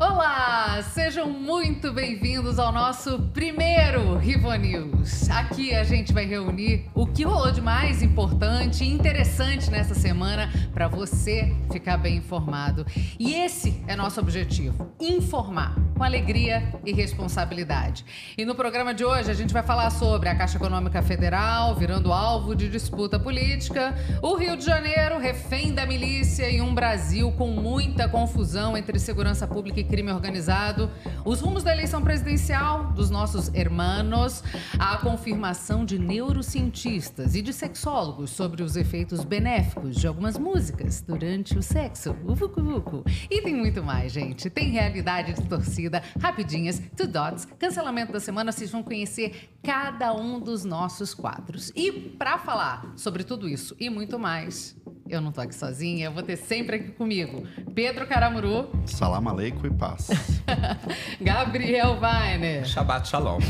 Olá, sejam muito bem-vindos ao nosso primeiro Rivo News. Aqui a gente vai reunir o que rolou de mais importante e interessante nessa semana para você ficar bem informado. E esse é nosso objetivo: informar com alegria e responsabilidade. E no programa de hoje a gente vai falar sobre a Caixa Econômica Federal virando alvo de disputa política, o Rio de Janeiro refém da milícia e um Brasil com muita confusão entre segurança pública e crime organizado, os rumos da eleição presidencial dos nossos hermanos, a confirmação de neurocientistas e de sexólogos sobre os efeitos benéficos de algumas músicas durante o sexo, o vucu vucu. E tem muito mais, gente. Tem realidade de rapidinhas, two dots, cancelamento da semana, vocês vão conhecer cada um dos nossos quadros. E para falar sobre tudo isso e muito mais, eu não tô aqui sozinha, eu vou ter sempre aqui comigo Pedro Caramuru. Salam aleikum e paz. Gabriel Weiner. Shabbat Shalom.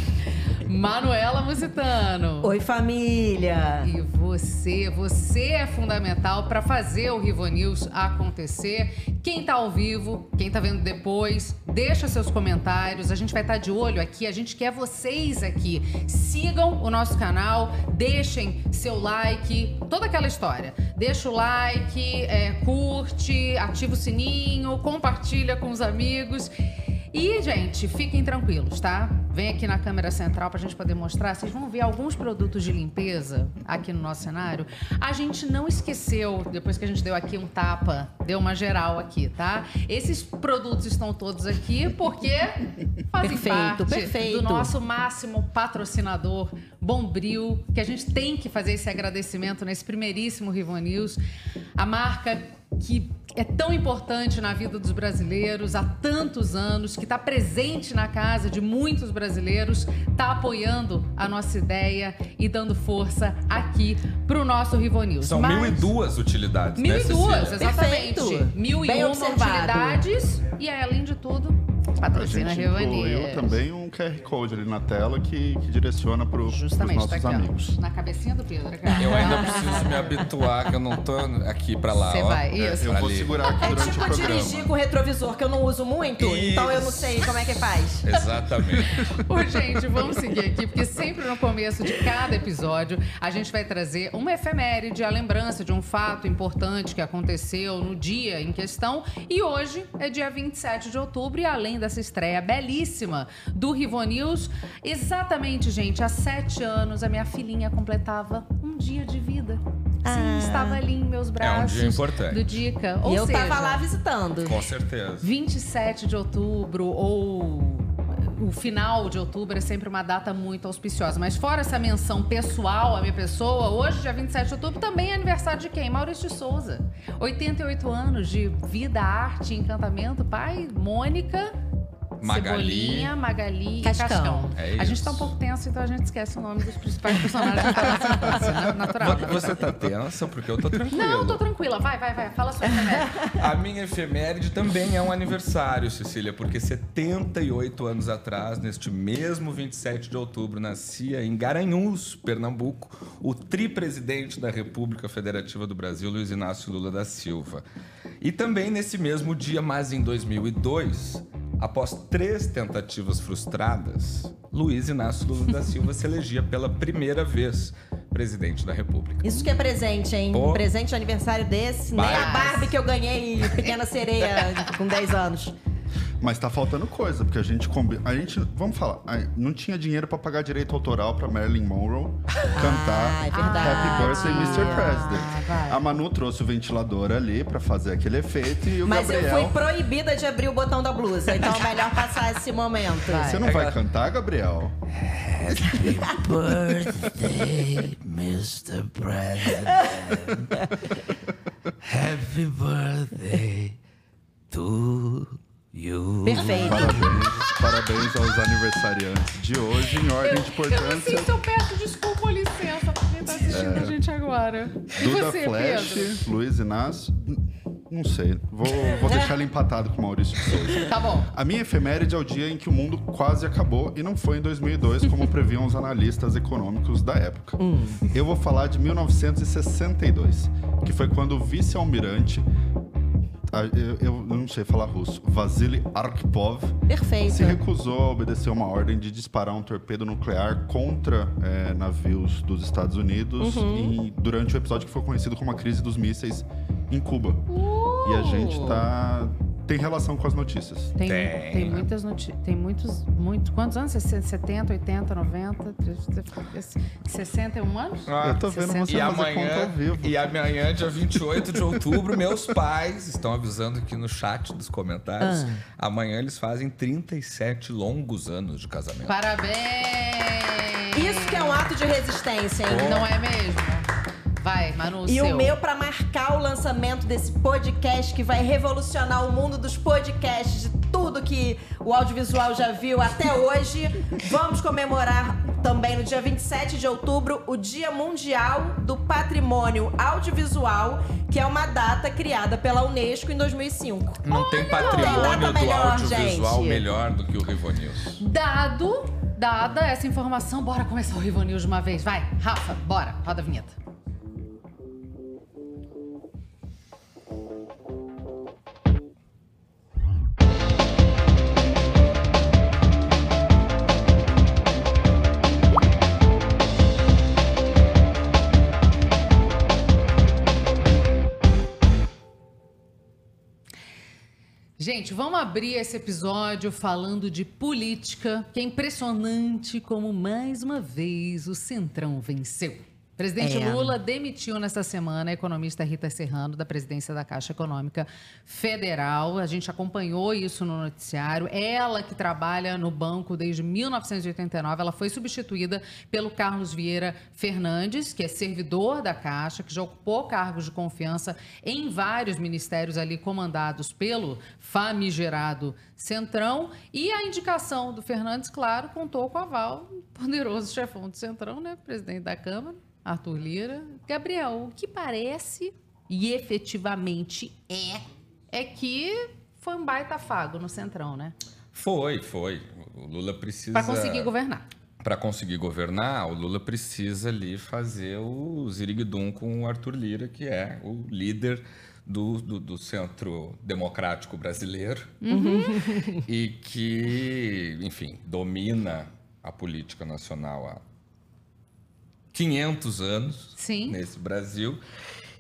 Manuela Musitano. Oi, família! E você, você é fundamental para fazer o Rivo News acontecer. Quem tá ao vivo, quem tá vendo depois, deixa seus comentários. A gente vai estar tá de olho aqui, a gente quer vocês aqui. Sigam o nosso canal, deixem seu like, toda aquela história. Deixa o like, é, curte, ativa o sininho, compartilha com os amigos. E, gente, fiquem tranquilos, tá? Vem aqui na câmera central pra gente poder mostrar. Vocês vão ver alguns produtos de limpeza aqui no nosso cenário. A gente não esqueceu, depois que a gente deu aqui um tapa, deu uma geral aqui, tá? Esses produtos estão todos aqui porque fazem perfeito, parte perfeito. do nosso máximo patrocinador, Bombril, que a gente tem que fazer esse agradecimento nesse primeiríssimo Rivo News. A marca que é tão importante na vida dos brasileiros há tantos anos, que está presente na casa de muitos brasileiros, está apoiando a nossa ideia e dando força aqui para o nosso Rivo News. São Mas- mil e duas utilidades, Mil né, e duas, Cecília? exatamente. Perfeito. Mil e uma observado. utilidades. E além de tudo, A patrocina gente Rivo incluiu News. também um QR Code ali na tela que, que direciona para os Justamente, nossos tá aqui, ó, amigos. na cabecinha do Pedro. cara. Eu ainda preciso me habituar, que eu não tô aqui pra lá, Você vai, É, isso. eu vou Ali. Segurar aqui É durante tipo o programa. dirigir com retrovisor, que eu não uso muito, então eu não sei como é que faz. Exatamente. Ô, gente, vamos seguir aqui, porque sempre no começo de cada episódio a gente vai trazer uma efeméride, a lembrança de um fato importante que aconteceu no dia em questão. E hoje é dia 27 de outubro, e além dessa estreia belíssima do Rivo News, exatamente, gente, há sete anos a minha filhinha completava um dia de vida. Sim, Ah. estava ali em meus braços. dia importante. Do Dica. Ou e eu seja, tava lá visitando. Com certeza. 27 de outubro ou o final de outubro é sempre uma data muito auspiciosa. Mas fora essa menção pessoal à minha pessoa, hoje, dia 27 de outubro, também é aniversário de quem? Maurício de Souza. 88 anos de vida, arte e encantamento. Pai, Mônica... Magali. Cebolinha, Magali Cascão. e Cascão. É a gente isso. tá um pouco tenso, então a gente esquece o nome dos principais personagens da nossa infância, né? Natural. Vo- Você tá tensa porque eu tô tranquilo. Não, tô tranquila. Vai, vai, vai. Fala sobre remédio. A minha efeméride também é um aniversário, Cecília, porque 78 anos atrás, neste mesmo 27 de outubro, nascia em Garanhuns, Pernambuco, o tripresidente da República Federativa do Brasil, Luiz Inácio Lula da Silva. E também nesse mesmo dia, mas em 2002, após três tentativas frustradas, Luiz Inácio Lula da Silva se elegia pela primeira vez presidente da República. Isso que é presente, hein? Pô. Um presente de aniversário desse, nem a Mas- Barbie que eu ganhei Pequena Sereia com 10 anos. Mas tá faltando coisa, porque a gente combi... a gente, vamos falar, não tinha dinheiro para pagar direito autoral para Marilyn Monroe cantar é verdade. Happy Birthday Mr. Ah, President. vai. A Manu trouxe o ventilador ali para fazer aquele efeito e o Mas eu Gabriel fui proibida de abrir o botão da blusa, então é melhor passar esse momento. Você não vai cantar, Gabriel? birthday, Mr. President. Happy birthday to you. Perfeito. Parabéns, parabéns aos aniversariantes de hoje, em ordem de Eu assim importância. eu peço desculpa ou licença pra quem tá assistindo a gente agora. E Duda você, Flash, Pedro? Luiz Inácio. Não sei. Vou, vou deixar ele empatado com o Maurício de Souza. Tá bom. A minha efeméride é o dia em que o mundo quase acabou e não foi em 2002, como previam os analistas econômicos da época. Eu vou falar de 1962, que foi quando o vice-almirante eu, eu não sei falar russo. Vasily Arkhipov Perfeito. se recusou a obedecer uma ordem de disparar um torpedo nuclear contra é, navios dos Estados Unidos Uhum. e durante o episódio que foi conhecido como a crise dos mísseis em Cuba. E a gente tá tem relação com as notícias. Tem, Tem, tem né? muitas notícias. Tem muitos. Muito, quantos anos? 60, 70, 80, 90, 61 anos? Ah, eu tô vendo 60. você E amanhã, ao vivo. e amanhã, dia 28 de outubro, meus pais estão avisando aqui no chat dos comentários. Ah. Amanhã eles fazem 37 longos anos de casamento. Parabéns! Isso que é um ato de resistência, hein? Não é mesmo? Vai, Manu, E seu. o meu pra marcar o lançamento desse podcast que vai revolucionar o mundo dos podcasts, de tudo que o audiovisual já viu até hoje. Vamos comemorar também no dia 27 de outubro o Dia Mundial do Patrimônio Audiovisual, que é uma data criada pela Unesco em 2005. Não tem tem patrimônio do melhor, audiovisual gente. melhor do que o Rivo News. Dado, dada essa informação, bora começar o Rivo News de uma vez. Vai, Rafa, bora, roda a vinheta. Gente, vamos abrir esse episódio falando de política, que é impressionante como mais uma vez o Centrão venceu. Presidente É. Lula demitiu nesta semana a economista Rita Serrano da presidência da Caixa Econômica Federal. A gente acompanhou isso no noticiário. Ela que trabalha no banco desde 1989, ela foi substituída pelo Carlos Vieira Fernandes, que é servidor da Caixa, que já ocupou cargos de confiança em vários ministérios ali comandados pelo famigerado Centrão. E a indicação do Fernandes, claro, contou com o aval do poderoso chefão do Centrão, né? Presidente da Câmara, Arthur Lira. Gabriel, o que parece e efetivamente é, é que foi um baita afago no Centrão, né? Foi, foi. O Lula precisa. Para conseguir governar. Para conseguir governar, o Lula precisa ali fazer o ziriguidum com o Arthur Lira, que é o líder do, do, do centro democrático brasileiro e que, enfim, domina a política nacional há 500 anos Sim. nesse Brasil.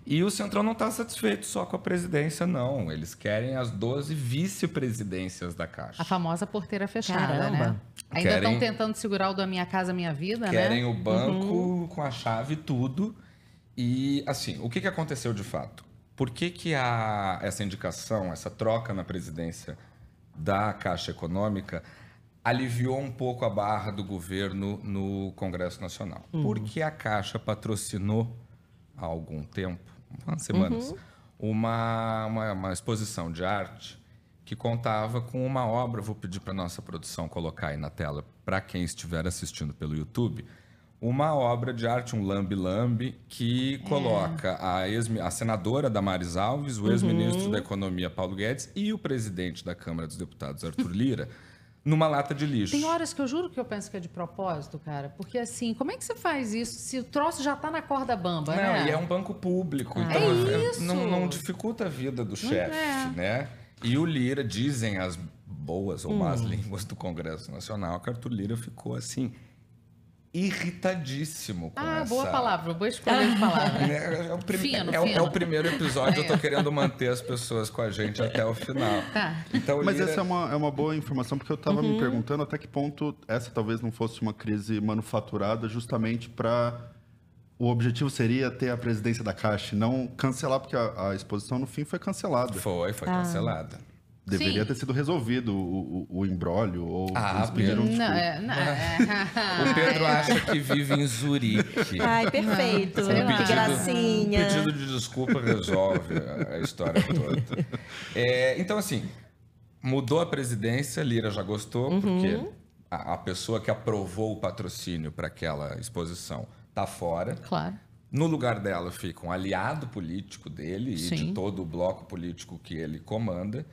E o Centrão não está satisfeito só com a presidência, não. Eles querem as 12 vice-presidências da Caixa. A famosa porteira fechada, Caramba. né? Ainda Querem- estão tentando segurar o da Minha Casa Minha Vida, Querem né? o banco com a chave e tudo. E, assim, o que, que aconteceu de fato? Por que, que a, essa indicação, essa troca na presidência da Caixa Econômica aliviou um pouco a barra do governo no Congresso Nacional? Porque a Caixa patrocinou há algum tempo, umas semanas, uma, uma, uma exposição de arte que contava com uma obra, vou pedir para nossa produção colocar aí na tela para quem estiver assistindo pelo YouTube, uma obra de arte, um lambe-lambe, que coloca a, ex, a senadora Damares Alves, o ex-ministro da Economia Paulo Guedes e o presidente da Câmara dos Deputados Arthur Lira numa lata de lixo. Tem horas que eu juro que eu penso que é de propósito, cara. Porque assim, como é que você faz isso se o troço já tá na corda bamba, Não, né? e é um banco público, É então é-. Não, não dificulta a vida do chefe, é. né? E o Lira, dizem as boas ou más línguas do Congresso Nacional, que Arthur Lira ficou assim irritadíssimo com Ah, essa... boa palavra, boa escolha de palavra. É, é o prim- Fino, é o- é fino. o primeiro episódio, eu É. tô querendo manter as pessoas com a gente até o final. Tá. Então, Mas Lira- essa é uma, é uma boa informação, porque eu estava Uhum. me perguntando até que ponto essa talvez não fosse uma crise manufaturada justamente para. O objetivo seria ter a presidência da Caixa, e não cancelar, porque a, a exposição no fim foi cancelada. Foi, foi cancelada. Deveria Sim. ter sido resolvido o, o, o embrólio, ou Ah, eles pediram. Não, é, não, O Pedro acha que vive em Zurique. Ai, perfeito. sei lá. Que Um gracinha. pedido de desculpa resolve a história toda. É, então, assim, mudou a presidência, Lira já gostou, Uhum. porque a, a pessoa que aprovou o patrocínio para aquela exposição está fora. Claro. No lugar dela fica um aliado político dele e Sim. de todo o bloco político que ele comanda.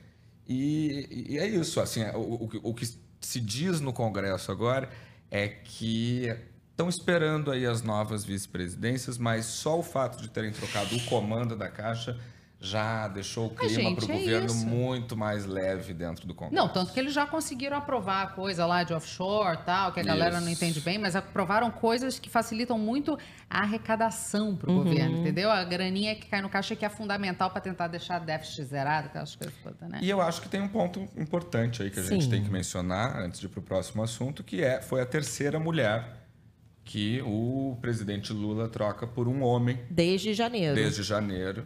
E, e é isso. Assim, o, o que- o que se diz no Congresso agora é que estão esperando aí as novas vice-presidências, mas só o fato de terem trocado o comando da Caixa já deixou o clima gente, para o é governo isso. muito mais leve dentro do Congresso. Não, tanto que eles já conseguiram aprovar a coisa lá de offshore tal, que a galera não Isso. entende bem, mas aprovaram coisas que facilitam muito a arrecadação para o Uhum. governo, entendeu? A graninha que cai no caixa que é fundamental para tentar deixar déficit zerado, aquelas coisas todas, né? E eu acho que tem um ponto importante aí que a gente Sim. tem que mencionar antes de ir para o próximo assunto, que é foi a terceira mulher que o presidente Lula troca por um homem Desde janeiro. desde janeiro.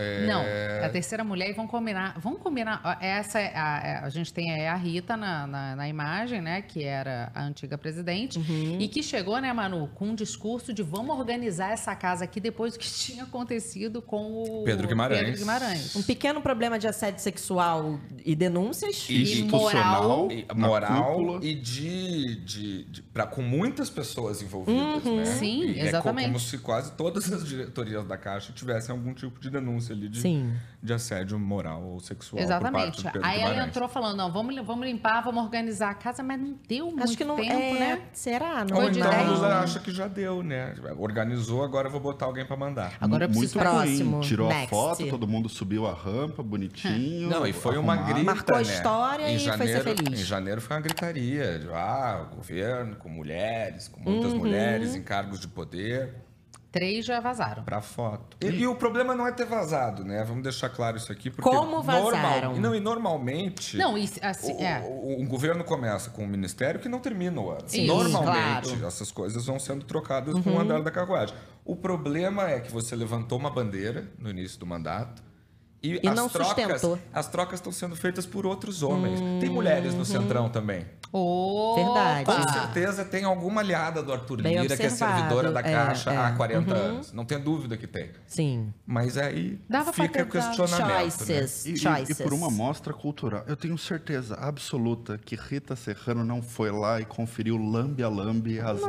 É, Não, a terceira mulher e vão combinar. Vão combinar. Essa é a, é- a gente tem aí a Rita na, na, na imagem, né? Que era a antiga presidente. Uhum. E que chegou, né, Manu, com um discurso de vamos organizar essa casa aqui depois do que tinha acontecido com o Pedro Guimarães. Pedro Guimarães. Um pequeno problema de assédio sexual e denúncias. Institucional, e- na moral cúpula. e de, de, de pra, com muitas pessoas envolvidas, né? Sim, E é exatamente. como se quase todas as diretorias da Caixa tivessem algum tipo de denúncia ali de, Sim. de assédio moral ou sexual Exatamente. por parte do Pedro Aí ela entrou falando, não, vamos, vamos limpar, vamos organizar a casa, mas não deu muito Acho que não tempo, é. né? Será? Não Ou Foi de então né? acha que já deu, né? Organizou, agora eu vou botar alguém pra mandar. Agora eu muito preciso Próximo, ruim. Tirou next. a foto, todo mundo subiu a rampa, bonitinho. Não, e foi uma grita, Marcou a né? história em e foi ser janeiro, feliz. Em janeiro foi uma gritaria. De, ah, o governo com mulheres, com muitas Uhum. mulheres em cargos de poder. Três já vazaram. Pra foto. E, e o problema não é ter vazado, né? Vamos deixar claro isso aqui. Porque Como vazaram? Normal, e não, e normalmente. Não, e assim, o, é. o- o governo começa com o ministério que não termina o ano. Sim, Normalmente, claro. essas coisas vão sendo trocadas com Uhum. o andar da carruagem. O problema é que você levantou uma bandeira no início do mandato e, E as não trocas, sustentou. as trocas estão sendo feitas por outros homens. Tem mulheres Uhum. no Centrão também. Opa! Verdade. Com certeza tem alguma aliada do Arthur Bem Lira que é observado. servidora da É, Caixa é. há 40 anos. Não tem dúvida que tem. Sim. Mas aí Dava fica questionamento. Né? Choices. E, e- choices. e por uma amostra cultural, eu tenho certeza absoluta que Rita Serrano não foi lá e conferiu lambe a lambe as,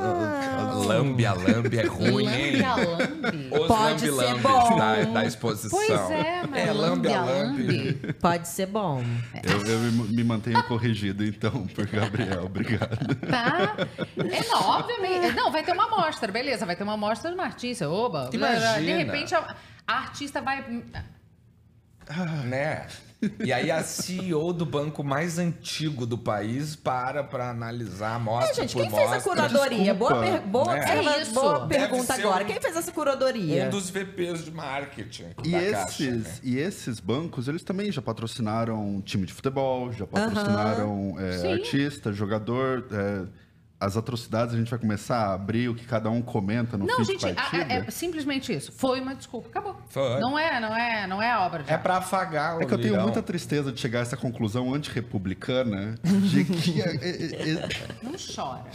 Lambe a lambe é ruim, hein? Lambe a lambe. Os Pode ser lambe-lambes bom. da, da exposição. Pois é, mas É, lambe a lambe. Pode ser bom. Eu, eu me, me mantenho corrigido, então, por Gabriel. Obrigado. Tá? É, não, obviamente. Não, vai ter uma amostra, beleza, vai ter uma amostra de uma artista. Oba, Imagina. de repente a, a artista vai. Né? E aí a CEO do banco mais antigo do país para para analisar amostra É, gente, por quem fez a mostra. curadoria? Boa, Desculpa. per- boa, É. É boa pergunta agora. um- Quem fez essa curadoria? Um dos VPs de marketing E da esses, Caixa. né? e esses bancos, eles também já patrocinaram um time de futebol, já patrocinaram é, Sim. artista, jogador. é, as atrocidades a gente vai começar a abrir o que cada um comenta no Não, fim gente, a- é simplesmente isso. Foi uma desculpa, acabou. Foi. Não é, não é, não é a obra de É para afagar o É que eu tenho lirão. muita tristeza de chegar a essa conclusão antirrepublicana de que é, é- é- Não chora.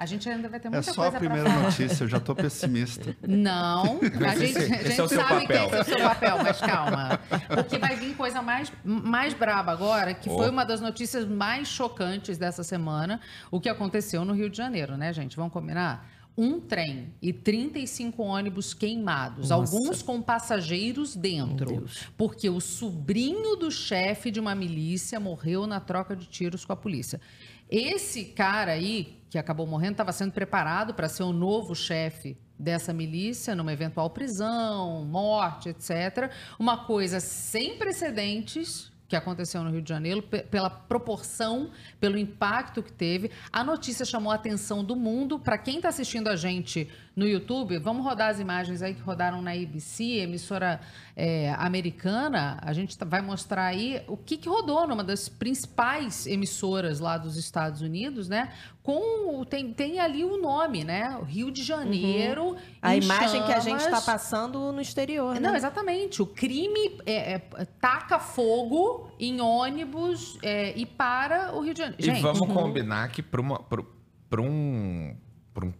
A gente ainda vai ter é muita só a coisa primeira pra falar. notícia, eu já tô pessimista. Não, a gente, a gente esse é o seu sabe papel. que esse é o seu papel, mas calma. Porque vai vir coisa mais, mais braba agora, que foi Oh. uma das notícias mais chocantes dessa semana, o que aconteceu no Rio de Janeiro, né, gente? Vamos combinar? Um trem e 35 ônibus queimados, alguns com passageiros dentro, porque o sobrinho do chefe de uma milícia morreu na troca de tiros com a polícia. Esse cara aí, que acabou morrendo, estava sendo preparado para ser o novo chefe dessa milícia, numa eventual prisão, morte, etc. Uma coisa sem precedentes que aconteceu no Rio de Janeiro, pe- pela proporção, pelo impacto que teve. A notícia chamou a atenção do mundo. Para quem está assistindo a gente no YouTube, vamos rodar as imagens aí que rodaram na ABC, emissora é, americana. A gente tá- vai mostrar aí o que, que rodou numa das principais emissoras lá dos Estados Unidos, né? Com o- tem, tem ali o nome, né? O Rio de Janeiro. A em imagem que a gente está chamas. passando no exterior, né? Não, exatamente. O crime é, é, taca fogo em ônibus é, e para o Rio de Janeiro. E Gente, vamos combinar que para um, um, pra um,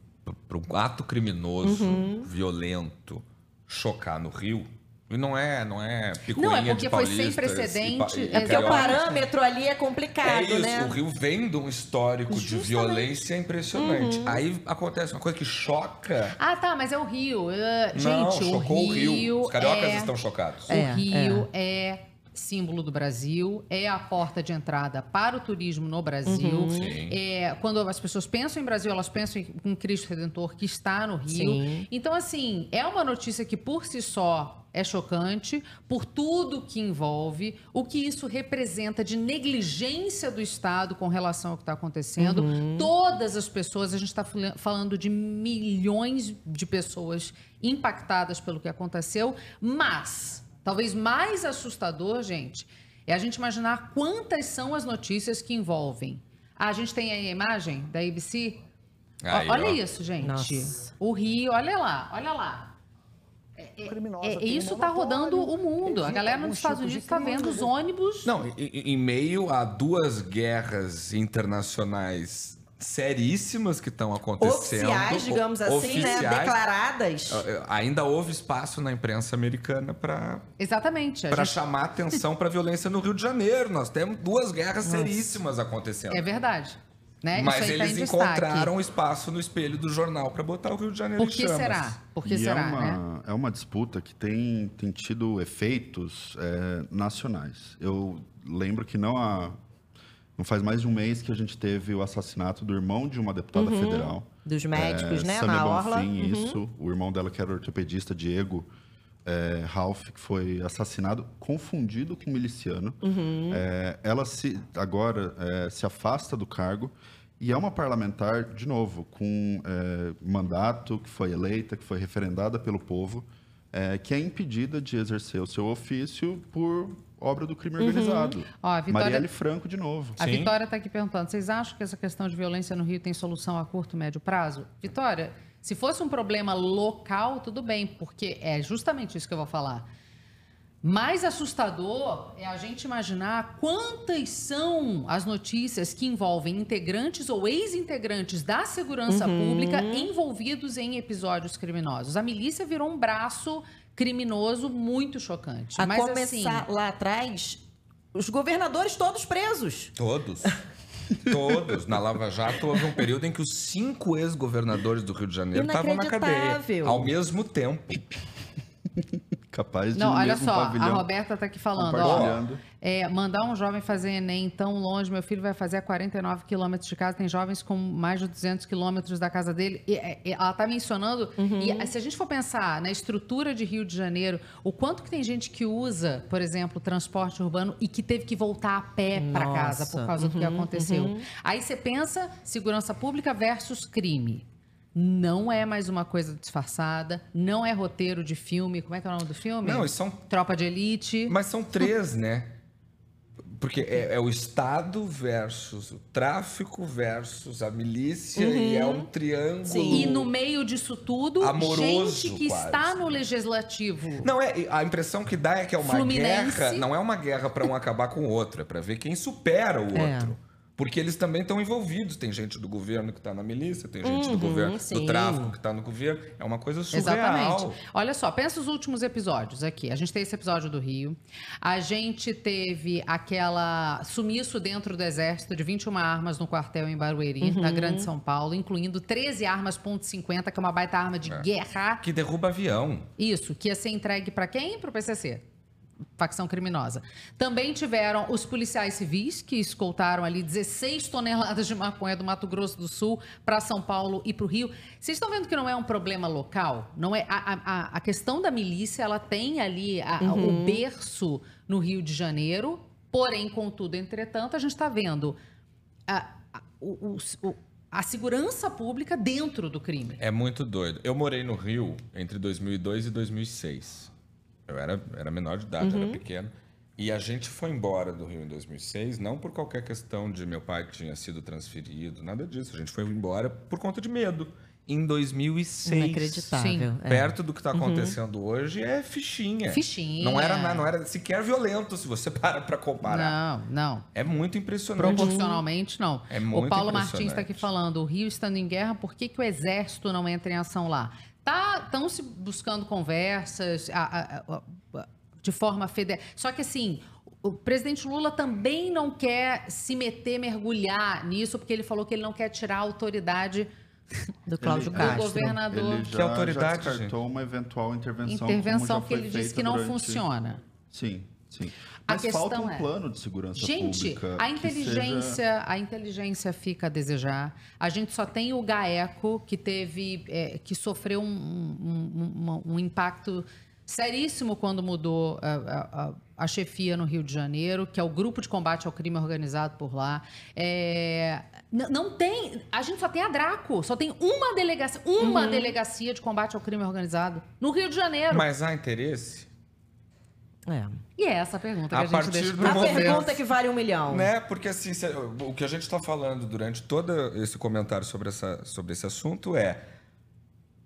pra um ato criminoso, Uhum. violento, chocar no Rio, e não é, não é picuinha Não, é de porque foi sem precedente, e e É porque o parâmetro ali é complicado, É isso, né? o Rio vem de um histórico de Justamente. violência impressionante. Uhum. Aí acontece uma coisa que choca. Ah, tá, mas é o Rio. Uh, não, gente, chocou o Rio. Os cariocas é... estão chocados. O É, Rio é. Símbolo do Brasil, é a porta de entrada para o turismo no Brasil. Uhum. É, quando as pessoas pensam em Brasil, elas pensam em um Cristo Redentor que está no Rio. Sim. Então, assim, é uma notícia que por si só é chocante, por tudo que envolve, o que isso representa de negligência do Estado com relação ao que está acontecendo. Todas as pessoas, a gente está falando de milhões de pessoas impactadas pelo que aconteceu, mas talvez mais assustador, gente, é a gente imaginar quantas são as notícias que envolvem. Ah, a gente tem aí a imagem da ABC? Aí, olha ó. isso, gente. Nossa. O Rio, olha lá, olha lá. criminosa É, tem isso está rodando o mundo. A galera nos Estados Unidos está crime, vendo os ônibus. Não, em- em meio a duas guerras internacionais seríssimas que estão acontecendo. Oficiais, digamos assim, né? oficiais, Declaradas. eh, Ainda houve espaço na imprensa americana para Exatamente. a para gente- chamar atenção para a violência no Rio de Janeiro. Nós temos duas guerras seríssimas acontecendo. É verdade. Né? Mas Isso aí tá eles em destaque. encontraram espaço no espelho do jornal para botar o Rio de Janeiro Por em que chamas. será? Por que e será, é, uma, né? é uma disputa que tem, tem tido efeitos é, nacionais. Eu lembro que não há. Não faz mais de um mês que a gente teve o assassinato do irmão de uma deputada federal. Dos médicos, é, né? Samia Na Orla. Bonfim, Uhum. isso. O irmão dela, que era ortopedista, Diego é, Ralph, que foi assassinado, confundido com miliciano. Uhum. É, ela se, agora é, se afasta do cargo e é uma parlamentar, de novo, com é, mandato, que foi eleita, que foi referendada pelo povo, é, que é impedida de exercer o seu ofício por obra do crime organizado. Uhum. Ó, a Vitória- Marielle Franco, de novo. A Sim. Vitória está aqui perguntando: vocês acham que essa questão de violência no Rio tem solução a curto, médio prazo? Vitória, se fosse um problema local, tudo bem, porque é justamente isso que eu vou falar. Mais assustador é a gente imaginar quantas são as notícias que envolvem integrantes ou ex-integrantes da segurança pública envolvidos em episódios criminosos. A milícia virou um braço criminoso muito chocante. A Mas começar assim, lá atrás, os governadores todos presos. Todos. Todos. Na Lava Jato houve um período em que os cinco ex-governadores do Rio de Janeiro estavam na cadeia. Ao mesmo tempo. Capaz de Não, olha só, a Roberta tá aqui falando, ó. É, mandar um jovem fazer Enem tão longe, meu filho vai fazer a 49 quilômetros de casa, tem jovens com mais de 200 quilômetros da casa dele. E, é, é, ela tá mencionando, e se a gente for pensar na estrutura de Rio de Janeiro, o quanto que tem gente que usa, por exemplo, transporte urbano e que teve que voltar a pé para casa por causa do que Uhum, aconteceu. uhum. Aí você pensa segurança pública versus crime. Não é mais uma coisa disfarçada, não é roteiro de filme. Como é que é o nome do filme? Não, são Tropa de Elite. Mas são três, né? Porque é, é o Estado versus o tráfico versus a milícia e é um triângulo. E no meio disso tudo, Amoroso, gente que quase. está no legislativo. Não é, a impressão que dá é que é uma Fluminense. guerra, não é uma guerra para um acabar com o outro, é para ver quem supera o É. Porque eles também estão envolvidos. Tem gente do governo que está na milícia, tem gente do governo sim. do tráfico que está no governo. É uma coisa surreal. Exatamente. Olha só, pensa os últimos episódios aqui. A gente tem esse episódio do Rio. A gente teve aquela sumiço dentro do exército de 21 armas no quartel em Barueri, Uhum. na Grande São Paulo, incluindo 13 armas .50, que é uma baita arma de guerra. Que derruba avião. Isso, que ia ser entregue para quem? Para o PCC. Facção criminosa. Também tiveram os policiais civis, que escoltaram ali 16 toneladas de maconha do Mato Grosso do Sul para São Paulo e para o Rio. Vocês estão vendo que não é um problema local? Não é a, a- a questão da milícia, ela tem ali a- o berço no Rio de Janeiro, porém, contudo, entretanto, a gente está vendo a, a- o- o- o- a segurança pública dentro do crime. É muito doido. Eu morei no Rio entre 2002 e 2006. Eu era, era menor de idade, Uhum. era pequeno. E a gente foi embora do Rio em 2006, não por qualquer questão de meu pai que tinha sido transferido, nada disso. A gente foi embora por conta de medo. Em 2006. Inacreditável. é. Perto do que está acontecendo hoje é fichinha. Fichinha. Não era, não era sequer violento, se você para para comparar. Não, não. É muito impressionante. Proporcionalmente, não. É o muito Paulo Martins está aqui falando: o Rio estando em guerra, por que, que o Exército não entra em ação lá? Estão se buscando conversas a- a- a- a- de forma federal. Só que, assim, o presidente Lula também não quer se meter, mergulhar nisso, porque ele falou que ele não quer tirar a autoridade Do Cláudio Ele- do Castro. governador. Ele já, Que autoridade, já descartou uma eventual intervenção. como Intervenção já que foi ele disse que não durante- funciona. Sim, sim. A Mas questão falta um é- plano de segurança Gente, pública. a que inteligência, seja- a inteligência fica a desejar. A gente só tem o GAECO que teve, é, que sofreu um, um- um- um impacto seríssimo quando mudou a, a- a- a chefia no Rio de Janeiro, que é o grupo de combate ao crime organizado por lá. É, não tem, a gente só tem a Draco, só tem uma delegacia, uma Uhum. delegacia de combate ao crime organizado no Rio de Janeiro. Mas há interesse? É. E é essa a pergunta que A a, gente partir deixa do A momento- pergunta que vale um milhão. Né? Porque assim, cê- o que a gente está falando durante todo esse comentário sobre, essa, sobre esse assunto é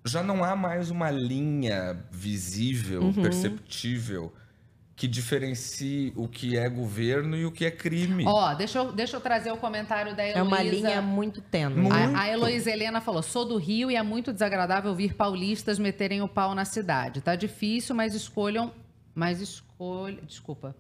já não há mais uma linha visível, Uhum. perceptível, que diferencie o que é governo e o que é crime. Ó, deixa eu, deixa eu trazer o comentário da É Heloísa. uma linha muito tênue. A, a Heloísa Helena falou: sou do Rio e é muito desagradável ouvir paulistas meterem o pau na cidade. Tá difícil, mas escolham. Mas escolham. Desculpa.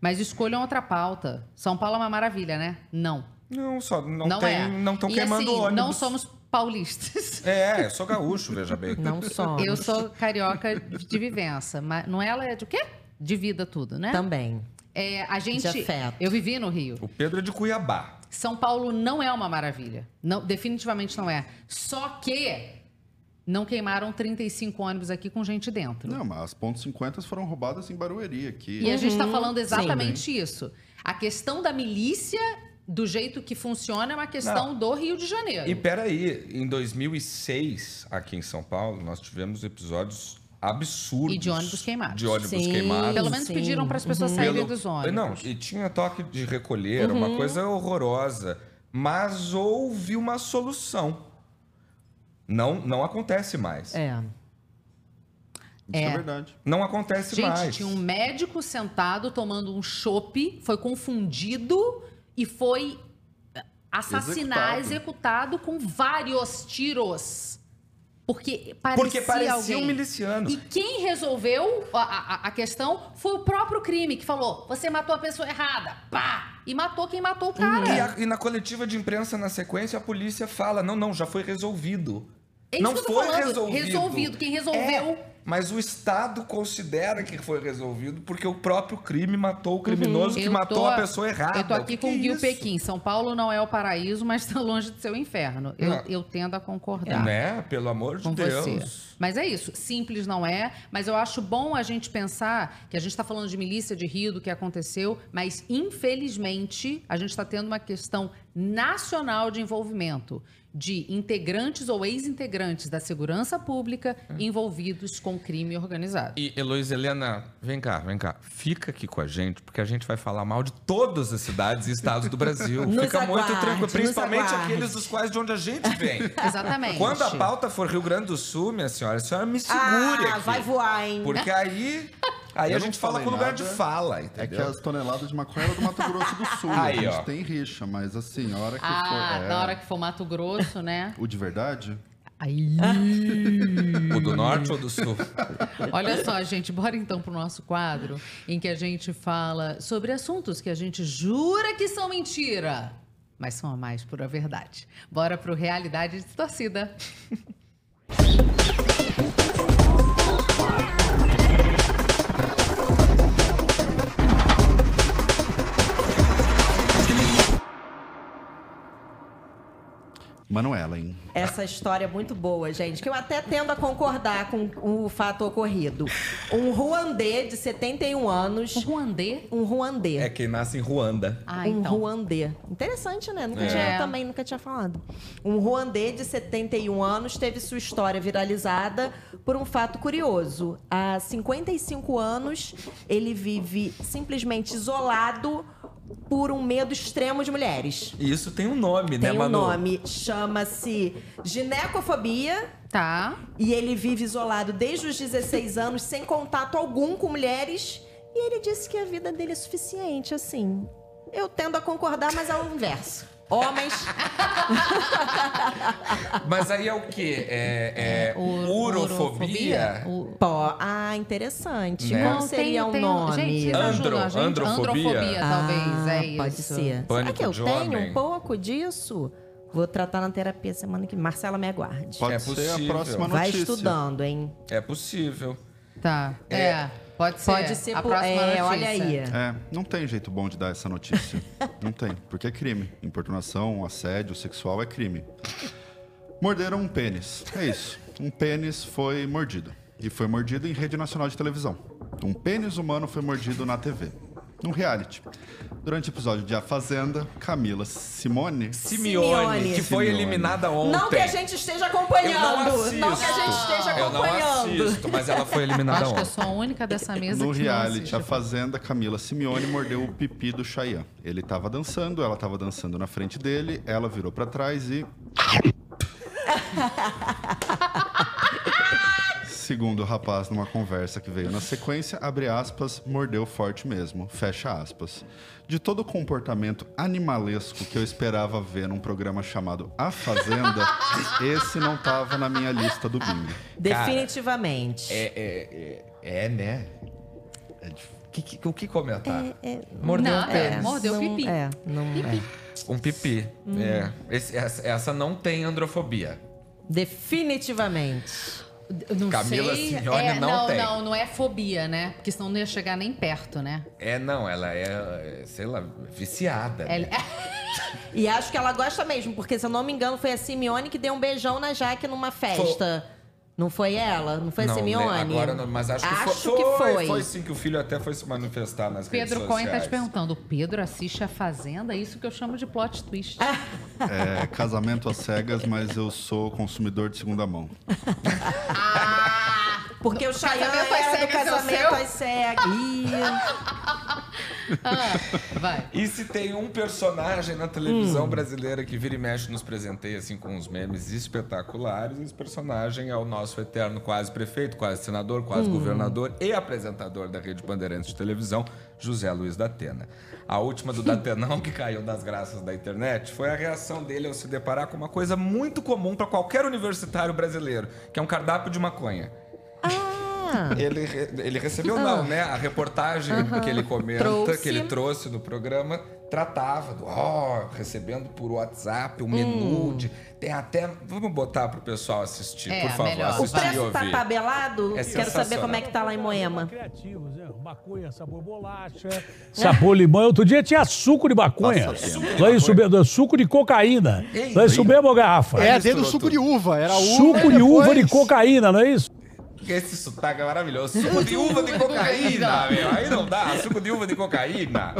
Mas escolham outra pauta. São Paulo é uma maravilha, né? Não. Não, só não, Não, tem, é. não estão queimando assim, ônibus. Não somos paulistas. É, eu sou gaúcho, veja bem. Não somos. Eu sou carioca de vivência. Mas não ela é de o quê? De vida tudo, né? Também. É, a gente. afeto. Eu vivi no Rio. O Pedro é de Cuiabá. São Paulo não é uma maravilha. Não, definitivamente não é. Só que não queimaram 35 ônibus aqui com gente dentro. Não, mas as pontos 50 foram roubadas em Barueri aqui. E a gente está Uhum, falando exatamente isso. A questão da milícia, do jeito que funciona, é uma questão do Rio de Janeiro. E peraí, em 2006, aqui em São Paulo, nós tivemos episódios absurdos. E de ônibus queimados. De ônibus Sim. queimados. Pelo menos Sim. pediram para as pessoas Pelo- saírem dos ônibus. Não, e tinha toque de recolher, Uhum. uma coisa horrorosa. Mas houve uma solução. Não, não acontece mais. É. Isso é, É. verdade. Não acontece Gente, mais. tinha um médico sentado tomando um chopp, foi confundido e foi assassinado, executado, Executado. com vários tiros. Porque parecia, Porque parecia alguém. um miliciano. E quem resolveu a, a- a questão foi o próprio crime, que falou: você matou a pessoa errada. Pá! E matou quem matou o cara. E, a- e na coletiva de imprensa, na sequência, a polícia fala: não, não, já foi resolvido. É não foi falando, resolvido. resolvido. Quem resolveu- É, mas o Estado considera que foi resolvido porque o próprio crime matou o criminoso que Eu matou tô- a pessoa errada. Eu tô aqui com o é Gil isso? Pequim. São Paulo não é o paraíso, mas está longe de ser o inferno. Eu, eu tendo a concordar. Né? Pelo amor de Deus. você. Mas é isso, simples não é, mas eu acho bom a gente pensar que a gente está falando de milícia de Rio, do que aconteceu, mas infelizmente a gente está tendo uma questão nacional de envolvimento de integrantes ou ex-integrantes da segurança pública envolvidos com crime organizado. E Heloísa Helena, vem cá, vem cá. Fica aqui com a gente, porque a gente vai falar mal de todas as cidades e estados do Brasil. Nos Fica muito aguarde, tranquilo, nos principalmente aqueles dos quais de onde a gente vem. Exatamente. Quando a pauta for Rio Grande do Sul, minha senhora, a senhora me segure Ah, aqui. vai voar, hein? Porque aí, aí Eu a gente fala com lugar de fala, É que entendeu? as toneladas de maconha eram do Mato Grosso do Sul. Aí, a gente ó. tem rixa, mas assim, a hora que Ah, for. é, na hora que for Mato Grosso, né? O de verdade? Aí. O do norte ou do sul? Olha só, gente, bora então pro nosso quadro em que a gente fala sobre assuntos que a gente jura que são mentira, mas são a mais pura verdade. Bora pro Realidade de Manuela, hein? Essa história é muito boa, gente, que eu até tendo a concordar com o fato ocorrido. Um ruandê de 71 anos. O Ruandê. Um ruandê. É quem nasce em Ruanda. Ah, um então. ruandê. Interessante, né? Nunca É. tinha, eu também nunca tinha falado. Um ruandê de 71 anos teve sua história viralizada por um fato curioso. Há 55 anos, ele vive simplesmente isolado por um medo extremo de mulheres. E isso tem um nome, né, Tem um Manu? nome, chama-se ginecofobia. Tá. E ele vive isolado desde os 16 anos, sem contato algum com mulheres. E ele disse que a vida dele é suficiente, assim. Eu tendo a concordar, mas ao inverso. Homens. Mas aí é o quê? É, é O- urofobia? Pó. Ah, interessante. Né? Qual Não, seria tem- o tem- nome? Gente, vocês Andro- ajudam a gente? androfobia? Androfobia, talvez, Ah, é isso. Pode ser. Será Pânico que eu tenho homem. um pouco disso? Vou tratar na terapia semana que vem. Marcela, me aguarde. Pode É ser possível. a próxima Vai notícia. estudando, hein? É possível. Tá. É. É. Pode ser. Pode ser a por- próxima é, notícia. olha aí. É, não tem jeito bom de dar essa notícia. não tem, porque é crime. Importunação, assédio sexual é crime. Morderam um pênis. É isso. Um pênis foi mordido. E foi mordido em rede nacional de televisão. Um pênis humano foi mordido na TV. Num reality. Durante o episódio de A Fazenda, Camila Simone. Simeone, Simeone. que foi Simeone. eliminada ontem. Não que a gente esteja Eu não acompanhando. assisto. Não, que a gente esteja Eu não acompanhando. assisto, mas ela foi eliminada Acho que eu ontem. sou a única dessa mesa No que reality, a Fazenda, Camila Simeone mordeu o pipi do Chayanne. Ele tava dançando, ela tava dançando na frente dele, ela virou pra trás e. Segundo o rapaz, numa conversa que veio na sequência, abre aspas, mordeu forte mesmo, fecha aspas. De todo o comportamento animalesco que eu esperava ver num programa chamado A Fazenda, esse não tava na minha lista do bingo. Definitivamente. É, é, é, é, né? Que- que- o que comentar? Mordeu um Nada, pênis. mordeu o não, pipi. É, não é. Um pipi. É. Esse- essa, essa não tem androfobia. Definitivamente. Não Camila sei. É, não não, tem. não, não é fobia, né? Porque senão não ia chegar nem perto, né? É, não, ela é, sei lá, viciada. É- E acho que ela gosta mesmo, porque se eu não me engano, foi a Simeone que deu um beijão na Jaque numa festa. Não foi ela? Não foi a Não, Simeone? né, Agora não, mas acho que Acho foi. que foi. Foi sim que o filho até foi se manifestar nas redes Pedro Cohen tá te perguntando: o Pedro assiste a Fazenda? É isso que eu chamo de plot twist. É casamento às cegas, mas eu sou consumidor de segunda mão. Porque o Chayanne Casamento às era do é o casamento às cegas. Ah, vai. E se tem um personagem na Hum. televisão brasileira que vira e mexe nos presenteia assim com uns memes espetaculares, esse personagem é o nosso eterno quase prefeito, quase senador, Hum. quase governador e apresentador da Rede Bandeirantes de televisão, José Luiz da Atena. A última do Datenão que caiu das graças da internet foi a reação dele ao se deparar com uma coisa muito comum para qualquer universitário brasileiro, que é um cardápio de maconha. Ah, Ele, ele recebeu, não, né? A reportagem que ele comenta, Trouxe. que ele trouxe no programa, tratava do, ó, recebendo por WhatsApp um menu de. Tem até. Vamos botar pro pessoal assistir, É, por favor. melhor. o Assistir e preço tá tabelado? É Quero saber como é que tá lá em Moema. Criativos, né? Maconha, sabor bolacha, sabor limão. Outro dia tinha suco de maconha. Nossa, é isso mesmo? Suco de cocaína. Não é isso mesmo, garrafa? É, dentro do suco de uva. Era uva. Suco de uva de cocaína, não é isso? Esse sotaque é maravilhoso. Suco de uva de cocaína, meu. Aí não dá. Suco de uva de cocaína.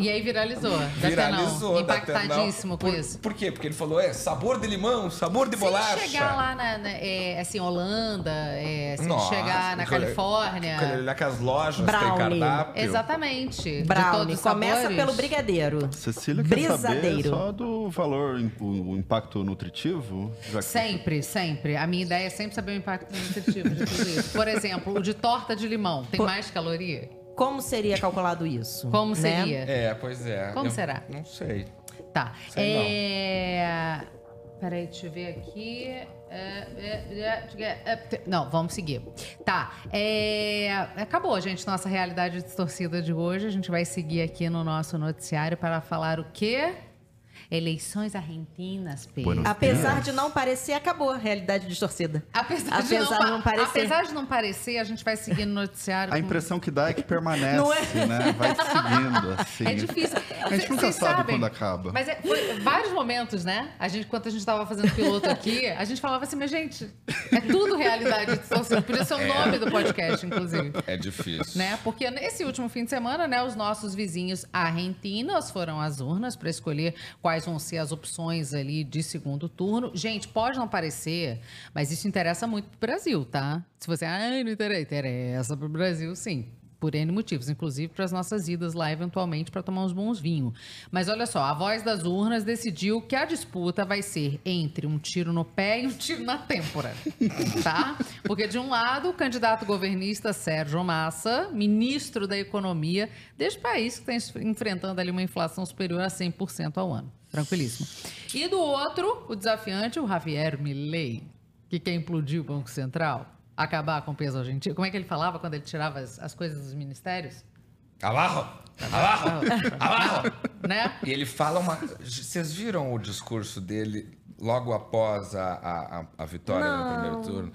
E aí viralizou. Viralizou. Datenão. da Impactadíssimo com por, isso. Por quê? Porque ele falou, é sabor de limão, sabor de bolacha. Se chegar lá na, na- é, assim, Holanda, é, se Nossa, chegar na Califórnia. Olha que as lojas Brownie. têm cardápio. Exatamente. Brownie. Começa sabores. pelo brigadeiro. Cecília quer saber só do valor, o, o impacto nutritivo? Já que- Sempre, sempre. A minha ideia é sempre saber o impacto nutritivo de tudo isso. Por exemplo, o de torta de limão tem mais caloria? Como seria calculado isso? Como né? seria? É, pois é. Como Eu será? Não sei. Tá. Sei não. é... Peraí, deixa eu ver aqui. É, é, é, Não, vamos seguir. Tá. é, Acabou, gente, nossa realidade distorcida de hoje. A gente vai seguir aqui no nosso noticiário para falar o quê? Eleições argentinas, Pedro. Apesar de não parecer, acabou a realidade distorcida. Apesar, de, Apesar não, de não parecer. apesar de não parecer, a gente vai seguir no noticiário. A com- impressão que dá é que permanece, Não é? né? Vai seguindo, assim. É difícil. A gente nunca Vocês sabe sabem, quando acaba. Mas é, foi vários momentos, né? A gente, enquanto a gente estava fazendo piloto aqui, a gente falava assim, mas gente, é tudo realidade distorcida. Podia ser o nome do podcast, inclusive. É difícil. Né? Porque nesse último fim de semana, né, os nossos vizinhos argentinos foram às urnas para escolher quais vão ser as opções ali de segundo turno. Gente, pode não parecer, mas isso interessa muito pro Brasil, tá? Se você, ai, não interessa, interessa pro Brasil, sim. Por N motivos, inclusive para as nossas idas lá, eventualmente, para tomar uns bons vinhos. Mas olha só, a voz das urnas decidiu que a disputa vai ser entre um tiro no pé e um tiro na têmpora. Tá? Porque, de um lado, o candidato governista Sérgio Massa, ministro da Economia deste país que está enfrentando ali uma inflação superior a 100% ao ano. Tranquilíssimo. E do outro, o desafiante, o Javier Milei, que quer implodir o Banco Central, acabar com o peso argentino. Como é que ele falava quando ele tirava as, as coisas dos ministérios? Abaixo! Abaixo! Abaixo! Né? E ele fala uma. Vocês viram o discurso dele logo após a, a, a- a vitória no primeiro turno?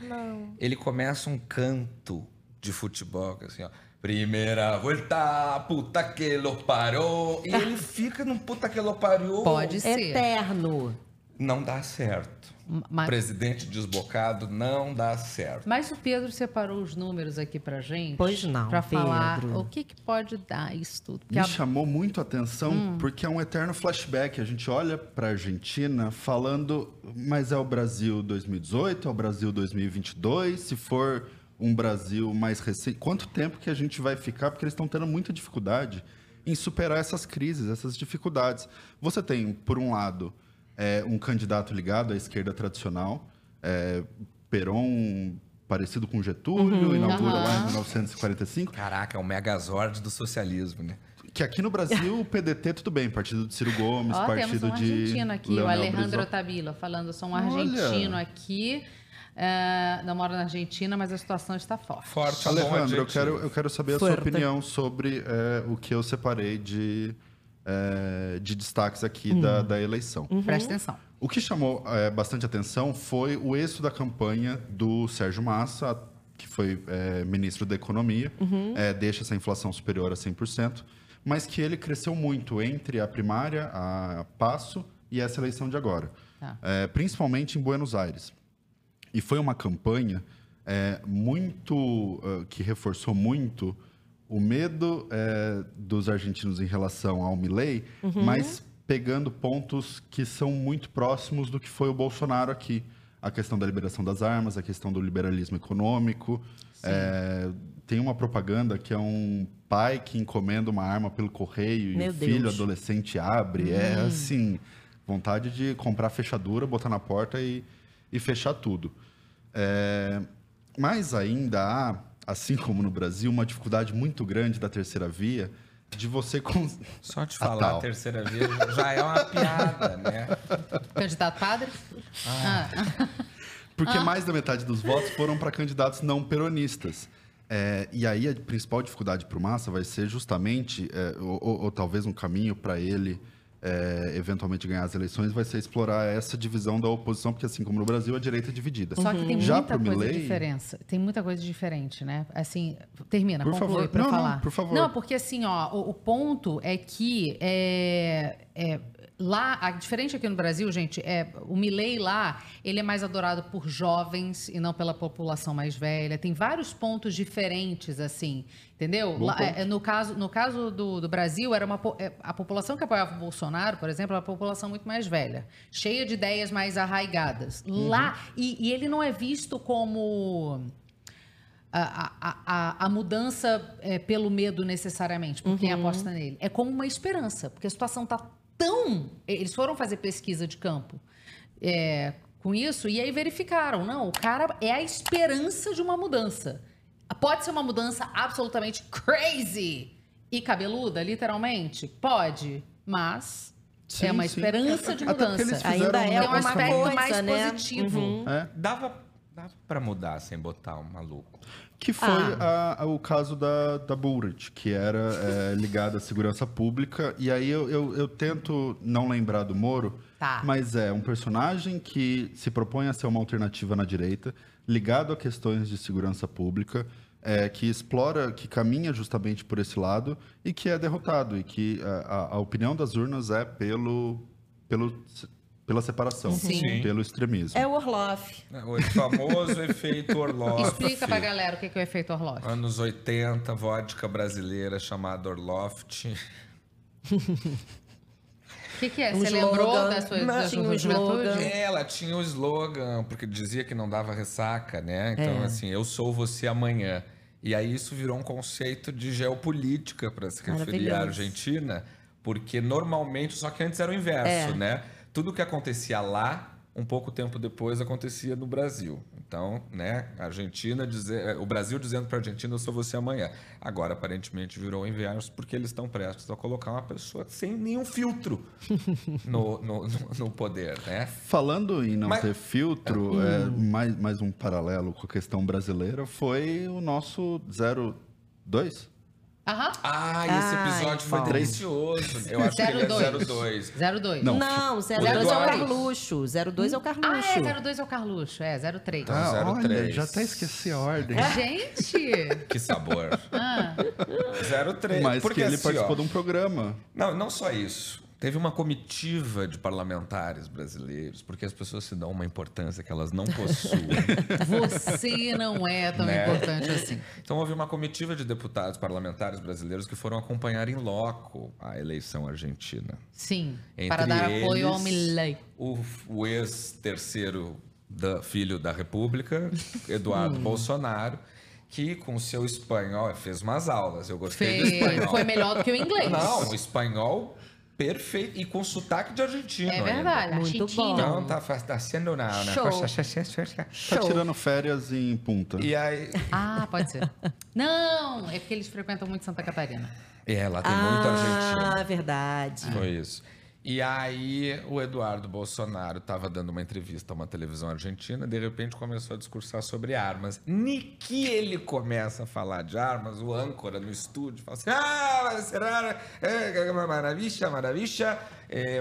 Ele começa um canto de futebol, que assim, ó. Primeira volta, puta que lo parou. E ele fica num puta que lo pariu. Pode ser. Eterno. Não dá certo. Mas, Presidente desbocado não dá certo. mas o Pedro separou os números aqui pra gente. Pois não, Pra falar Pedro. o que, que pode dar isso tudo. Me a- chamou muito a atenção Hum. porque é um eterno flashback. A gente olha para a Argentina falando, mas é o Brasil 2018, é o Brasil 2022. Se for um Brasil mais recente, quanto tempo que a gente vai ficar? Porque eles estão tendo muita dificuldade em superar essas crises, essas dificuldades. Você tem, por um lado, é, um candidato ligado à esquerda tradicional, é, Perón parecido com Getúlio, inaugura lá em Aham. 1945. Caraca, é um megazord do socialismo, né? Que aqui no Brasil, o PDT, tudo bem, partido de Ciro Gomes, temos partido um de. argentino aqui, o Leonel Alejandro Brizola. Tabila, falando, sou um Olha. argentino aqui. É, não moro na Argentina, mas a situação está forte. Forte, Alejandro, eu quero, eu quero saber a Fuerte. sua opinião sobre é, o que eu separei de, é, de destaques aqui da, da eleição. Presta atenção. O que chamou é, bastante atenção foi o êxito da campanha do Sérgio Massa, que foi é, ministro da Economia, é, deixa essa inflação superior a 100%, mas que ele cresceu muito entre a primária, a Passo e essa eleição de agora, Tá. É, principalmente em Buenos Aires. E foi uma campanha é, muito ah, que reforçou muito o medo é, dos argentinos em relação ao Milley, mas pegando pontos que são muito próximos do que foi o Bolsonaro aqui. A questão da liberação das armas, a questão do liberalismo econômico. É, tem uma propaganda que é um pai que encomenda uma arma pelo correio e Meu o filho adolescente abre. É assim, vontade de comprar fechadura, botar na porta e, e fechar tudo. É, mas ainda há, assim como no Brasil, uma dificuldade muito grande da terceira via de você cons- Só te Ah, falar, a terceira vez já é uma piada, né? Candidato padre? Ah. Porque mais da metade dos votos foram para candidatos não peronistas. É, e aí a principal dificuldade para o Massa vai ser justamente, é, ou, ou- ou talvez um caminho para ele é, eventualmente ganhar as eleições, vai ser explorar essa divisão da oposição, porque assim como no Brasil, a direita é dividida. Só que tem Já muita coisa Milley- diferença. Tem muita coisa diferente, né? Assim, termina, Por conclui favor. pra Não, falar. por favor. Não, porque assim, ó, o, o ponto é que é, é, lá, a, diferente aqui no Brasil, gente, é o Milley lá, ele é mais adorado por jovens e não pela população mais velha. Tem vários pontos diferentes, assim, entendeu? Lá, ponto. é, no caso, no caso do, do Brasil, era uma, é, a população que apoiava o Bolsonaro, por exemplo, era uma população muito mais velha, cheia de ideias mais arraigadas. Lá, e, e ele não é visto como a, a, a, a mudança é, pelo medo necessariamente, por quem aposta nele. É como uma esperança, porque a situação está tão. Eles foram fazer pesquisa de campo é, com isso e aí verificaram: não, o cara é a esperança de uma mudança. Pode ser uma mudança absolutamente crazy e cabeluda, literalmente? Pode, mas Sim, é uma sim. esperança de mudança. Ainda é um uma aspecto coisa, mais né? positivo. Uhum. É, Dava, dava pra mudar sem botar um maluco. Que foi Ah. a- a- o caso da, da Bullrich, que era é, ligada à segurança pública. E aí eu, eu, eu tento não lembrar do Moro, Tá. mas é um personagem que se propõe a ser uma alternativa na direita, ligado a questões de segurança pública, é, que explora, que caminha justamente por esse lado e que é derrotado. E que a, a- a opinião das urnas é pelo, pelo, pela separação, Sim. pelo extremismo. É o Orloff. O famoso efeito Orloff. Explica pra galera o que é o efeito Orloff. Anos 80, vodka brasileira chamada Orloft. O que, que é? Um Você lembrou slogan. da sua, Não, da tinha sua um juventude? slogan. Ela tinha o slogan, porque dizia que não dava ressaca, né? Então, É. assim, eu sou você amanhã. E aí isso virou um conceito de geopolítica para se referir à. Argentina, porque normalmente, só que antes era o inverso, É. né? Tudo que acontecia lá, um pouco tempo depois acontecia no Brasil. Então, né, a Argentina dizer, o Brasil dizendo para a Argentina eu sou você amanhã. Agora aparentemente virou inverso porque eles estão prestes a colocar uma pessoa sem nenhum filtro no, no, no- no poder, né? Falando em não Mas- ter filtro, é, mais, mais um paralelo com a questão brasileira foi o nosso 02. Aham. Ah, esse episódio foi bom. delicioso. Eu acho que ele é 02. 02. 02. Não. Não, 02 é o. Carluxo. 02 é o Ah, Carluxo. é, 02 é o Carluxo. É, 03. Então, Ah, olha, 03. já até esqueci a ordem. Gente! Que sabor. Ah, 03. Mas Porque que ele assim, participou ó, de um programa. Não, não só isso. Teve uma comitiva de parlamentares brasileiros, porque as pessoas se dão uma importância que elas não possuem. você não é tão Né? importante assim. Então houve uma comitiva de deputados parlamentares brasileiros que foram acompanhar em loco a eleição argentina. Sim, Entre para dar apoio ao eles, Milley. O, o ex-terceiro da- filho da República, Eduardo Bolsonaro, que com seu espanhol fez umas aulas. Eu gostei do Fe- espanhol. Foi melhor do que o inglês. Não, o espanhol perfeito e com sotaque de argentino. É ainda. verdade. Muito argentino. Então tá, fa- tá sendo uma, uma Show. coisa. Tá Show. tirando férias em Punta. E aí. Ah, pode ser. Não, é porque eles frequentam muito Santa Catarina. É, lá tem muito argentino. Ah, verdade. Foi isso. E aí o Eduardo Bolsonaro estava dando uma entrevista a uma televisão argentina, de repente começou a discursar sobre armas. Ni que ele começa a falar de armas, o âncora no estúdio fala assim: Ah, será é, uma maravilha, maravilha.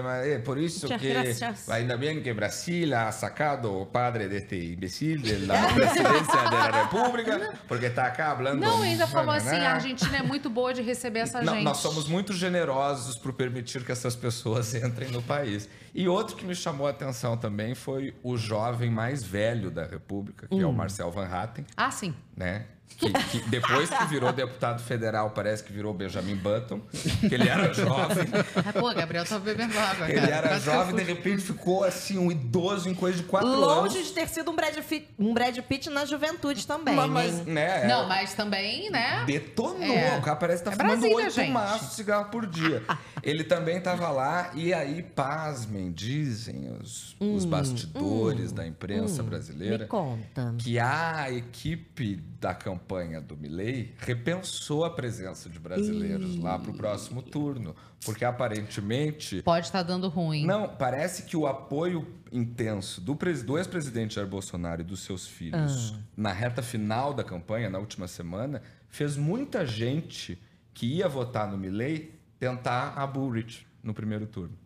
Ma- é por isso Muchas que gracias. ainda bem que Brasil ha sacado o padre deste imbecil da presidência da República, porque está acá falando. Não, ainda falou assim, a Argentina é muito boa de receber essa Não, gente. nós somos muito generosos por permitir que essas pessoas entrem no país. E outro que me chamou a atenção também foi o jovem mais velho da República, que é o Marcel Van Hatten, Ah, sim. Né? Que, que depois que virou deputado federal, parece que virou Benjamin Button, que ele era jovem. Ah, pô, Gabriel tava bebendo água, Ele cara. era Quase eu jovem, de repente ficou assim, um idoso em coisa de quatro Longe anos. de ter sido um Brad, Pitt, um Brad Pitt na juventude também. Mas, mas, né? Não, mas também, né? Detonou. É. O cara parece que tá É fumando oito maços de cigarro por dia. Ele também tava lá, e aí, pasmem, dizem os, os bastidores da imprensa brasileira Me conta. que a equipe da campanha do Milley repensou a presença de brasileiros lá pro próximo turno. Porque aparentemente. Pode estar dando ruim. Não, parece que o apoio intenso do, do ex-presidente Jair Bolsonaro e dos seus filhos na reta final da campanha, na última semana, fez muita gente que ia votar no Milley tentar a Bullrich no primeiro turno.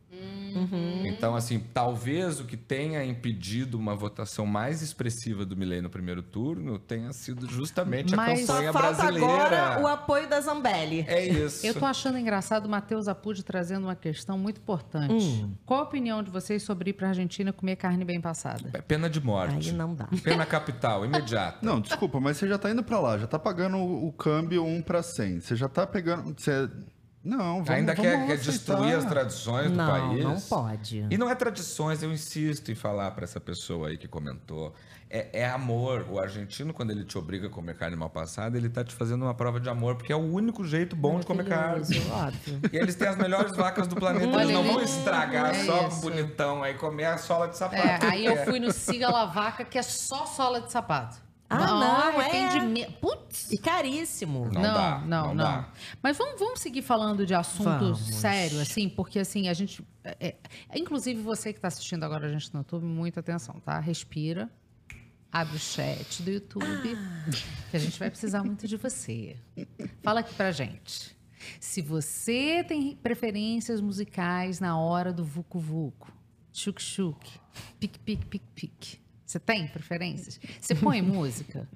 Então, assim, talvez o que tenha impedido uma votação mais expressiva do Milley no primeiro turno tenha sido justamente a Mas- Só campanha falta brasileira. agora o apoio da Zambelli. É isso. Eu tô achando engraçado o Matheus Apud trazendo uma questão muito importante. Qual a opinião de vocês sobre ir pra Argentina comer carne bem passada? É pena de morte. Aí não dá. Pena capital, imediata. Não, desculpa, mas você já tá indo pra lá, já tá pagando o, o câmbio 1 para 100. Você já tá pegando. Você... Não, vamos Ainda vamos quer, quer destruir as tradições do Não, país. não pode. E não é tradições, eu insisto em falar para essa pessoa aí que comentou. É, é amor. O argentino, quando ele te obriga a comer carne mal passada, ele tá te fazendo uma prova de amor, porque é o único jeito bom de comer carne. Óbvio. E eles têm as melhores vacas do planeta, Olha, eles não vão ele- estragar é só isso. bonitão aí, comer a sola de sapato. É, aí eu fui no Siga La Vaca, que é só sola de sapato. Ah, não, é. arrependimento. Putz! E caríssimo. Não Não, dá, não, não não. dá. Mas vamos, vamos seguir falando de assunto Vamos. sério, assim, porque assim, a gente. é- é- inclusive você que está assistindo agora a gente no YouTube, muita atenção, tá? Respira. Abre o chat do YouTube, que a gente vai precisar muito de você. Fala aqui pra gente. Se você tem preferências musicais na hora do Vucu Vucu, Chuk Chuk, Pique Pique Pique Pique, você tem preferências? Você põe música?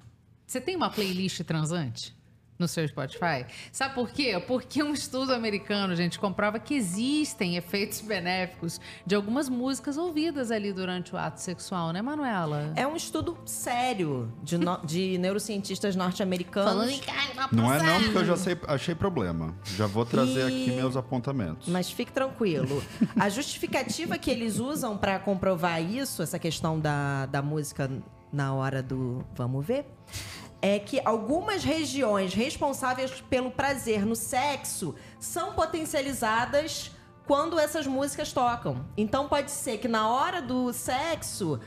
Você tem uma playlist transante? No seu Spotify? Sabe por quê? Porque um estudo americano, gente, comprova que existem efeitos benéficos de algumas músicas ouvidas ali durante o ato sexual, né, Manuela? É um estudo sério de, no- de neurocientistas norte-americanos. Falando em carne, Não é não, porque eu já sei, achei problema. Já vou trazer E- aqui meus apontamentos. Mas fique tranquilo. A justificativa que eles usam para comprovar isso, essa questão da, da música na hora do vamos ver, é que algumas regiões responsáveis pelo prazer no sexo são potencializadas quando essas músicas tocam. Então pode ser que na hora do sexo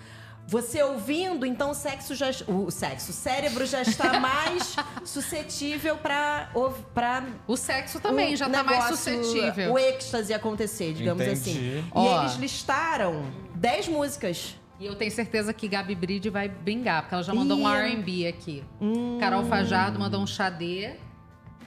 você ouvindo, então o sexo já o sexo, o cérebro já está mais suscetível para para O sexo também já tá mais suscetível. o êxtase acontecer, digamos Entendi. assim. E Ó. eles listaram 10 músicas. E eu tenho certeza que Gabi Bride vai bingar, porque ela já mandou um. R&B aqui. Carol Fajardo mandou um Xadê.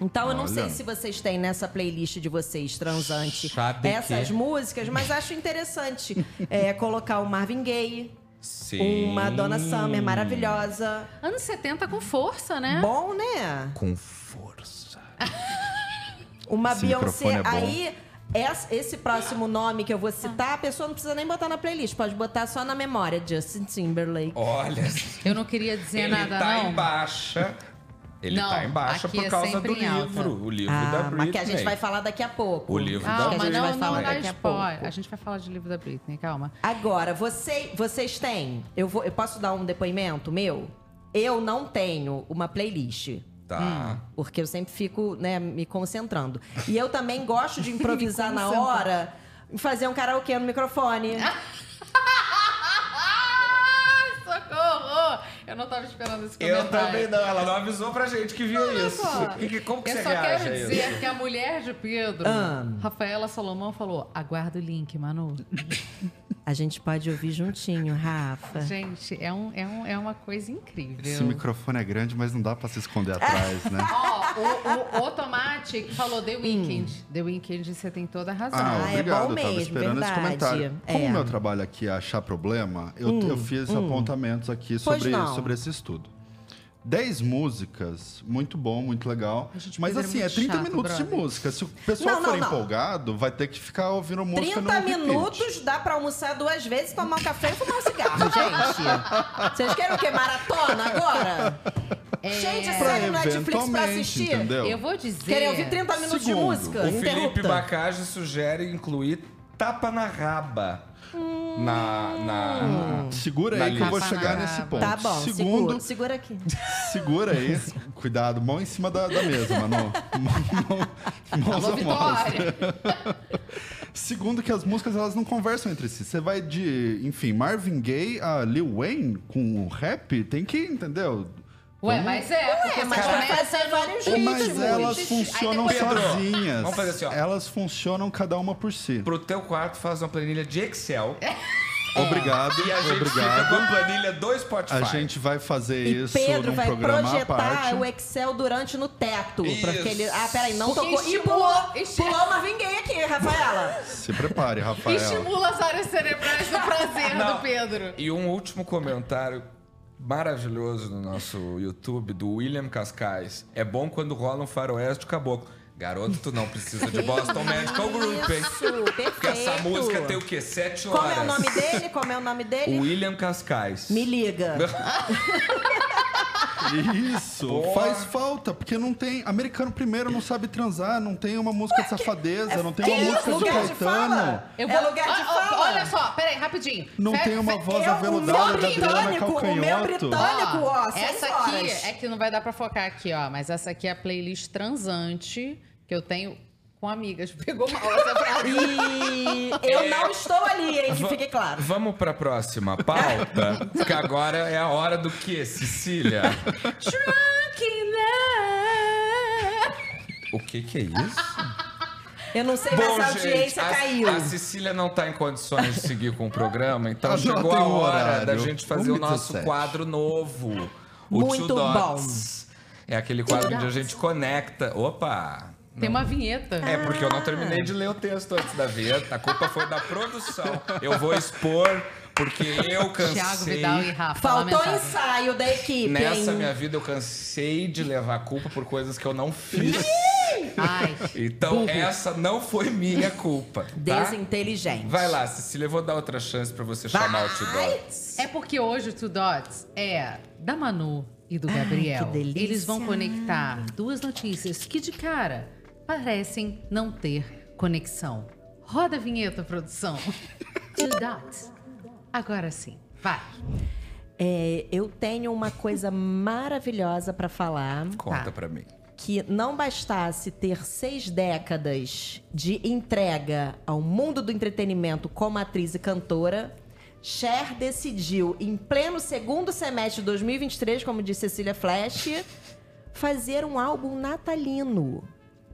Então eu não Olha. sei se vocês têm nessa playlist de vocês, transante, de essas quê? músicas, mas acho interessante é, colocar o Marvin Gaye, Sim. uma Donna Summer maravilhosa. Anos 70 com força, né? Bom, né? Com força. Uma Esse Beyoncé. é bom. Aí, esse próximo nome que eu vou citar, a pessoa não precisa nem botar na playlist, pode botar só na memória. Justin Timberlake. Olha, Eu não queria dizer ele nada, tá não. em baixa. Ele Não, tá em baixa por é causa do livro. O livro da Ah, Britney. mas que a gente vai falar daqui a pouco. O livro da Que a Calma, gente não, vai não falar daqui a pouco. A gente vai falar de livro da Britney, calma. Agora, você, vocês têm. Eu, vou, eu posso dar um depoimento meu? Eu não tenho uma playlist. Tá. Porque eu sempre fico, né, me concentrando. E eu também gosto de improvisar na hora e fazer um karaokê no microfone. Socorro! Eu não tava esperando esse Eu comentário. também não, ela não avisou pra gente que via Olha isso. só. E que- como que eu você só quero a isso? dizer que a mulher de Pedro, Ah. Rafaela Salomão, falou: aguarda o link, Manu. A gente pode ouvir juntinho, Rafa. Gente, é, um, é, um, é uma coisa incrível. Esse microfone é grande, mas não dá pra se esconder atrás, né? Ó, o, o, o Tomate falou The Weeknd. The Weeknd, você tem toda a razão. Ah, Ah, é obrigado. bom eu tava mesmo, esperando esse verdade. comentário. Como É. o meu trabalho aqui é achar problema, eu, eu fiz apontamentos aqui sobre, sobre esse estudo. 10 músicas, muito bom, muito legal. Mas assim, é muito 30 chato, minutos de brother. música. Se o pessoal Não, for não, não. empolgado, vai ter que ficar ouvindo música 30 no repeat. minutos dá pra almoçar duas vezes, tomar um café e fumar um cigarro, gente. Vocês querem o quê? Maratona agora? Gente, É, sério, no Netflix pra assistir? entendeu? Eu vou dizer. Querem ouvir 30 minutos de Segundo, música? O Felipe. Bacage sugere incluir tapa na raba. Na. na... Segura Na aí que eu vou chegar nesse ponto. Tá bom, Segundo, segura, segura aqui. segura aí. Cuidado, mão em cima da, da mesa, mano. Mãos Alô! Segundo que as músicas elas não conversam entre si. Você vai de, enfim, Marvin Gaye a Lil Wayne com o rap, tem que, entendeu? Ué, mas é. porque mas vai fazer vários Aí Mas ritmos. elas funcionam depois- sozinhas. vamos fazer assim, ó. Elas funcionam cada uma por si. Pro teu quarto faz uma planilha de Excel. Obrigado, E a gente fica com planilha do Spotify. A gente vai fazer E isso Pedro num vai programa à parte. o Excel durante no teto. Pra Isso. que ele... Ah, peraí, não Porque tocou. Estimula- pulou, esti- pulou uma vinguei aqui, Rafaela. Se prepare, Rafael. Estimula as áreas cerebrais do prazer Não. do Pedro. E um último comentário maravilhoso no nosso YouTube do William Cascais. É bom quando rola um faroeste caboclo. Garoto, tu não precisa de Boston Medical Group, hein? Isso, perfeito. Porque essa música tem o quê? Sete horas. Como é o nome dele? Como é o nome dele? William Cascais. Me liga. Isso, Porra. faz falta, porque não tem. Americano primeiro não sabe transar, não tem uma música de safadeza, não tem uma música de Caetano. Eu É lugar de Ah, ó, fala. Olha só, peraí, rapidinho. Não Fe- tem uma fe- voz Eu, o aveludada meu da Adriana britânico, o meu Calcanhoto. britânico, ó, seis essa aqui horas. é que não vai dar pra focar aqui, ó. Mas essa aqui é a playlist transante que eu tenho com amigas. Pegou mal essa frase. E eu não estou ali, hein, que fique claro. Vamos pra próxima pauta, que agora é a hora do quê, Cecília? O que que é isso? Eu não sei, mas a audiência a, caiu. a Cecília não tá em condições de seguir com o programa, então chegou a hora horário. da gente fazer o 1h17. nosso quadro novo. O Muito Two Dots. É aquele quadro onde a gente conecta. Opa! Tem uma vinheta. É porque eu não terminei de ler o texto antes da vinheta. A culpa foi da produção. Eu vou expor porque eu cansei. Thiago Vidal e Rafa. Faltou lamentável. ensaio da equipe, Nessa hein? minha vida eu cansei de levar a culpa por coisas que eu não fiz. Ai, Então burro. essa não foi minha culpa. Tá? Desinteligente. Vai lá, Cecília, eu vou dar outra chance pra você chamar o T-Dots. É porque hoje o Two Dots é da Manu e do Gabriel. que delícia. Eles vão conectar duas notícias que de cara parecem não ter conexão. Roda a vinheta, produção. Two Dots. Agora sim, vai. É, eu tenho uma coisa maravilhosa pra falar. Conta Tá. pra mim. Que não bastasse ter seis décadas de entrega ao mundo do entretenimento como atriz e cantora, Cher decidiu, em pleno segundo semestre de 2023, como disse Cecília Flash, fazer um álbum natalino.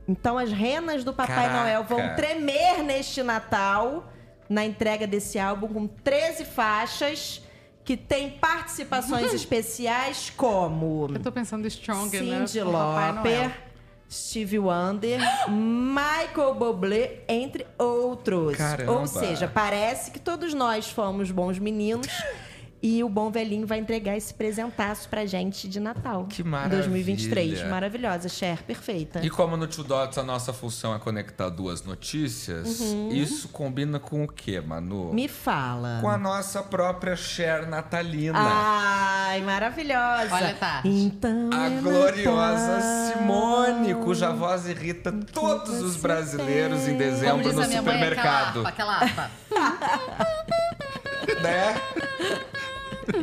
Então as renas do Papai Caraca. Noel vão tremer neste Natal na entrega desse álbum com 13 faixas que tem participações especiais como Eu tô pensando Stronger, né? Com Papai Lauper. Steve Wonder, Michael Bublé, entre outros. Caramba. Ou seja, parece que todos nós fomos bons meninos e o bom velhinho vai entregar esse presentaço pra gente de Natal. Que Em maravilha. 2023. Maravilhosa, Cher, perfeita. E como no Two Dots a nossa função é conectar duas notícias, isso combina com o quê, Manu? Uhum. Me fala. Com a nossa própria Cher natalina. Ai, maravilhosa. Olha, tá. Então A é gloriosa Natal. Simone, cuja voz irrita todos os brasileiros em Como dezembro diz no a minha mãe, supermercado. aquela harpa, aquela harpa. né?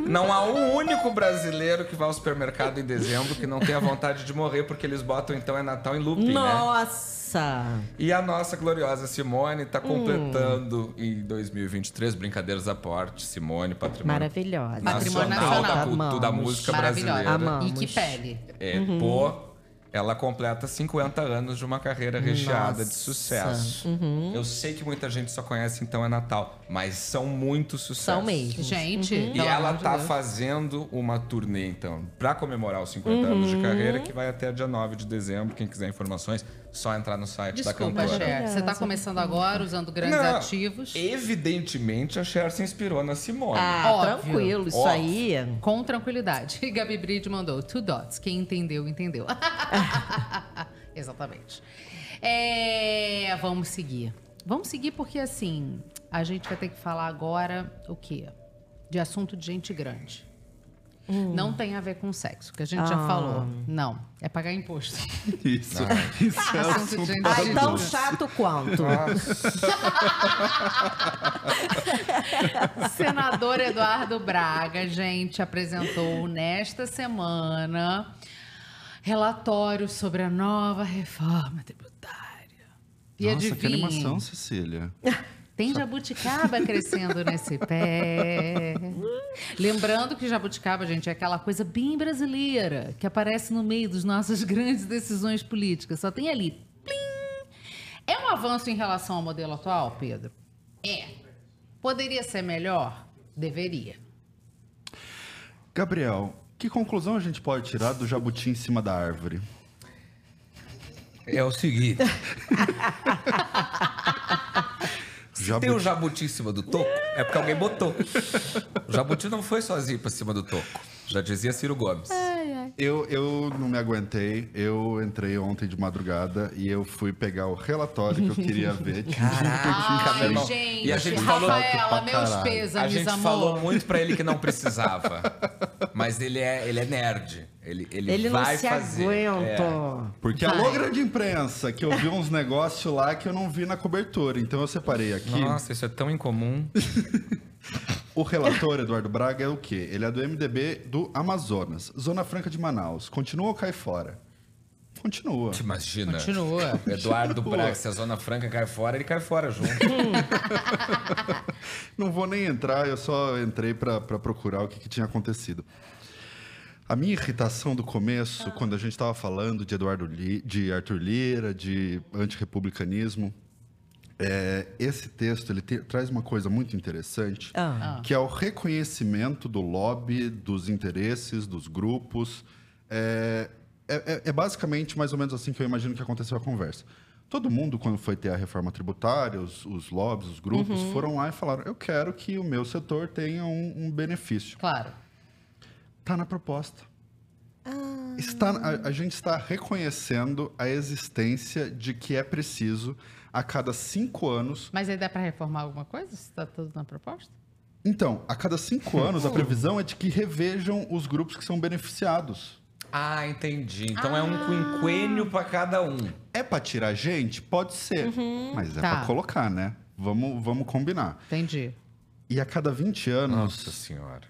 Não há um único brasileiro que vai ao supermercado em dezembro que não tenha vontade de morrer, porque eles botam então é Natal em looping, né? Nossa! E a nossa gloriosa Simone Hum. está completando em 2023, brincadeiras à parte, Simone, patrimônio Maravilhosa. Patrimônio nacional da, nacional. cultu- da música brasileira. Amamos. E que pele. É, pô, ela completa 50 anos de uma carreira recheada de Nossa. sucesso. Uhum. Eu sei que muita gente só conhece então é Natal, mas são muito sucessos. São mesmo. Gente, E pelo ela de tá Deus. fazendo uma turnê, então, pra comemorar os 50 anos Uhum. de carreira, que vai até dia 9 de dezembro. Quem quiser informações, só entrar no site Desculpa, da cantora. Cher. Você tá começando agora usando grandes Não, ativos. Evidentemente, a Cher se inspirou na Simone. Ah, Óbvio. tranquilo, isso Óbvio. aí. Com tranquilidade. E Gabi Bride mandou two dots. Quem entendeu, entendeu. Exatamente. É, vamos seguir. Vamos seguir porque, assim, a gente vai ter que falar agora o quê? De assunto de gente grande. Não tem a ver com sexo, que a gente já Ah. falou. Não, é pagar imposto. Isso, isso é Assunto de gente Ah, tão chato quanto. Senador Eduardo Braga, gente, apresentou nesta semana relatório sobre a nova reforma tributária. E Nossa, que adivinhem, animação, Cecília. tem jabuticaba crescendo nesse pé. Lembrando que jabuticaba, gente, é aquela coisa bem brasileira que aparece no meio das nossas grandes decisões políticas. Só tem ali. Plim! É um avanço em relação ao modelo atual, Pedro? É. Poderia ser melhor? Deveria. Gabriel, que conclusão a gente pode tirar do jabuti em cima da árvore? É o seguinte: Jabuti... tem o jabuti em cima do toco, é porque alguém botou. O jabuti não foi sozinho pra cima do toco. Já dizia Ciro Gomes. Eu, eu não me aguentei, eu entrei ontem de madrugada e eu fui pegar o relatório que eu queria ver. meu Ai, gente, E a gente falou- Rafaela, meus caralho. pêsames, A gente amor. falou muito pra ele que não precisava. Mas ele é, ele é nerd. Ele, ele, Ele não vai se fazer. aguenta. É. Porque alô, grande imprensa, que eu vi uns negócios lá que eu não vi na cobertura. Então eu separei aqui. Nossa, isso é tão incomum. O relator, Eduardo Braga, é o quê? Ele é do MDB do Amazonas, Zona Franca de Manaus. Continua ou cai fora? Continua. Te imagina. Continua. Eduardo Continua. Braga, se a Zona Franca cai fora, ele cai fora junto. Não vou nem entrar, eu só entrei para procurar o que, que tinha acontecido. A minha irritação do começo, quando a gente estava falando de Eduardo Li, de Arthur Lira, de antirrepublicanismo, é, esse texto ele te- traz uma coisa muito interessante, Ah. que é o reconhecimento do lobby, dos interesses, dos grupos. É, é- é- é basicamente mais ou menos assim que eu imagino que aconteceu a conversa. Todo mundo, quando foi ter a reforma tributária, os, os lobbies, os grupos, foram lá e falaram: eu quero que o meu setor tenha um, um benefício. Claro. Está na proposta. Está, a, a gente está reconhecendo a existência de que é preciso, a cada cinco anos, Mas aí dá pra reformar alguma coisa? Se tá tudo na proposta? Então, a cada cinco anos, a previsão é de que revejam os grupos que são beneficiados. Ah, entendi. Então é um quinquênio pra cada um. É para tirar gente? Pode ser. Mas é Tá. para colocar, né? Vamos, vamos combinar. Entendi. E a cada 20 anos, Nossa senhora.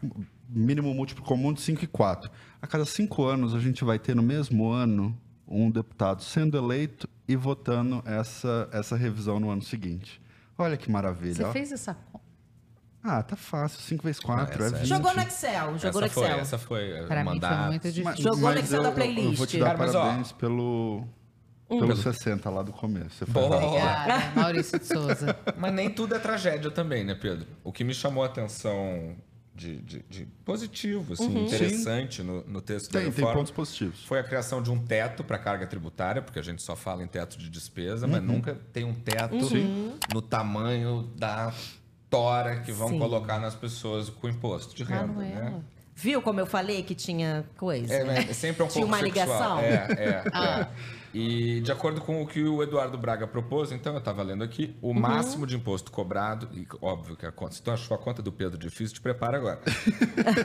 mínimo múltiplo comum de 5 e 4. A cada cinco anos, a gente vai ter no mesmo ano um deputado sendo eleito e votando essa, essa revisão no ano seguinte. Olha que maravilha. Você ó. fez essa conta? Ah, tá fácil. 5 vezes 4 Ah, é essa é- 20. Jogou no Excel, jogou no essa foi, Excel. essa foi Pra mim foi muito difícil. Mas- Jogou no mas Excel eu- da Eu, playlist. vou te dar Cara, mas, ó, parabéns pelo, pelo 60 lá do começo. Você foi. Obrigada, Maurício de Souza. Mas nem tudo é tragédia também, né, Pedro? O que me chamou a atenção de, de- de positivo, assim, Uhum. interessante no, no texto da Tem, tem reforma. pontos positivos. Foi a criação de um teto para carga tributária, porque a gente só fala em teto de despesa, Uhum. mas nunca tem um teto no tamanho da tora que vão Sim. colocar nas pessoas com imposto de renda, né? Manuela. Viu como eu falei que tinha coisa? É, mas é sempre um Tinha uma sexual. ligação? É, é, é. E de acordo com o que o Eduardo Braga propôs, então eu estava lendo aqui, o máximo de imposto cobrado, e óbvio que a conta, se tu achou a conta do Pedro difícil, te prepara agora.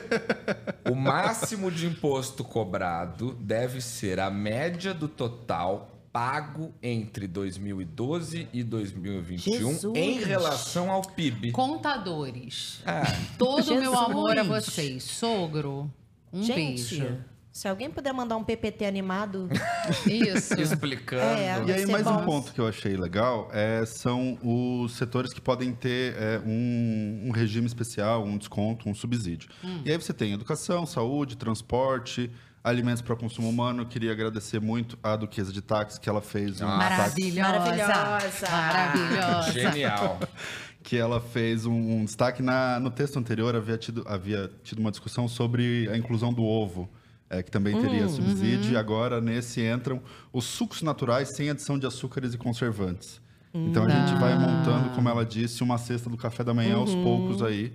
o máximo de imposto cobrado deve ser a média do total pago entre 2012 e 2021 Jesus. em relação ao PIB. Contadores. Ah, Todo o meu amor a vocês. Sogro, um Gente, beijo. Se alguém puder mandar um PPT animado, Isso. explicando. É, E aí, mais bom. um ponto que eu achei legal é, são os setores que podem ter é, um, um regime especial, um desconto, um subsídio. E aí você tem educação, saúde, transporte, alimentos para consumo humano. Eu queria agradecer muito a Duquesa de Táxi, que ela fez um destaque, Maravilhosa. Maravilhosa. Maravilhosa. Genial. que ela fez um, um destaque na, no texto anterior havia tido, havia tido uma discussão sobre a inclusão do ovo. É, que também teria subsídio, e agora nesse entram os sucos naturais sem adição de açúcares e conservantes. Então a gente vai montando, como ela disse, uma cesta do café da manhã aos poucos aí,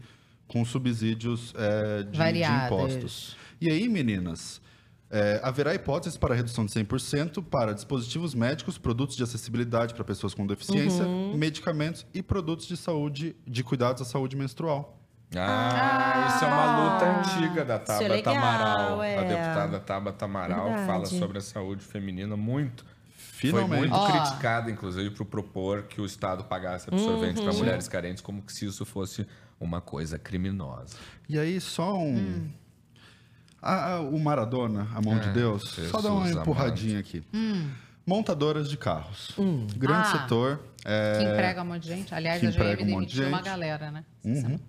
com subsídios é, de, de impostos. E aí, meninas, é, haverá hipóteses para redução de 100% para dispositivos médicos, produtos de acessibilidade para pessoas com deficiência, medicamentos e produtos de saúde, de cuidados à saúde menstrual. Ah, isso é uma luta antiga da é Tabata legal, Amaral. é. A deputada Tabata Amaral Verdade. fala sobre a saúde feminina muito. Finalmente. Foi muito Ó. criticada, inclusive, por propor que o Estado pagasse absorvente para mulheres carentes, como se isso fosse uma coisa criminosa. E aí, só um. Hum. Ah, ah, o Maradona, a mão de Deus, só dá uma Jesus empurradinha aqui. Montadoras de carros. Grande Ah, setor. é, Que emprega um monte de gente. Aliás, que a GM emprega um monte de demitiu uma gente. galera, né? Uhum.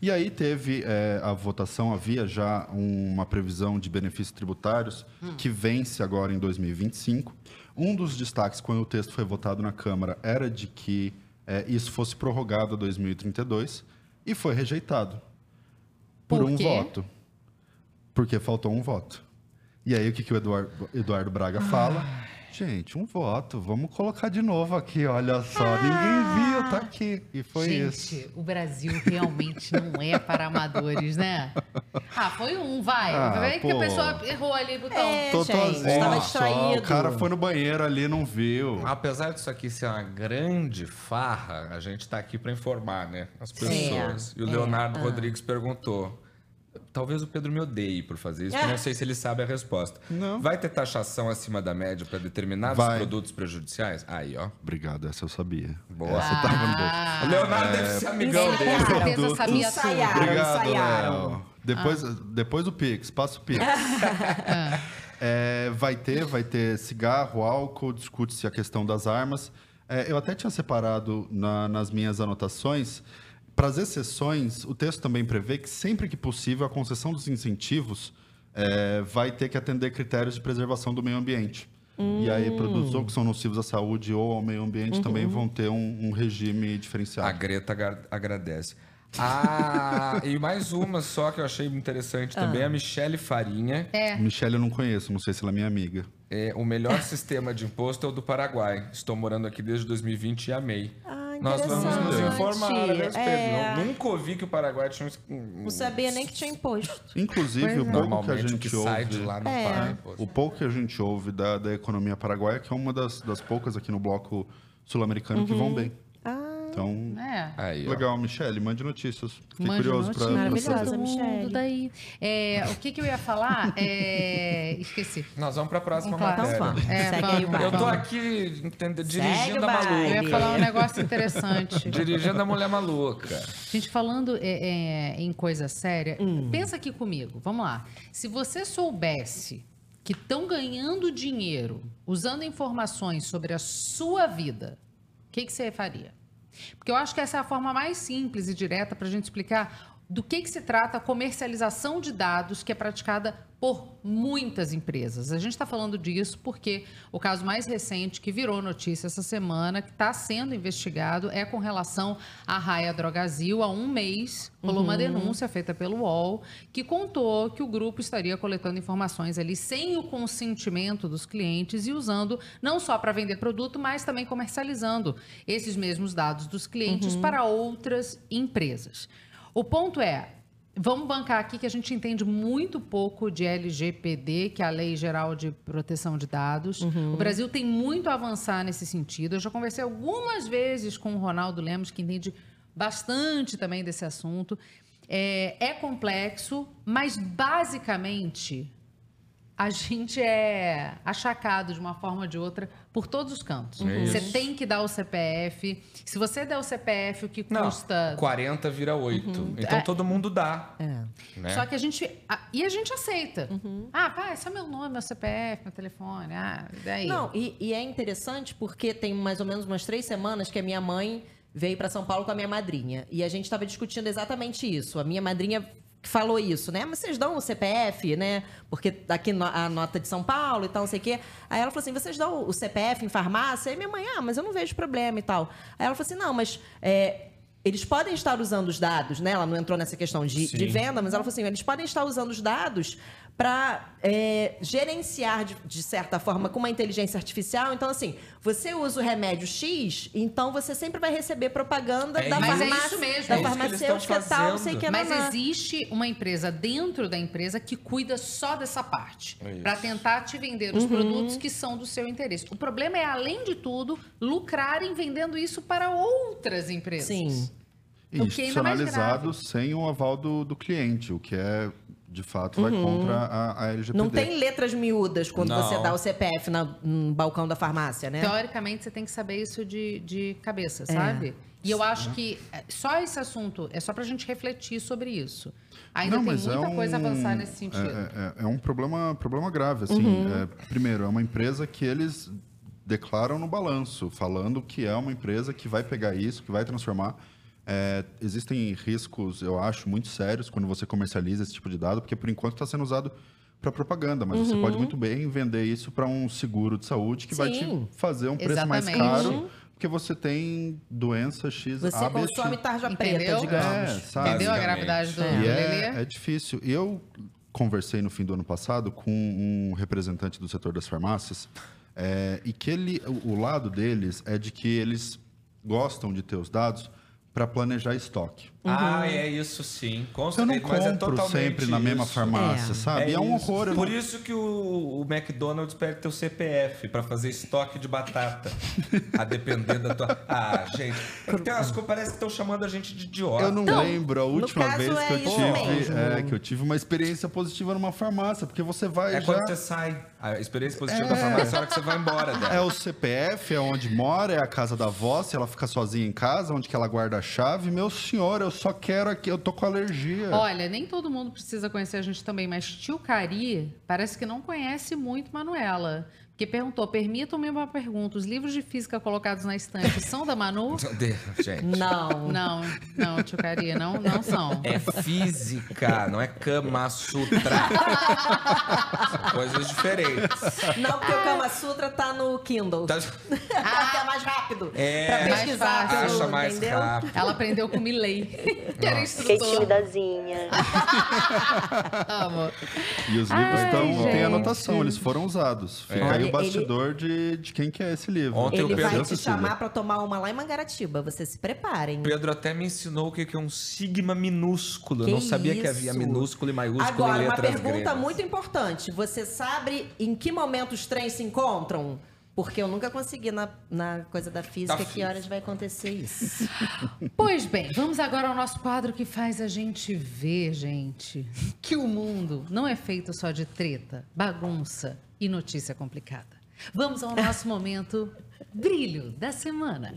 E aí teve é, a votação, havia já uma previsão de benefícios tributários que vence agora em 2025. Um dos destaques, quando o texto foi votado na Câmara, era de que é, isso fosse prorrogado a 2032 e foi rejeitado por, Por um voto. Porque faltou um voto. E aí o que, que o Eduardo, Eduardo Braga fala? Gente, um voto, vamos colocar de novo aqui, olha só. Ninguém viu, tá aqui. E foi isso. Gente, o Brasil realmente não é para amadores, né? Ah, foi um, vai. Ah, vai que a pô. pessoa errou ali o botão. É, Totozinho gente, tava só, distraído. O cara foi no banheiro ali, não viu. Apesar disso aqui ser uma grande farra, a gente está aqui para informar, né? As pessoas. e o é, Leonardo ah. Rodrigues perguntou. Talvez o Pedro me odeie por fazer isso, porque não sei se ele sabe a resposta. Não. Vai ter taxação acima da média para determinados Vai. produtos prejudiciais? Aí, ó. Obrigado, essa eu sabia. Boa. Essa tava no bolso. Ah, O Leonardo deve ser amigão ele dele. com certeza sabia Ensaiaram. Obrigado, ensaiaram. Léo. Depois, Ah. depois do Pix, passa o Pix. É, vai ter, vai ter cigarro, álcool, discute-se a questão das armas. É, eu até tinha separado na- nas minhas anotações. Para as exceções, o texto também prevê que sempre que possível a concessão dos incentivos é, vai ter que atender critérios de preservação do meio ambiente. E aí, produtos ou que são nocivos à saúde ou ao meio ambiente também vão ter um, um regime A diferenciado. Greta agra- agradece. Ah, e mais uma só que eu achei interessante também, Ah. a Michele Farinha. É. Michelle eu não conheço, não sei se ela é minha amiga. É, o melhor sistema de imposto é o do Paraguai. Estou morando aqui desde 2020 e amei. Ah, Nós vamos nos informar a respeito. É. Não- nunca ouvi que o Paraguai tinha um. Não sabia nem que tinha imposto. Inclusive, Pois o é. pouco que a gente que sai ouve... de lá não É. paga imposto. O pouco que a gente ouve da, da economia paraguaia, que é uma das, das poucas aqui no bloco sul-americano que vão bem. Então, É. Aí, legal, Michele, mande notícias. Fiquei Mande curioso para Maravilhosa. Michele. daí. É, o que, que eu ia falar? É, esqueci. Nós vamos para a próxima Vamos lá. matéria. então vamos. É, Segue aí o vamos. Eu tô aqui entende, dirigindo o a baile. Eu ia maluca. falar um negócio interessante. Dirigindo a mulher maluca. Gente, falando é, é, em coisa séria, pensa aqui comigo. Vamos lá. Se você soubesse que estão ganhando dinheiro usando informações sobre a sua vida, o que, que você faria? Porque eu acho que essa é a forma mais simples e direta para a gente explicar do que, que se trata a comercialização de dados que é praticada por muitas empresas. A gente está falando disso porque o caso mais recente que virou notícia essa semana, que está sendo investigado, é com relação à Raia Drogazil. Há um mês rolou uma denúncia feita pelo UOL que contou que o grupo estaria coletando informações ali sem o consentimento dos clientes e usando não só para vender produto, mas também comercializando esses mesmos dados dos clientes para outras empresas. O ponto é, vamos bancar aqui que a gente entende muito pouco de LGPD, que é a Lei Geral de Proteção de Dados. O Brasil tem muito a avançar nesse sentido. Eu já conversei algumas vezes com o Ronaldo Lemos, que entende bastante também desse assunto. É, é complexo, mas basicamente a gente é achacado de uma forma ou de outra por todos os cantos. É Você tem que dar o CPF. Se você der o CPF, o que Não, custa. 40 vira 8. Então É. todo mundo dá. É. Né? Só que a gente. a- e a gente aceita. Uhum. Ah, pá, esse é meu nome, meu CPF, meu telefone. Ah, daí. Não, e, e é interessante porque tem mais ou menos umas três semanas que a minha mãe veio para São Paulo com a minha madrinha. E a gente estava discutindo exatamente isso. A minha madrinha falou isso, né? Mas vocês dão o CPF, né? Porque aqui no- a nota de São Paulo e tal, não sei o quê. Aí ela falou assim: vocês dão o CPF em farmácia? Aí minha mãe, ah, mas eu não vejo problema e tal. Aí ela falou assim: não, mas. é, eles podem estar usando os dados, né? Ela não entrou nessa questão de, de venda, mas ela falou assim: eles podem estar usando os dados para gerenciar de, de certa forma com uma inteligência artificial. Então, assim, você usa o remédio X, então você sempre vai receber propaganda É da isso. Mas é farmácia, isso mesmo. da É isso eles farmacêutica tal, não sei o que. Mas existe uma empresa dentro da empresa que cuida só dessa parte. É isso. Para tentar te vender Uhum. os produtos que são do seu interesse. O problema é, além de tudo, lucrarem vendendo isso para outras empresas. Sim. O que é ainda institucionalizado sem o aval do, do cliente, o que é, de fato, vai contra a, a LGPD. Uhum. Não tem letras miúdas quando Não. você dá o CPF na- no balcão da farmácia, né? Teoricamente, você tem que saber isso de, de cabeça, sabe? E eu acho que é, só esse assunto é só para a gente refletir sobre isso. Ainda Não, tem mas muita é um, coisa a avançar nesse sentido. É, é- é um problema, problema grave, assim. Uhum. É, primeiro, é uma empresa que eles declaram no balanço, falando que é uma empresa que vai pegar isso, que vai transformar. É, existem riscos, eu acho, muito sérios quando você comercializa esse tipo de dado, porque por enquanto está sendo usado para propaganda, mas Uhum. você pode muito bem vender isso para um seguro de saúde que vai te Sim. fazer um preço mais Exatamente. caro, porque você tem doença X, Você A, B, X. consome tarja Entendeu? preta, digamos. É, sabe? Entendeu a gravidade do, E é, é difícil. Eu conversei no fim do ano passado com um representante do setor das farmácias é, e que ele, o, o lado deles é de que eles gostam de ter os dados para planejar estoque. Ah, é isso sim. Com Eu não mas é compro totalmente sempre na mesma isso. farmácia, É. sabe? É, um isso. horror. eu Por não- isso que o, o McDonald's pede teu CPF pra fazer estoque de batata. a depender da tua. Ah, gente. é que Tem umas coisas, parece que estão chamando a gente de idiota. Eu não Não, lembro a no última caso vez que é eu isso tive, é, que eu tive uma experiência positiva numa farmácia, porque você vai É já quando você sai. A experiência positiva É. da farmácia é a hora que você vai embora dela. É o CPF, é onde mora, é a casa da avó, se ela fica sozinha em casa, onde que ela guarda a chave. Meu senhor, eu só quero aqui, eu tô com alergia. Olha, nem todo mundo precisa conhecer a gente também, mas tio Cari parece que não conhece muito Manuela. Porque perguntou, permitam-me uma pergunta, os livros de física colocados na estante são da Manu? Gente. Não. Não, não, tio Cari, não, não são. É física, não é Kama Sutra. São coisas diferentes. Não, porque o Kama Sutra tá no Kindle. Tá- que é mais rápido. É, pra mais pesquisar. fácil. pelo- Acha mais entendeu? rápido. Ela aprendeu com Milley, que era Fiquei instrutor. timidazinha. Amo. E os livros Ai, estão, têm anotação, eles foram usados. Fica aí o bastidor de, de quem que é esse livro. Ontem Ele vai te chamar pra tomar uma lá em Mangaratiba. Vocês se preparem. Pedro até me ensinou o que é um sigma minúsculo. Eu não sabia que havia isso? minúsculo e maiúsculo Agora, em uma letras pergunta gregas. muito importante. Você sabe em que momento os trens se encontram? Porque eu nunca consegui na, na coisa da física Da que física. horas vai acontecer isso. Pois bem, vamos agora ao nosso quadro que faz a gente ver, gente, que o mundo não é feito só de treta, bagunça e notícia complicada. Vamos ao nosso momento brilho da semana.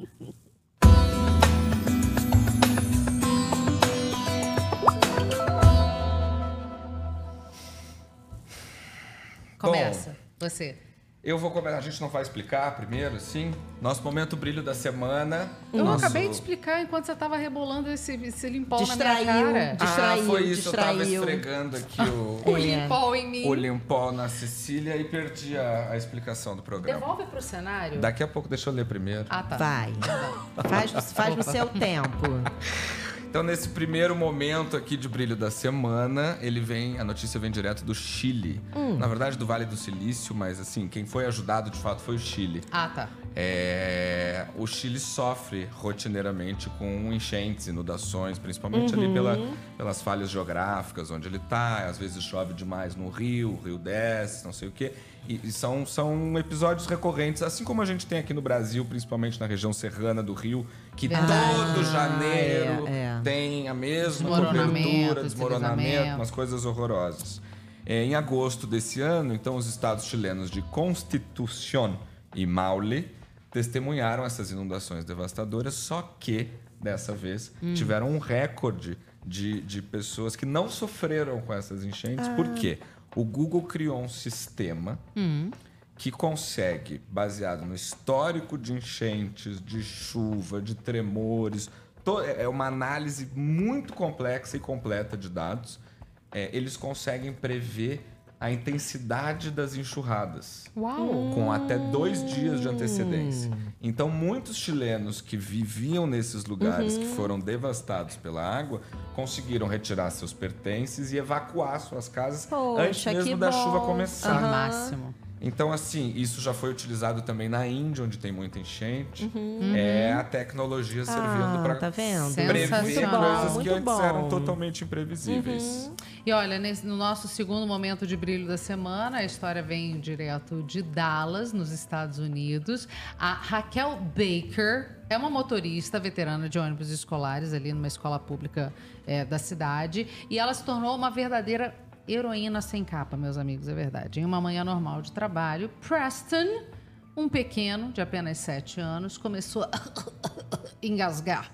Começa, você. Eu vou começar. A gente não vai explicar primeiro, sim? Nosso momento brilho da semana. Eu Nosso- acabei de explicar enquanto você tava rebolando esse, esse limpol na minha Distraiu. cara. Dis- Distraiu, ah, foi isso. Eu tava distraiu. esfregando aqui o, O limpol em mim. o limpol na Cecília e perdi a, a explicação do programa. Devolve pro cenário. Daqui a pouco, deixa eu ler primeiro. Ah, tá. Vai. Faz, faz no seu tempo. Então, nesse primeiro momento aqui de brilho da semana, ele vem, a notícia vem direto do Chile. Hum. Na verdade, do Vale do Silício, mas assim, quem foi ajudado de fato foi o Chile. Ah, tá. É, o Chile sofre rotineiramente com enchentes, inundações, principalmente ali pela- pelas falhas geográficas onde ele está. Às vezes chove demais no rio, o rio desce, não sei o quê. E, e são, são episódios recorrentes, assim como a gente tem aqui no Brasil, principalmente na região serrana do Rio, que Verdade. todo janeiro é, é. tem a mesma cobertura, desmoronamento, umas coisas horrorosas. É, em agosto desse ano, então, os estados chilenos de Constitución e Maule testemunharam essas inundações devastadoras, só que, dessa vez, tiveram um recorde de, de pessoas que não sofreram com essas enchentes. Por quê? O Google criou um sistema que consegue, baseado no histórico de enchentes, de chuva, de tremores, to- é uma análise muito complexa e completa de dados. É, eles conseguem prever a intensidade das enxurradas Uau! com até dois dias de antecedência. Então, muitos chilenos que viviam nesses lugares que foram devastados pela água conseguiram retirar seus pertences e evacuar suas casas Poxa, antes mesmo da bom. chuva começar. Aham. Máximo. Então, assim, isso já foi utilizado também na Índia, onde tem muita enchente. Uhum. É a tecnologia servindo Ah, para tá prever coisas Muito que antes bom. eram totalmente imprevisíveis. E olha, nesse- no nosso segundo momento de brilho da semana, a história vem direto de Dallas, nos Estados Unidos. A Raquel Baker é uma motorista veterana de ônibus escolares ali numa escola pública eh, da cidade. E ela se tornou uma verdadeira heroína sem capa, meus amigos, é verdade. Em uma manhã normal de trabalho, Preston, um pequeno de apenas 7 anos, começou a engasgar.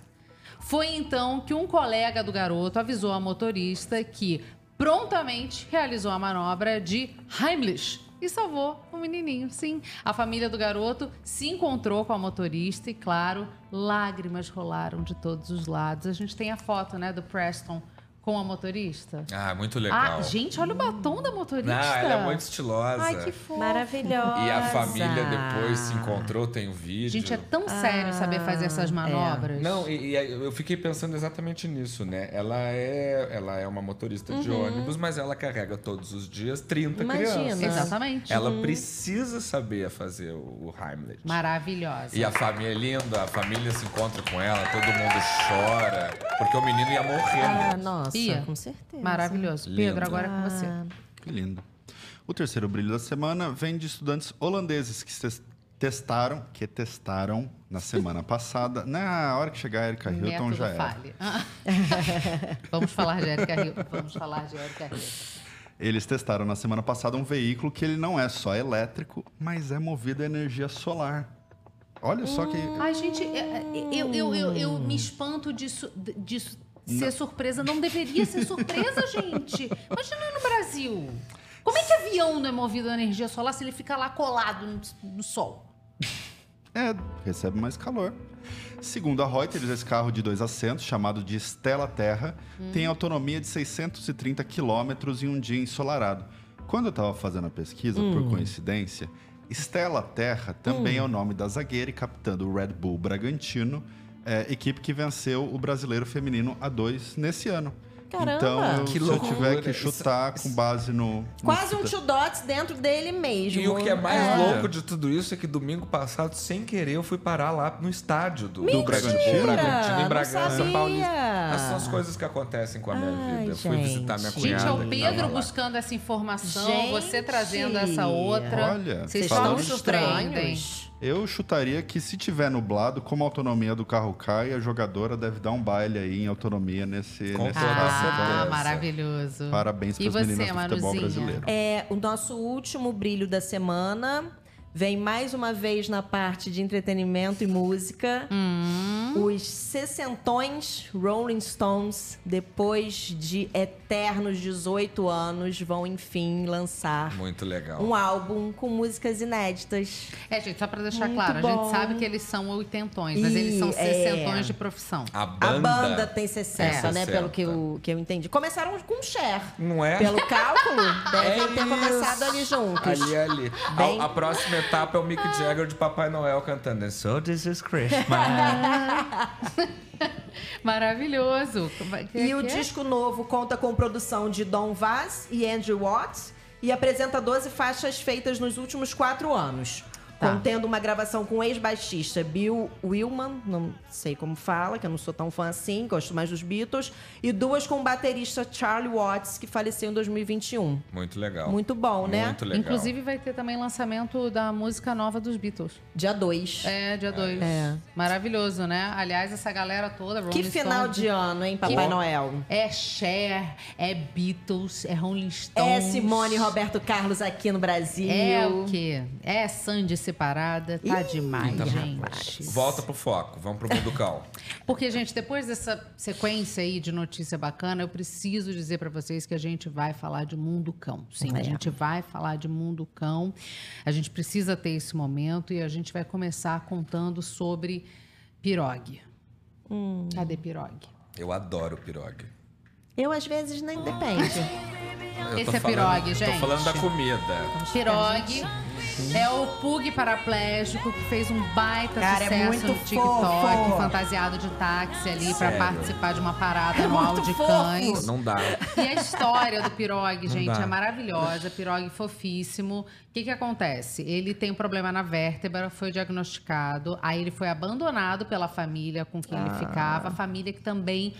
Foi então que um colega do garoto avisou a motorista que prontamente realizou a manobra de Heimlich e salvou o menininho. Sim, a família do garoto se encontrou com a motorista e, claro, lágrimas rolaram de todos os lados. A gente tem a foto, né, do Preston com a motorista. Ah, muito legal. Ah, gente, olha o batom da motorista. Não, ela é muito estilosa. Ai, que fofo. Maravilhosa. E a família depois se encontrou, tem o vídeo. Gente, é tão sério saber fazer essas manobras. Não, e, e eu fiquei pensando exatamente nisso, né? Ela é, ela é uma motorista de ônibus, mas ela carrega todos os dias 30 Imagina. crianças. Exatamente. Ela precisa saber fazer o, o Heimlich. Maravilhosa. E a família é linda, a família se encontra com ela, todo mundo chora, porque o menino ia morrer. Ah, né? Nossa, com certeza. Maravilhoso. Lindo. Pedro, agora é com você. Que lindo. O terceiro brilho da semana vem de estudantes holandeses que tes- testaram, que testaram na semana passada. Na hora que chegar a Erika Hilton Método já era. falha. vamos falar de Erika Hilton. Vamos falar de Erika Hilton. Eles testaram na semana passada um veículo que ele não é só elétrico, mas é movido a energia solar. Olha só que. Ai, gente, é- é- eu, eu, eu, eu me espanto disso, disso ser surpresa. Não deveria ser surpresa, gente. Imagina no Brasil. Como é que avião não é movido a energia solar se ele fica lá colado no, no sol? É, recebe mais calor. Segundo a Reuters, esse carro de dois assentos, chamado de Stella Terra, tem autonomia de 630 quilômetros em um dia ensolarado. Quando eu estava fazendo a pesquisa, por coincidência, Stella Terra também é o nome da zagueira e capitã do Red Bull Bragantino, é, equipe que venceu o brasileiro feminino A2 nesse ano. Caramba! Então, eu, se eu tiver que chutar com base no... no Quase um chuta- two dots dentro dele mesmo. E o que é mais É. louco de tudo isso é que domingo passado, sem querer, eu fui parar lá no estádio do, Do Bragantino? Bragantino, em Bragança. Paulista. Essas são as coisas que acontecem com a minha Ai, vida. Eu fui gente. visitar minha Gente, cunhada. é o Pedro buscando essa informação, Gente. você trazendo essa outra. Olha, Vocês estão estranhos. Eu chutaria que se tiver nublado, como a autonomia do carro cai, a jogadora deve dar um baile aí em autonomia nesse, Com nesse toda caso. Ah, certeza. maravilhoso. Parabéns para as meninas do futebol Manuzinha? brasileiro. É, o nosso último brilho da semana vem mais uma vez na parte de entretenimento e música. Os sessentões Rolling Stones, depois de eternos 18 anos, vão enfim lançar Muito legal. um álbum com músicas inéditas. É, gente, só pra deixar Muito claro, a bom. gente sabe que eles são oitentões, mas eles são E, sessentões é. de profissão. A A banda, banda tem 60, É. né? 60. Pelo que eu, que eu entendi. Começaram com Cher. Não é? Pelo cálculo, devem É ter começado ali juntos. Ali, ali. Bem- A, a próxima etapa é o Mick Jagger de Papai Noel cantando. So this is Christmas. Maravilhoso. Vai- que- E o é? disco novo conta com produção de Don Vaz e Andrew Watts e apresenta 12 faixas feitas nos últimos quatro anos. Tá. Contendo uma gravação com o ex-baixista Bill Willman, não sei como fala, que eu não sou tão fã assim, gosto mais dos Beatles, e duas com o baterista Charlie Watts, que faleceu em 2021. Muito legal. Muito bom, né? Muito legal. Inclusive vai ter também lançamento da música nova dos Beatles. Dia 2. É, dia 2. É. Maravilhoso, né? Aliás, essa galera toda, Rolling Que final Stones, de ano, hein, Papai Que- Noel? É Cher, é Beatles, é Rolling Stones. É Simone e Roberto Carlos aqui no Brasil. É o quê? É Sandy separada, tá Ih, demais, tá gente. Volta pro foco, vamos pro mundo cal. Porque, gente, depois dessa sequência aí de notícia bacana, eu preciso dizer pra vocês que a gente vai falar de mundo cão. Sim, a É. gente vai falar de mundo cão. A gente precisa ter esse momento e a gente vai começar contando sobre pirogue. Hum. Cadê pirogue? Eu adoro pirogue. Eu, às vezes, nem depende. Eu Esse tô é falando- pirogue, Tô gente. falando da comida. Pirogue é o Pug paraplégico que fez um baita Cara, é sucesso muito no TikTok, fofo. fantasiado de táxi ali pra Sério? participar de uma parada anual muito de fofo. cães. Não dá. E a história do Pirogue, Não gente, dá. é maravilhosa. Pirogue fofíssimo. O que que acontece? Ele tem um problema na vértebra, foi diagnosticado. Aí ele foi abandonado pela família com quem Ah. ele ficava. A família que também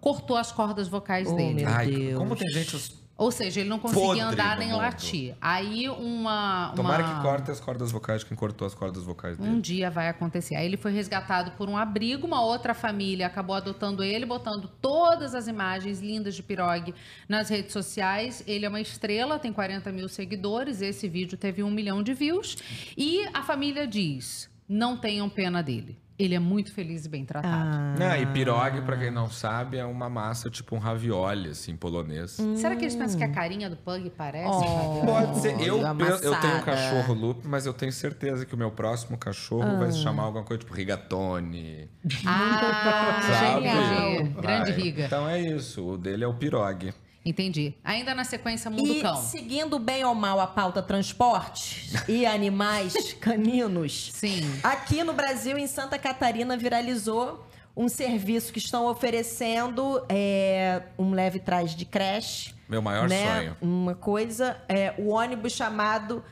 cortou as cordas vocais Oh, dele. meu Ai, Deus. como tem gente. Ou seja, ele não conseguia Podre andar nem latir. Aí uma... Tomara uma... que corte as cordas vocais de quem cortou as cordas vocais dele. Um dia vai acontecer. Aí ele foi resgatado por um abrigo, uma outra família acabou adotando ele, botando todas as imagens lindas de Pirogue nas redes sociais. Ele é uma estrela, tem 40 mil seguidores. Esse vídeo teve um milhão de views. E a família diz: não tenham pena dele. Ele é muito feliz e bem tratado. Ah, e pirogue, pra quem não sabe, é uma massa tipo um ravioli, assim, polonês. Será que eles pensam que a carinha do Pug parece? Oh. Pode ser. Eu, eu tenho um cachorro loop, mas eu tenho certeza que o meu próximo cachorro vai se chamar alguma coisa tipo rigatone. Ah, Sabe? genial. Grande Vai. riga. Então é isso. O dele é o pirogue. Entendi. Ainda na sequência Mundo E Cão. seguindo bem ou mal a pauta transporte e animais caninos, Sim. aqui no Brasil, em Santa Catarina, viralizou um serviço que estão oferecendo é, um leve trás de creche. Meu maior né? sonho. Uma coisa, é o ônibus chamado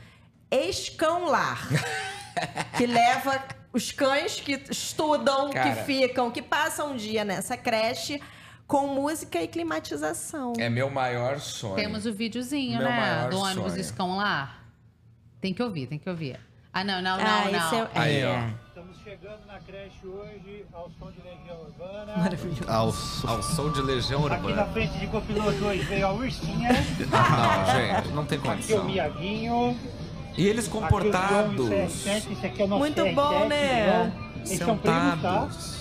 Escão Lar, que leva os cães que estudam, Cara. que ficam, que passam um dia nessa creche com música e climatização. É meu maior sonho. Temos o videozinho, Meu né? maior Do ônibus sonho. Escão lá. Tem que ouvir, tem que ouvir. Ah, não, não, não, Ah, não. esse é- Aí, é. ó. Estamos chegando na creche hoje ao som de Legião Urbana. Maravilhoso. Ao Ao som de Legião Aqui na frente de copiloto hoje veio a Ursinha, Não, gente, não tem aqui é o condição. Miaguinho, E eles aqui o comportados. João CR7, esse aqui é o nosso Muito CR7, bom, né? João. Eles são primos, tá? Sentados.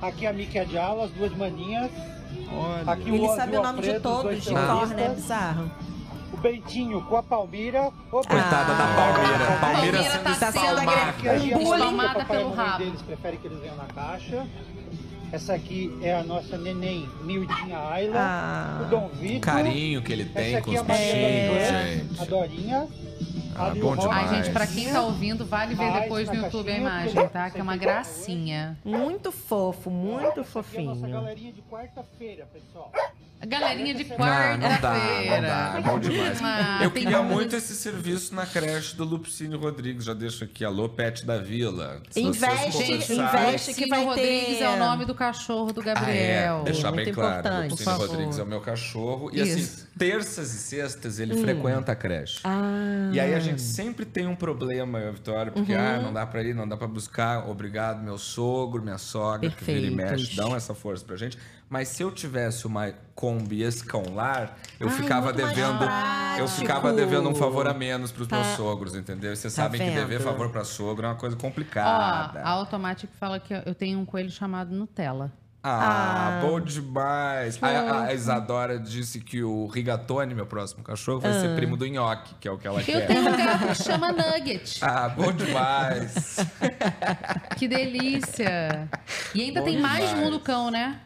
Aqui a Mickey Adiala, as duas maninhas. Olha. Aqui Ele o sabe o nome de Alfredo, os todos, de cor, né? Bizarro. O Bentinho com a Palmira. Opa, Coitada da Palmeira. Palmeira Palmeira sendo tá sendo espalmada. A Gia bullying. A pelo rabo. deles preferem que eles venham na caixa. Essa aqui é a nossa neném miudinha Ayla. Ah. o Dom Vitor. carinho que ele tem Essa com é os a bichinhos, Gabriela, gente. A Dorinha. Ah, bom Rob. Ai, demais. gente, pra quem tá ouvindo, vale ver depois no YouTube a imagem, tá? Que é uma gracinha. Muito fofo, muito a nossa fofinho. galerinha de quarta-feira, pessoal. A galerinha de Não, não dá, não quarta-feira. dá. É bom demais. Ah, eu queria muito esse serviço na creche do Lupicínio Rodrigues. Já deixo aqui. Alô, Pet da Vila. Se Investe, investe. que Lupicínio vai Rodrigues ter- é o nome do cachorro do Ah, Gabriel. é. Deixar Muito bem claro. importante. Lupicínio Por favor. Rodrigues é o meu cachorro. E Isso. Hum. assim, terças e sextas ele frequenta a creche. Ah. E aí a gente gente sempre tem um problema, eu, Vitória, porque ah, Uhum. não dá pra ir, não dá pra buscar. Obrigado, meu sogro, minha sogra, que vira e Perfeitos. mexe, dão essa força pra gente. Mas se eu tivesse uma Kombi escolar, eu Ai, ficava devendo. Eu ficava devendo um favor a menos pros meus Tá. sogros, entendeu? E Vocês Tá sabem que dever vendo? favor pra sogro é uma coisa Ó, complicada. a Automatic fala que eu tenho um coelho chamado Nutella. Ah, bom demais. A, a- a Isadora disse que o Rigatone, meu próximo cachorro, vai ser primo do Nhoque, que é o que ela Eu quer. tenho um gato que chama Nugget. Ah, bom demais. Que delícia. E ainda Bom tem mais demais. Mundo Cão, né?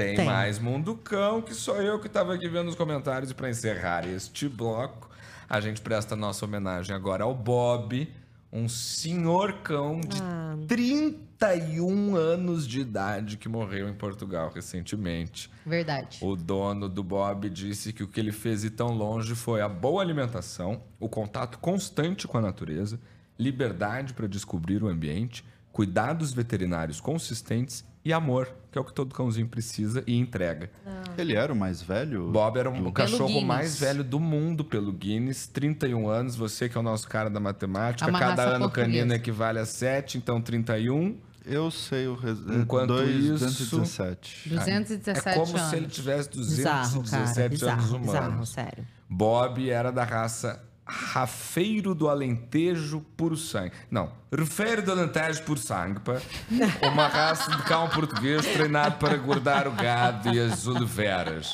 Tem, Tem. mais Mundo Cão, que sou eu que estava aqui vendo os comentários. E para encerrar este bloco, a gente presta nossa homenagem agora ao Bob, um senhor cão de 31 anos de idade que morreu em Portugal recentemente. Verdade. O dono do Bob disse que o que ele fez ir tão longe foi a boa alimentação, o contato constante com a natureza, liberdade para descobrir o ambiente, cuidados veterinários consistentes e amor, que é o que todo cãozinho precisa e entrega. Ele era o mais velho? Bob era um- o cachorro Guinness. mais velho do mundo pelo Guinness, 31 anos, você que é o nosso cara da matemática, É cada ano portuguesa. canino equivale a 7, então 31. Eu sei o res... Enquanto dois, isso- 217. 217 é como anos. se ele tivesse Bizarro, cara. 217 anos Bizarro, humanos. bizarro, sério. Bob era da raça Rafeiro do Alentejo por sangue. Não, Rafeiro do Alentejo por sangue, pá. Uma raça de cão português treinado para guardar o gado e as oliveiras.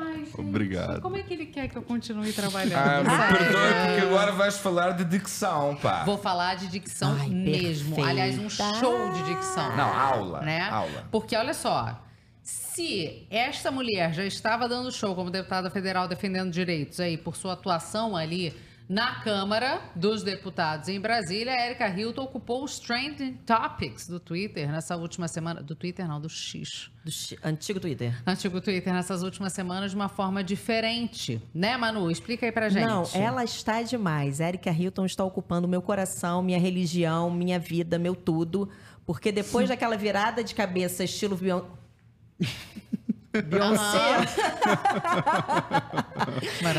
Ai, gente, Obrigado. Como é que ele quer que eu continue trabalhando? Ah, me perdoe, porque agora vais falar de dicção, pá. Vou falar de dicção Ai, mesmo. perfeita. Aliás, um show de dicção. Não, aula, Né? aula. Porque olha só. Se esta mulher já estava dando show como deputada federal defendendo direitos aí por sua atuação ali na Câmara dos Deputados em Brasília, a Erika Hilton ocupou os trending topics do Twitter nessa última semana. Do Twitter, não, do X. Do chi- antigo Twitter. Antigo Twitter nessas últimas semanas de uma forma diferente. Né, Manu? Explica aí pra gente. Não, ela está demais. Erika Hilton está ocupando meu coração, minha religião, minha vida, meu tudo. Porque depois daquela virada de cabeça estilo Beyoncé,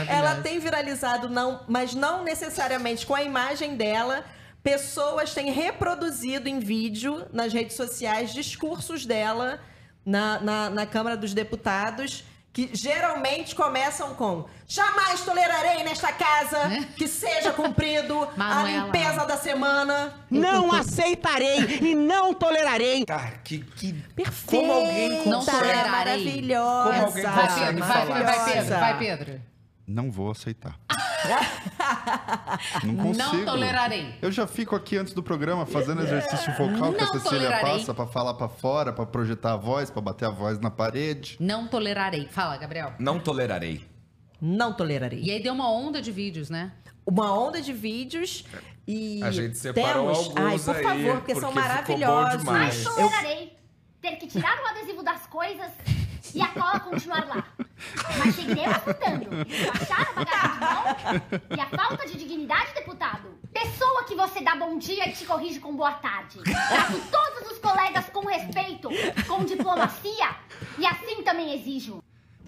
ela tem viralizado, não, mas não necessariamente com a imagem dela. Pessoas têm reproduzido em vídeo nas redes sociais discursos dela na, na, na Câmara dos Deputados. Que geralmente começam com jamais tolerarei nesta casa que seja cumprido a Manuela. limpeza da semana. Não aceitarei e não tolerarei. Cara, que, que Perfeita, como alguém Não consegue... tolerarei. maravilhosa. Como alguém Vai, consegue Pedro, vai, falar vai? Pedro, vai, Pedro. Não vou aceitar. Não consigo. Não tolerarei. Eu já fico aqui antes do programa fazendo exercício vocal que a Cecília tolerarei. passa pra falar pra fora, pra projetar a voz, pra bater a voz na parede. Não tolerarei. Fala, Gabriel. Não tolerarei. Não tolerarei. E aí deu uma onda de vídeos, né? Uma onda de vídeos e A gente separou temos... Ai, alguns por aí, favor, porque, são porque ficou bom maravilhosos. Mas tolerarei ter que tirar o adesivo das coisas e a cola continuar lá. Mas seguirei assustando. Baixar a bagagem de mão e a falta de dignidade, deputado. Pessoa que você dá bom dia e te corrige com boa tarde. Trato todos os colegas com respeito, com diplomacia e assim também exijo.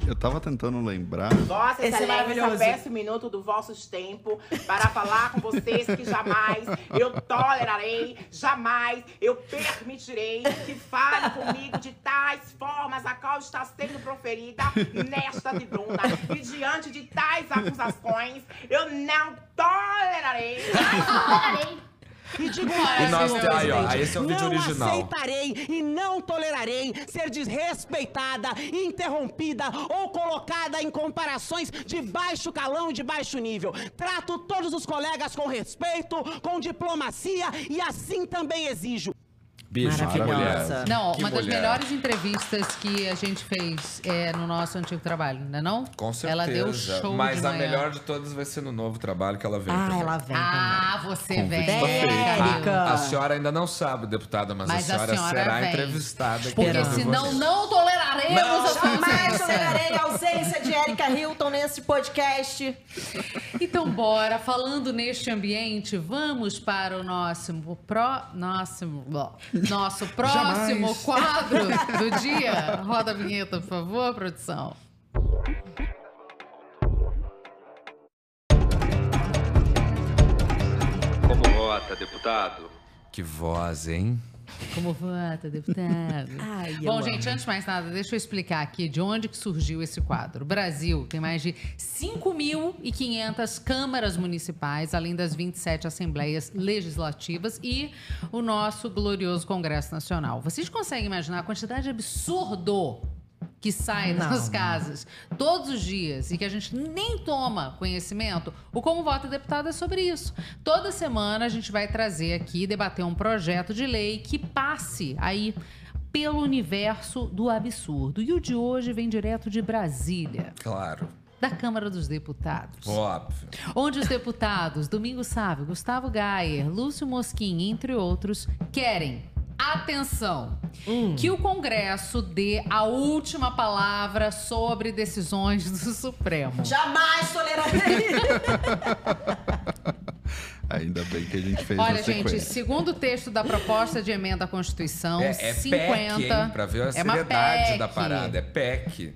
Eu tava tentando lembrar. Vossa Esse é Excelência, maravilhoso. peço um minuto do vosso tempo para falar com vocês que jamais eu tolerarei, jamais eu permitirei que fale comigo de tais formas a qual está sendo proferida nesta tribuna. E diante de tais acusações, eu não tolerarei. Mas tolerarei. E digo E mais, nós senhor aí, ó, esse é o vídeo não original. aceitarei e não tolerarei ser desrespeitada, interrompida ou colocada em comparações de baixo calão e de baixo nível. Trato todos os colegas com respeito, com diplomacia e assim também exijo. Bicho, que Maravilhosa. Não, Que uma das mulher. melhores entrevistas que a gente fez é, no nosso antigo trabalho, não é não? Com certeza. Ela deu show Mas de a manhã. melhor de todas vai ser no novo trabalho que ela vem. Ah, também. ela vem Ah, você vem. Convite feito. Érica. A senhora ainda não sabe, deputada, mas, Mas a senhora, será vem. entrevistada. aqui Porque de senão você. não toleraremos Não, a Jamais tolerarei a ausência de Erika Hilton nesse podcast. Então, bora. Falando neste ambiente, vamos para o nosso, pró, nosso, nosso próximo Jamais. quadro do dia. Roda a vinheta, por favor, produção. Como vota, deputado? Que voz, hein? Como vota, deputado? Ai, Bom, amo. gente, antes de mais nada, deixa eu explicar aqui de onde que surgiu esse quadro. O Brasil tem mais de 5.500 câmaras municipais, além das 27 assembleias legislativas e o nosso glorioso Congresso Nacional. Vocês conseguem imaginar a quantidade absurdo que sai das casas todos os dias e que a gente nem toma conhecimento, o Como Vota Deputado é sobre isso. Toda semana a gente vai trazer aqui, debater um projeto de lei que passe aí pelo universo do absurdo. E o de hoje vem direto de Brasília, Claro, da Câmara dos Deputados. óbvio. Onde os deputados Domingos Sávio, Gustavo Gayer, Lúcio Mosquim, entre outros, querem. Atenção! Que o Congresso dê a última palavra sobre decisões do Supremo. Jamais tolerarei. Ainda bem que a gente fez Olha, gente, segundo o texto da proposta de emenda à Constituição, É, é 50. PEC, hein? Pra ver a é seriedade da parada. É PEC.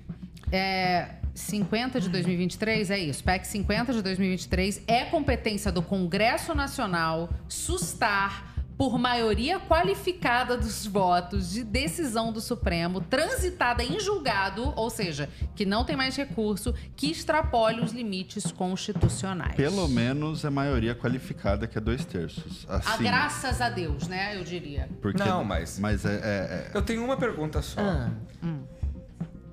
É, 50 de 2023, é isso. PEC 50 de 2023 é competência do Congresso Nacional sustar por maioria qualificada dos votos de decisão do Supremo transitada em julgado, ou seja, que não tem mais recurso, que extrapole os limites constitucionais. Pelo menos é maioria qualificada, que é dois terços. A Assim, graças a Deus, né? Eu diria. porque, Não, mas- Mas é, é- é- Eu tenho uma pergunta só. Ah.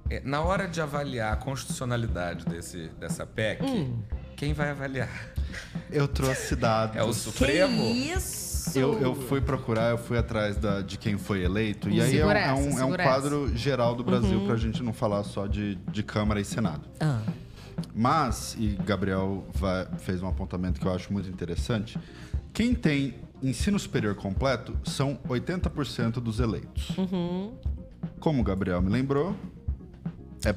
É, Na hora de avaliar a constitucionalidade desse, dessa PEC, Hum. quem vai avaliar? Eu trouxe dados. É o Supremo? Que isso? Eu, eu fui procurar, eu fui atrás da- de quem foi eleito. E aí é um, é um- é um quadro geral do Brasil Uhum. pra gente não falar só de, de Câmara e Senado. Ah. Mas, e Gabriel vai- fez um apontamento que eu acho muito interessante, quem tem ensino superior completo são 80% dos eleitos. Uhum. Como o Gabriel me lembrou, é,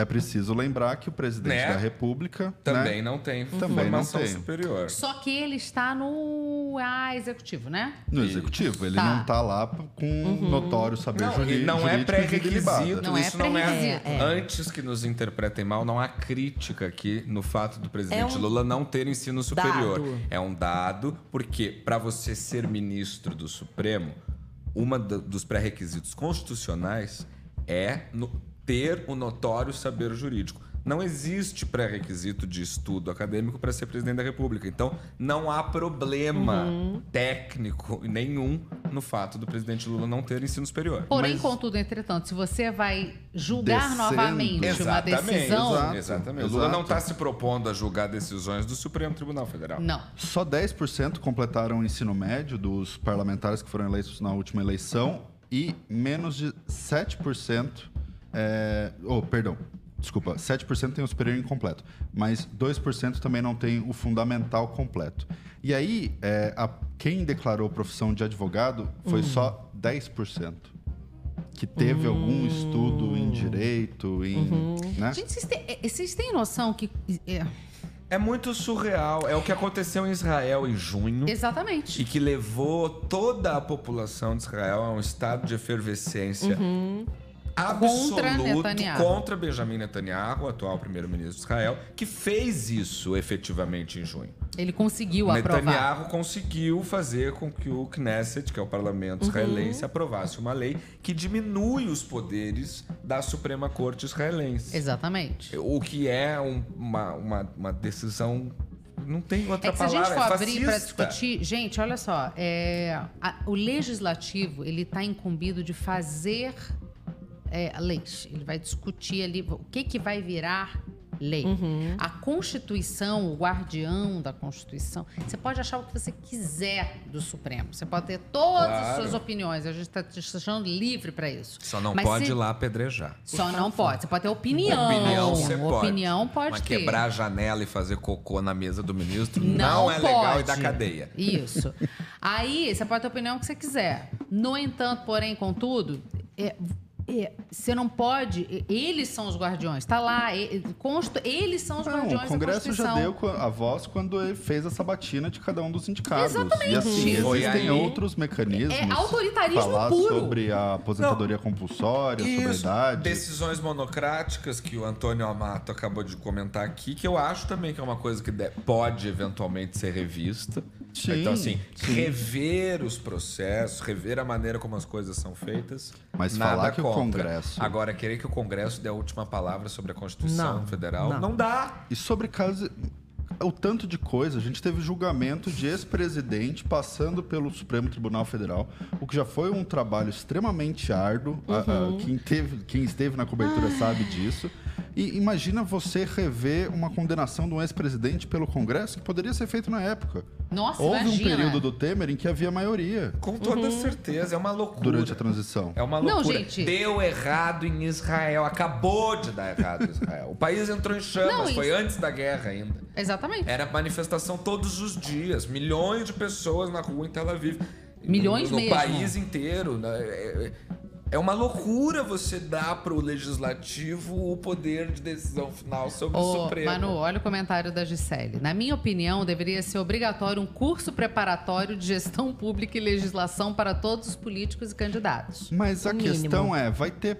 é preciso lembrar que o presidente Né? da República Também né, não tem Também não formação tem. superior. Só que ele está no ah, executivo, né? no executivo. Ele Tá. não tá lá com notório saber Não, e não é jurídico pré-requisito, Não é isso não é, pré-requisito. É. Antes que nos interpretem mal, não há crítica aqui no fato do presidente É um Lula não ter ensino superior. dado. É um dado, porque para você ser ministro do Supremo, uma da- dos pré-requisitos constitucionais é no- ter o notório saber jurídico. Não existe pré-requisito de estudo acadêmico para ser presidente da República. Então, não há problema Uhum. técnico nenhum no fato do presidente Lula não ter ensino superior. Porém, Mas- contudo, entretanto, se você vai julgar Descendo. novamente uma Exatamente, decisão, exato. exatamente. O exato. Lula não está se propondo a julgar decisões do Supremo Tribunal Federal. não. Só 10% completaram o ensino médio dos parlamentares que foram eleitos na última eleição e menos de 7%. É, oh, perdão. Desculpa, 7% tem o superior incompleto, mas 2% também não tem o fundamental completo. E aí, é, a- quem declarou profissão de advogado foi só 10%. Que teve algum estudo em direito, em. Né? Gente, vocês têm, eh, vocês têm noção que. é, É muito surreal. É o que aconteceu em Israel em junho. exatamente. E que levou toda a população de Israel a um estado de efervescência absoluto Contra Netanyahu. contra Benjamin Netanyahu, atual primeiro-ministro de Israel, que fez isso efetivamente em junho. Ele conseguiu O aprovar. Netanyahu conseguiu fazer com que o Knesset, que é o parlamento israelense, aprovasse uma lei que diminui os poderes da Suprema Corte israelense. Exatamente. O que é um- uma, uma, uma decisão. Não tem outra É que se a palavra. gente for é abrir para discutir, gente, olha só, é, a- o legislativo ele está incumbido de fazer é, leis. Ele vai discutir ali o que que vai virar lei. A Constituição, o guardião da Constituição, você pode achar o que você quiser do Supremo. Você pode ter todas as Claro. suas opiniões. A gente está te deixando livre para isso. Só não Mas pode se- ir lá apedrejar. Só não pode. Você pode ter opinião. Opinião você pode. Opinião pode Mas ter. quebrar a janela e fazer cocô na mesa do ministro não, Não, é legal e pode. dá cadeia. Isso. Aí você pode ter a opinião que você quiser. No entanto, porém, contudo, é, você não pode. Eles são os guardiões. Está lá. eles são os Não, guardiões o Congresso da já deu a voz quando ele fez a sabatina de cada um dos indicados. Exatamente. E assim, existem aí- outros mecanismos. É autoritarismo falar puro. sobre a aposentadoria compulsória, sobre a idade. decisões monocráticas que o Antônio Amato acabou de comentar aqui, que eu acho também que é uma coisa que de- pode eventualmente ser revista. Sim, então, assim, sim. rever os processos, rever a maneira como as coisas são feitas. Mas nada falar que o contra. Congresso- Agora, querer que o Congresso dê a última palavra sobre a Constituição Não, Federal não. não dá. E sobre caso. O tanto de coisa, a gente teve julgamento de ex-presidente passando pelo Supremo Tribunal Federal, o que já foi um trabalho extremamente árduo. a- a- quem, teve, quem esteve na cobertura sabe disso. E imagina você rever uma condenação de um ex-presidente pelo Congresso, que poderia ser feito na época. Nossa, Houve imagina. um período do Temer em que havia maioria Com toda certeza, é uma loucura. durante a transição. É uma Não, loucura. gente. Deu errado em Israel. Acabou de dar errado em Israel. O país entrou em chamas. Não, Foi isso- antes da guerra ainda. Exatamente. Era manifestação todos os dias. Milhões de pessoas na rua em Tel Aviv. Milhões no, no mesmo. país inteiro. né? É, uma loucura você dar para o legislativo o poder de decisão final sobre o Ô, Supremo. Manu, olha o comentário da Gisele. Na minha opinião, deveria ser obrigatório um curso preparatório de gestão pública e legislação para todos os políticos e candidatos. Mas a O mínimo. questão é, vai ter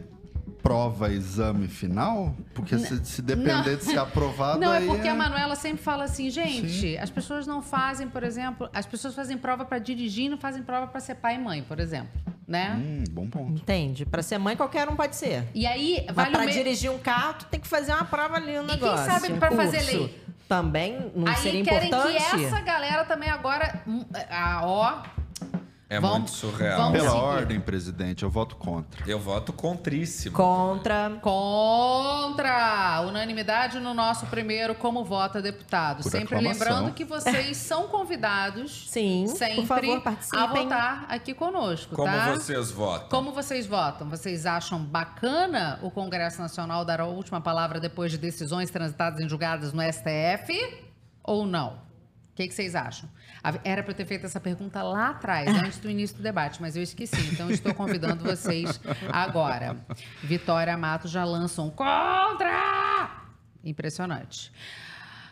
prova, exame final? Porque se, se depender não. de ser aprovado, Não, é aí porque a Manuela sempre fala assim, gente, Sim. as pessoas não fazem, por exemplo, as pessoas fazem prova para dirigir e não fazem prova para ser pai e mãe, por exemplo, né? Hum, bom ponto. Entende? Pra ser mãe, qualquer um pode ser. E aí, Mas vale pra o me... dirigir um carro, tu tem que fazer uma prova ali no quem negócio. sabe um pra fazer curso. lei? Também não Aí seria querem importante. que essa galera também agora, hum, ah, ó, É Vamos- muito surreal. vamos- Pela seguir. ordem, presidente, eu voto contra. Eu voto contríssimo. Contra. Contra! Unanimidade no nosso primeiro como vota deputado. Por sempre aclamação. lembrando que vocês são convidados Sim, sempre por favor, a votar aqui conosco, Como tá? vocês votam? Como vocês votam? Vocês acham bacana o Congresso Nacional dar a última palavra depois de decisões transitadas em julgadas no STF ou não? O que, que vocês acham? Era para eu ter feito essa pergunta lá atrás, antes do início do debate, mas eu esqueci. Então estou convidando vocês agora. Vitória Mato já lança um contra! Impressionante.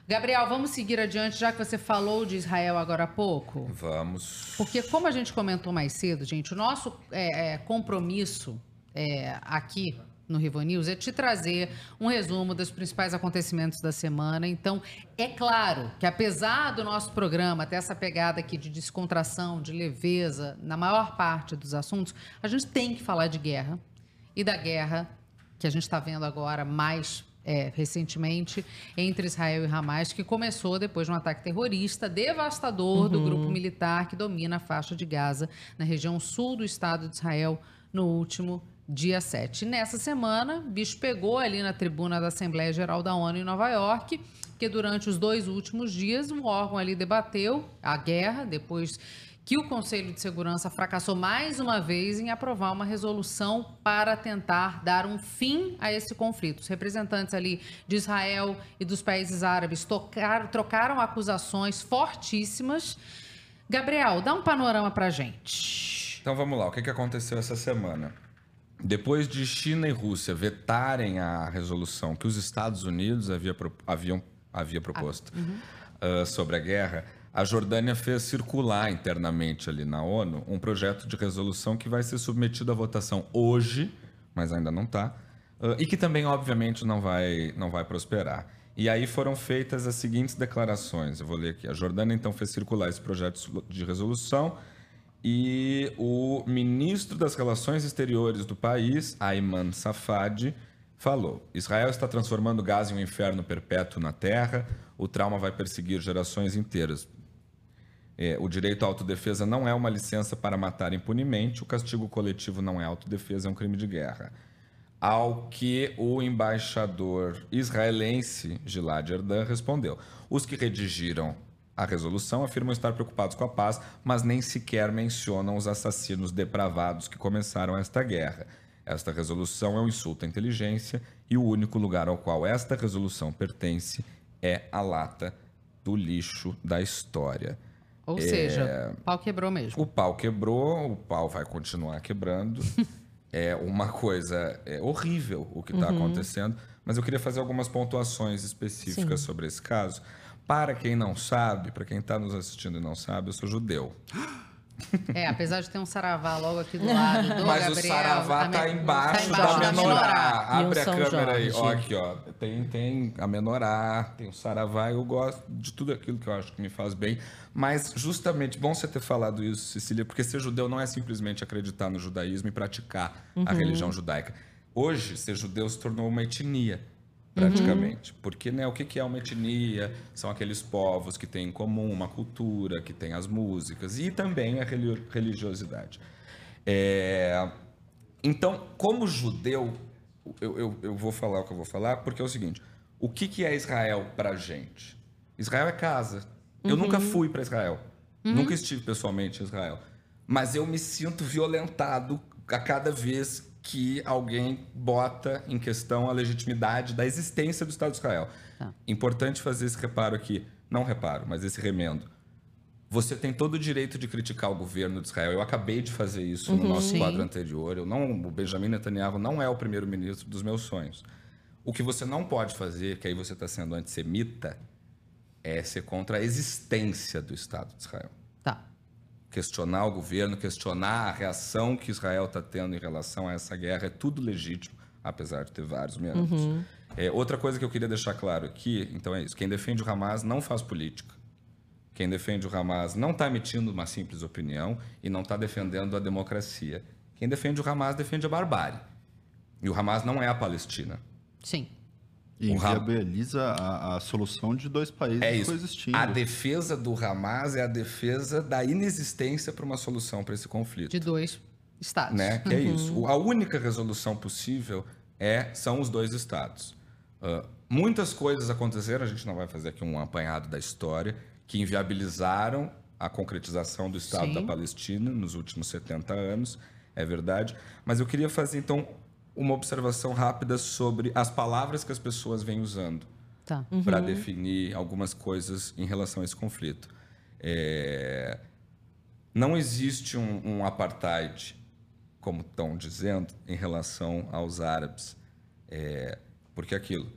Gabriel, vamos seguir adiante, já que você falou de Israel agora há pouco. Vamos. Porque, como a gente comentou mais cedo, gente, o nosso é, é, compromisso é, aqui no Rivo News é te trazer um resumo dos principais acontecimentos da semana. Então, é claro que, apesar do nosso programa ter essa pegada aqui de descontração, de leveza, na maior parte dos assuntos, a gente tem que falar de guerra e da guerra que a gente está vendo agora mais é, recentemente entre Israel e Hamas, que começou depois de um ataque terrorista devastador do grupo militar que domina a faixa de Gaza, na região sul do Estado de Israel, no último dia 7. E nessa semana, bicho pegou ali na tribuna da Assembleia Geral da ONU em Nova York, que durante os dois últimos dias o órgão ali debateu a guerra, depois que o Conselho de Segurança fracassou mais uma vez em aprovar uma resolução para tentar dar um fim a esse conflito. Os representantes ali de Israel e dos países árabes tocaram- trocaram acusações fortíssimas. Gabriel, dá um panorama pra gente. Então vamos lá, o que aconteceu essa semana? Depois de China e Rússia vetarem a resolução que os Estados Unidos havia, haviam, havia proposto ah, sobre a guerra, a Jordânia fez circular internamente ali na ONU um projeto de resolução que vai ser submetido à votação hoje, mas ainda não está, e que também, obviamente, não vai, não vai prosperar. E aí foram feitas as seguintes declarações. Eu vou ler aqui. A Jordânia, então, fez circular esse projeto de resolução e o ministro das Relações Exteriores do país, Ayman Safadi, falou: Israel está transformando Gaza em um inferno perpétuo na terra, o trauma vai perseguir gerações inteiras. É, o direito à autodefesa não é uma licença para matar impunemente, o castigo coletivo não é autodefesa, é um crime de guerra. Ao que o embaixador israelense Gilad Erdan respondeu: os que redigiram a resolução afirmam estar preocupados com a paz, mas nem sequer mencionam os assassinos depravados que começaram esta guerra. Esta resolução é um insulto à inteligência e o único lugar ao qual esta resolução pertence é a lata do lixo da história. Ou É, seja, o pau quebrou mesmo. O pau quebrou, o pau vai continuar quebrando. é uma coisa é horrível o que está Uhum. acontecendo, mas eu queria fazer algumas pontuações específicas sobre esse caso. Para quem não sabe, para quem está nos assistindo e não sabe, eu sou judeu. É, apesar de ter um saravá logo aqui do lado do Mas Gabriel. o saravá tá embaixo, tá embaixo da menorá. Abre a São câmera aí. Jorge. Ó, aqui, ó. Tem, tem a menorá, tem o saravá. Eu gosto de tudo aquilo que eu acho que me faz bem. Mas, justamente, bom você ter falado isso, Cecília, porque ser judeu não é simplesmente acreditar no judaísmo e praticar a religião judaica. Hoje, ser judeu se tornou uma etnia, praticamente. Porque, né, o que é uma etnia? São aqueles povos que têm em comum uma cultura, que têm as músicas e também a reli- religiosidade. É, Então, como judeu, eu, eu, eu vou falar o que eu vou falar, porque é o seguinte: o que, que é Israel pra gente? Israel é casa. Eu nunca fui para Israel. Nunca estive pessoalmente em Israel. Mas eu me sinto violentado a cada vez que alguém bota em questão a legitimidade da existência do Estado de Israel. Tá. Importante fazer esse reparo aqui. Não reparo, mas esse remendo. Você tem todo o direito de criticar o governo de Israel. Eu acabei de fazer isso no nosso Sim. quadro anterior. Eu não, o Benjamin Netanyahu não é o primeiro-ministro dos meus sonhos. O que você não pode fazer, que aí você está sendo antissemita, é ser contra a existência do Estado de Israel. Questionar o governo, questionar a reação que Israel está tendo em relação a essa guerra, é tudo legítimo, apesar de ter vários meandros. É, outra coisa que eu queria deixar claro aqui, então é isso: quem defende o Hamas não faz política. Quem defende o Hamas não está emitindo uma simples opinião e não está defendendo a democracia. Quem defende o Hamas defende a barbárie. E o Hamas não é a Palestina. Sim. E a, a solução de dois países É isso. coexistindo. A defesa do Hamas é a defesa da inexistência para uma solução para esse conflito. De dois estados. né? Que é isso. A única resolução possível é são os dois estados. Ah, muitas coisas aconteceram, a gente não vai fazer aqui um apanhado da história, que inviabilizaram a concretização do Estado Sim. da Palestina nos últimos 70 anos, é verdade. Mas eu queria fazer, então, uma observação rápida sobre as palavras que as pessoas vêm usando Tá. para definir algumas coisas em relação a esse conflito. É, Não existe um, um apartheid, como estão dizendo, em relação aos árabes. É, Porque aquilo.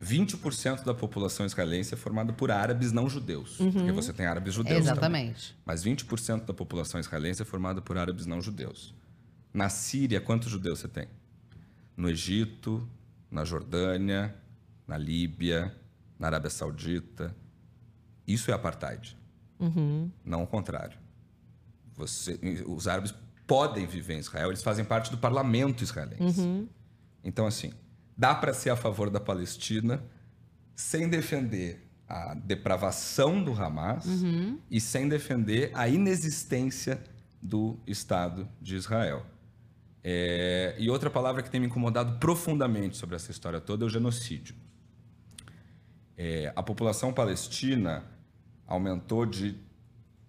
20% da população israelense é formada por árabes não judeus. Porque você tem árabes judeus. também. Exatamente. Mas 20% da população israelense é formada por árabes não judeus. Na Síria, quantos judeus você tem? No Egito, na Jordânia, na Líbia, na Arábia Saudita. Isso é apartheid. Não o contrário. Você- os árabes podem viver em Israel, eles fazem parte do parlamento israelense. Então, assim, dá para ser a favor da Palestina sem defender a depravação do Hamas e sem defender a inexistência do Estado de Israel. É, e outra palavra que tem me incomodado profundamente sobre essa história toda é o genocídio. É, a população palestina aumentou de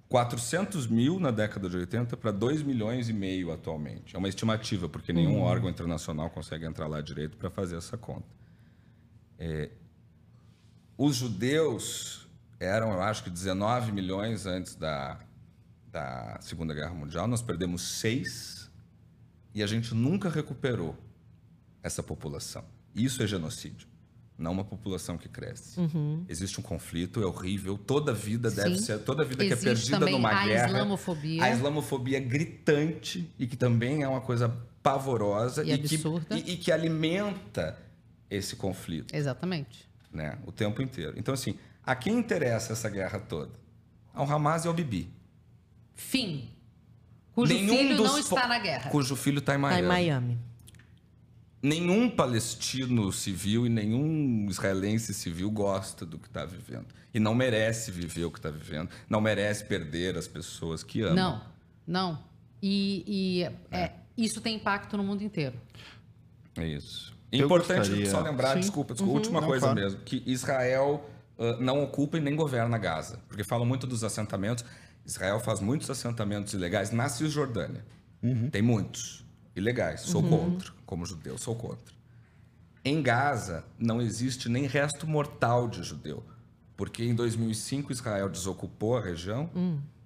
400 mil na década de 80 para 2 milhões e meio atualmente. É uma estimativa, porque nenhum órgão internacional consegue entrar lá direito para fazer essa conta. É, os judeus eram, eu acho que 19 milhões antes da, da Segunda Guerra Mundial. Nós perdemos 6 e a gente nunca recuperou essa população. Isso é genocídio, não uma população que cresce. Existe um conflito, é horrível. Toda vida deve Uhum. Sim. ser, toda vida que é Existe perdida numa a guerra. islamofobia. A islamofobia gritante e que também é uma coisa pavorosa E que, absurda. e, e que alimenta esse conflito Exatamente. né? O tempo inteiro. Então, assim, a quem interessa essa guerra toda? Ao Hamas e ao Bibi. Fim. Cujo filho dos não está na guerra. Cujo filho está em Tá Miami. em Miami. Nenhum palestino civil e nenhum israelense civil gosta do que está vivendo. E não merece viver o que está vivendo. Não merece perder as pessoas que ama. Não, não. E, e, é, isso tem impacto no mundo inteiro. É isso. Eu Importante gostaria- só lembrar, Sim. desculpa, desculpa, Uhum. última Não, coisa claro. mesmo, que Israel ah, não ocupa e nem governa Gaza. Porque falam muito dos assentamentos. Israel faz muitos assentamentos ilegais na Cisjordânia. Tem muitos. Ilegais. Sou contra. Como judeu, sou contra. Em Gaza, não existe nem resto mortal de judeu. Porque em 2005 Israel desocupou a região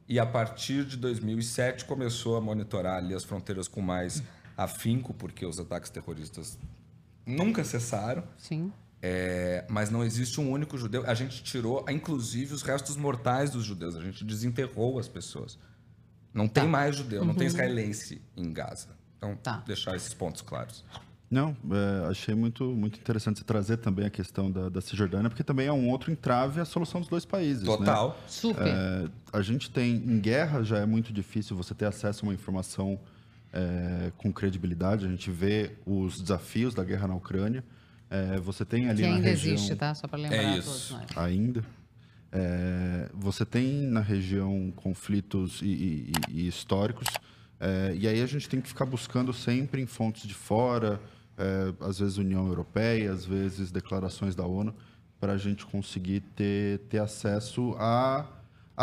e a partir de 2007 começou a monitorar ali as fronteiras com mais afinco, porque os ataques terroristas nunca cessaram. Sim. É, mas não existe um único judeu. A gente tirou, inclusive, os restos mortais dos judeus. A gente desenterrou as pessoas. Não tem mais judeu, não tem Uhum. israelense em Gaza. Então, Tá. deixar esses pontos claros. Não, é, achei muito, muito interessante você trazer também a questão da, da Cisjordânia, porque também é um outro entrave à solução dos dois países. né? Total. Super. É, a gente tem, em guerra já é muito difícil você ter acesso a uma informação é, com credibilidade. A gente vê os desafios da guerra na Ucrânia. É, você tem ali Que na ainda região... existe, tá? Só para lembrar É a isso. todos nós. ainda. É, você tem na região conflitos e, e- e históricos, é, e aí a gente tem que ficar buscando sempre em fontes de fora, é, às vezes União Europeia, às vezes declarações da ONU, para a gente conseguir ter, ter acesso a,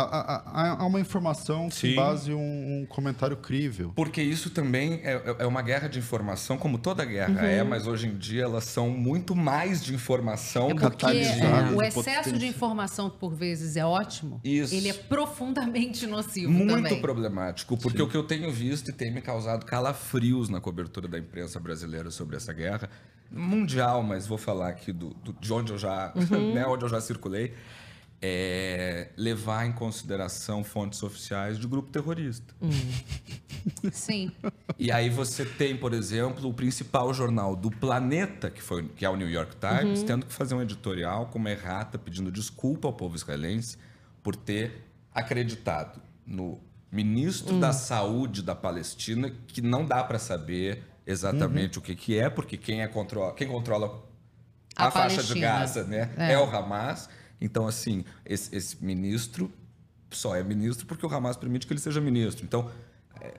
a uma informação que Sim. base um, um comentário crível. Porque isso também é, é- é uma guerra de informação, como toda guerra Uhum. é, mas hoje em dia elas são muito mais de informação É porque que é, o de excesso potência. de informação, que por vezes é ótimo, Isso. ele é profundamente nocivo muito também. problemático, porque o que eu tenho visto e tem me causado calafrios na cobertura da imprensa brasileira sobre essa guerra mundial, mas vou falar aqui do, do- de onde eu já, Uhum. né, onde eu já circulei, é levar em consideração fontes oficiais de grupo terrorista. Sim. E aí você tem, por exemplo, o principal jornal do planeta, que, foi, que é o New York Times, Uhum. tendo que fazer um editorial com uma errata pedindo desculpa ao povo israelense por ter acreditado no ministro Hum. da Saúde da Palestina, que não dá para saber exatamente Uhum. o que, que é, porque quem, é controla, quem controla a, A faixa de. Gaza né, É. é. o Hamas. Então, assim, esse, esse ministro só é ministro porque o Hamas permite que ele seja ministro. Então, é,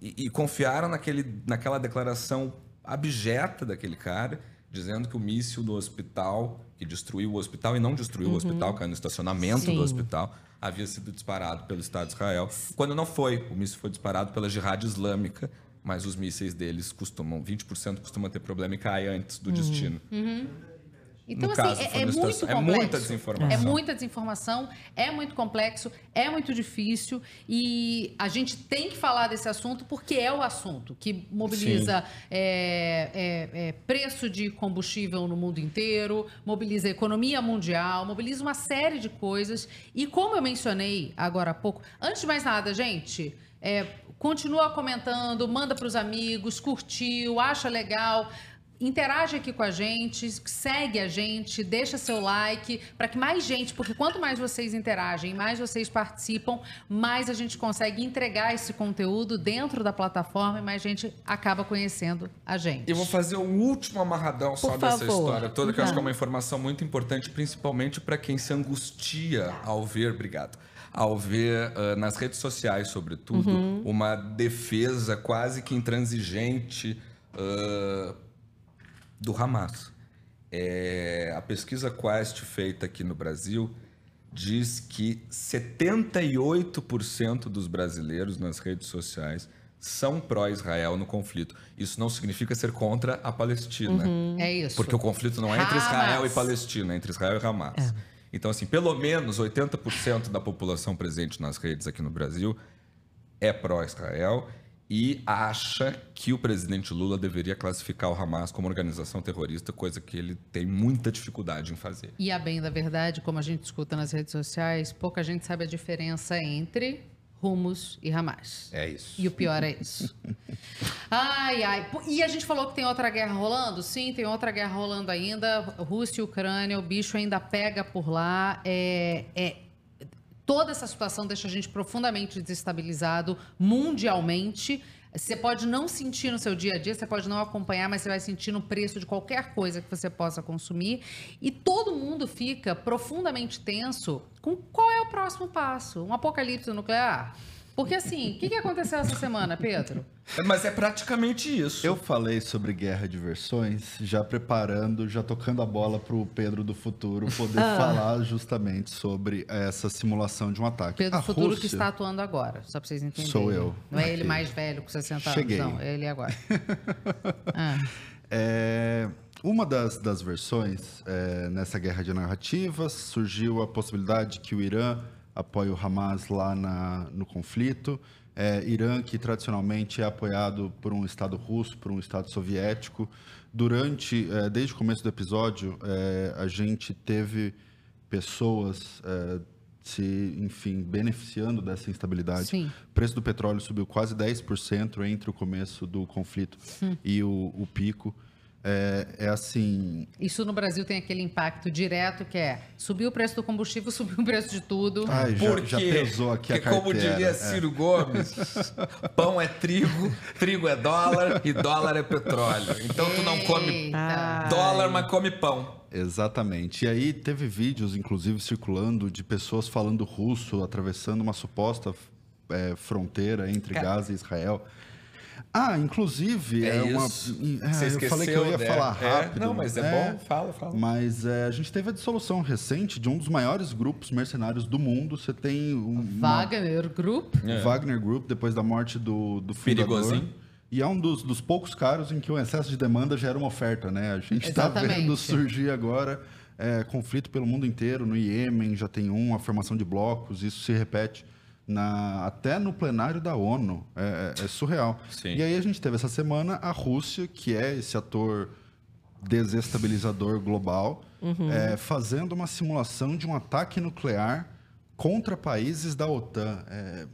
e, e confiaram naquele, naquela declaração abjeta daquele cara, dizendo que o míssil do hospital, que destruiu o hospital e não destruiu o hospital, caiu no estacionamento Sim. do hospital, havia sido disparado pelo Estado de Israel. Quando não foi, o míssil foi disparado pela Jihad Islâmica, mas os mísseis deles costumam, 20% costuma ter problema e cai antes do destino. Então, assim, caso, é, é muito estação- é complexo. muita desinformação. É muita desinformação, é muito complexo, é muito difícil e a gente tem que falar desse assunto porque é o assunto que mobiliza é, é, é, preço de combustível no mundo inteiro, mobiliza a economia mundial, mobiliza uma série de coisas. E como eu mencionei agora há pouco, antes de mais nada, gente, é, continua comentando, manda para os amigos, curtiu, acha legal. Interage aqui com a gente, segue a gente, deixa seu like, para que mais gente, porque quanto mais vocês interagem, mais vocês participam, mais a gente consegue entregar esse conteúdo dentro da plataforma e mais gente acaba conhecendo a gente. Eu vou fazer um último amarradão só Por dessa favor. história toda, que eu acho que é Uhum. uma informação muito importante, principalmente para quem se angustia ao ver, obrigado, ao ver ah, nas redes sociais, sobretudo, Uhum. uma defesa quase que intransigente ah, do Hamas. É, a pesquisa Quest feita aqui no Brasil diz que 78% dos brasileiros nas redes sociais são pró-Israel no conflito. Isso não significa ser contra a Palestina. É isso. Porque o conflito não é entre Israel Hamas. e Palestina, é entre Israel e Hamas. Então, assim, pelo menos 80% da população presente nas redes aqui no Brasil é pró-Israel e acha que o presidente Lula deveria classificar o Hamas como organização terrorista, coisa que ele tem muita dificuldade em fazer. E a bem da verdade, como a gente escuta nas redes sociais, pouca gente sabe a diferença entre Rumos e Hamas. É isso. E o pior é isso. Ai, ai. E a gente falou que tem outra guerra rolando? Sim, tem outra guerra rolando ainda. Rússia e Ucrânia, o bicho ainda pega por lá. É, é- Toda essa situação deixa a gente profundamente desestabilizado mundialmente. Você pode não sentir no seu dia a dia, você pode não acompanhar, mas você vai sentir no preço de qualquer coisa que você possa consumir. E todo mundo fica profundamente tenso com qual é o próximo passo? Um apocalipse nuclear? Porque assim, o que, que aconteceu essa semana, Pedro? Mas é praticamente isso. Eu falei sobre guerra de versões, já preparando, já tocando a bola para o Pedro do futuro poder Ah. falar justamente sobre essa simulação de um ataque. Pedro A Futuro que Rússia- está atuando agora, só para vocês entenderem. Sou eu. Não é ele mais velho com 60 Cheguei. anos, não, é ele agora. Ah. É, uma das, das versões é, nessa guerra de narrativas surgiu a possibilidade de que o Irã apoie o Hamas lá na, no conflito. É, Irã, que tradicionalmente é apoiado por um Estado russo, por um Estado soviético. Durante, é, desde o começo do episódio, é, a gente teve pessoas é, se, enfim, beneficiando dessa instabilidade. Sim. O preço do petróleo subiu quase 10% entre o começo do conflito Hum. e o, o pico. É, é assim, Isso no Brasil tem aquele impacto direto que é subiu o preço do combustível, subiu o preço de tudo. Ai, já, Por já pesou aqui a Porque, como carteira. diria é. Ciro Gomes, pão é trigo, trigo é dólar e dólar é petróleo. Então tu não come Eita. dólar, mas come pão. Exatamente. E aí teve vídeos, inclusive, circulando de pessoas falando russo, atravessando uma suposta é, fronteira entre. Gaza e Israel. Ah, inclusive, É é, uma. isso. é, Você eu falei que eu ia né? falar É, rápido. não, mas é bom, fala, fala. Mas é, a gente teve a dissolução recente de um dos maiores grupos mercenários do mundo. Você tem um, Wagner Group. É. o Wagner Group, depois da morte do, do fundador. Perigosinho. E é um dos, dos poucos casos em que o excesso de demanda gera uma oferta, né? A gente está vendo surgir agora é, conflito pelo mundo inteiro. No Iêmen já tem um, a formação de blocos, isso se repete na, até no plenário da ONU. É, é- é surreal. Sim. E aí a gente teve essa semana a Rússia, que é esse ator desestabilizador global, é, fazendo uma simulação de um ataque nuclear contra países da OTAN. É,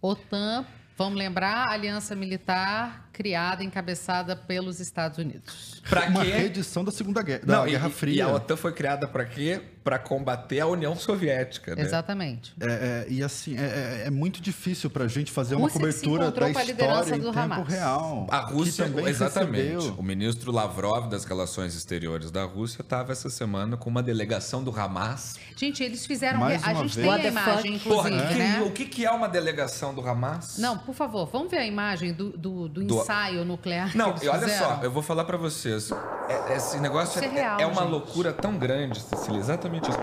OTAN, vamos lembrar, aliança militar criada, encabeçada pelos Estados Unidos. Pra uma quê? reedição da Segunda Guerra, da Não, Guerra e, Fria. E a OTAN foi criada pra quê? Pra combater a União Soviética, né? Exatamente. É, é, e assim, é, é- é muito difícil para a gente fazer uma Rússia se cobertura da história em do tempo Hamas. real. A Rússia, também exatamente. recebeu- O ministro Lavrov das Relações Exteriores da Rússia estava essa semana com uma delegação do Hamas. Gente, eles fizeram. Mais a uma gente vez. tem What a imagem, fuck? Porra, que- né? o que, que é uma delegação do Hamas? Não, por favor, vamos ver a imagem do, do, do Do- ensaio nuclear. Não, que eles olha fizeram. só, eu vou falar pra vocês. É- esse negócio é é, real, é uma gente. loucura tão grande, Cecília, exatamente isso.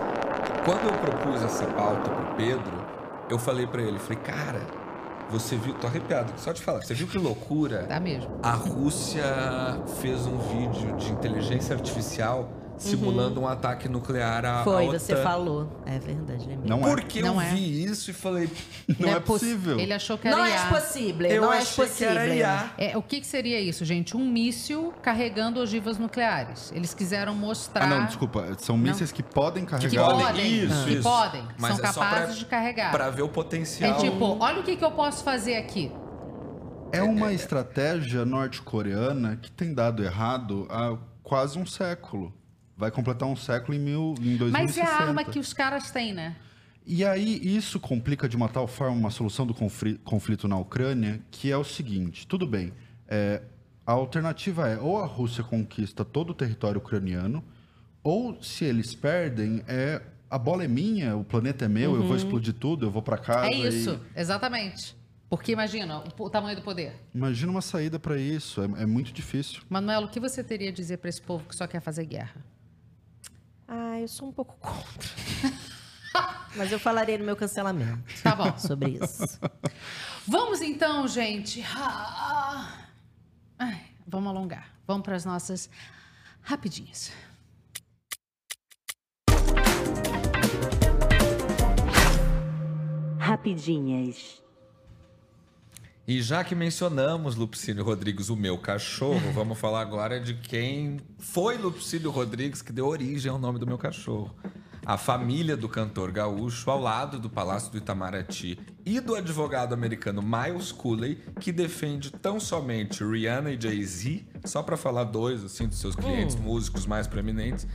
Quando eu propus essa pauta pro Pedro, eu falei pra ele, falei, cara, você viu, tô arrepiado, só de falar, você viu que loucura? Tá mesmo. A Rússia fez um vídeo de inteligência artificial simulando um ataque nuclear à, à Foi, OTAN. você falou. É verdade, é mesmo. Não é. Porque Não eu é. vi isso e falei, Não é poss- possível. Ele achou que era Não é IA. possível, eu não é achei que era possível. IA. É, o que, que seria isso, gente? Um míssil carregando ogivas nucleares. Eles quiseram mostrar. Ah, não, desculpa. São mísseis que podem Que carregar. podem, Isso, que isso. podem, Mas são é só pra- capazes de carregar. Pra ver o É potencial. tipo, olha o que, que eu posso fazer aqui. É uma estratégia norte-coreana que tem dado errado há quase um século. Vai completar um século em, mil, em 2060. Mas é a arma que os caras têm, né? E aí isso complica de uma tal forma uma solução do conflito na Ucrânia, que é o seguinte, tudo bem, é, a alternativa é ou a Rússia conquista todo o território ucraniano, ou se eles perdem, é a bola é minha, o planeta é meu, eu vou explodir tudo, eu vou pra casa. Uhum. É isso, e- exatamente. Porque imagina o, o tamanho do poder. Imagina uma saída pra isso, é, é muito difícil. Manuela, o que você teria a dizer pra esse povo que só quer fazer guerra? Ah, eu sou um pouco contra. Mas eu falarei no meu cancelamento Tá bom. sobre isso. Vamos então, gente. Ai, vamos alongar. Vamos para as nossas rapidinhas. Rapidinhas. E já que mencionamos Lupicínio Rodrigues, o meu cachorro, vamos falar agora de quem foi Lupicínio Rodrigues que deu origem ao nome do meu cachorro. A família do cantor gaúcho, ao lado do Palácio do Itamaraty e do advogado americano Miles Cooley, que defende tão somente Rihanna e Jay-Z, só para falar dois assim dos seus clientes músicos mais proeminentes.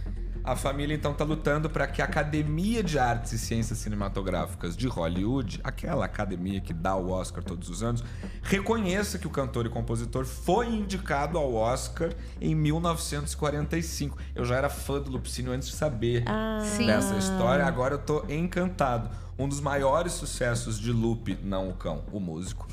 A família então está lutando para que a Academia de Artes e Ciências Cinematográficas de Hollywood, aquela academia que dá o Oscar todos os anos, reconheça que o cantor e compositor foi indicado ao Oscar em 1945. Eu já era fã do Lupicínio antes de saber Sim. dessa história, agora eu tô encantado. Um dos maiores sucessos de Lupe, não o cão, o músico.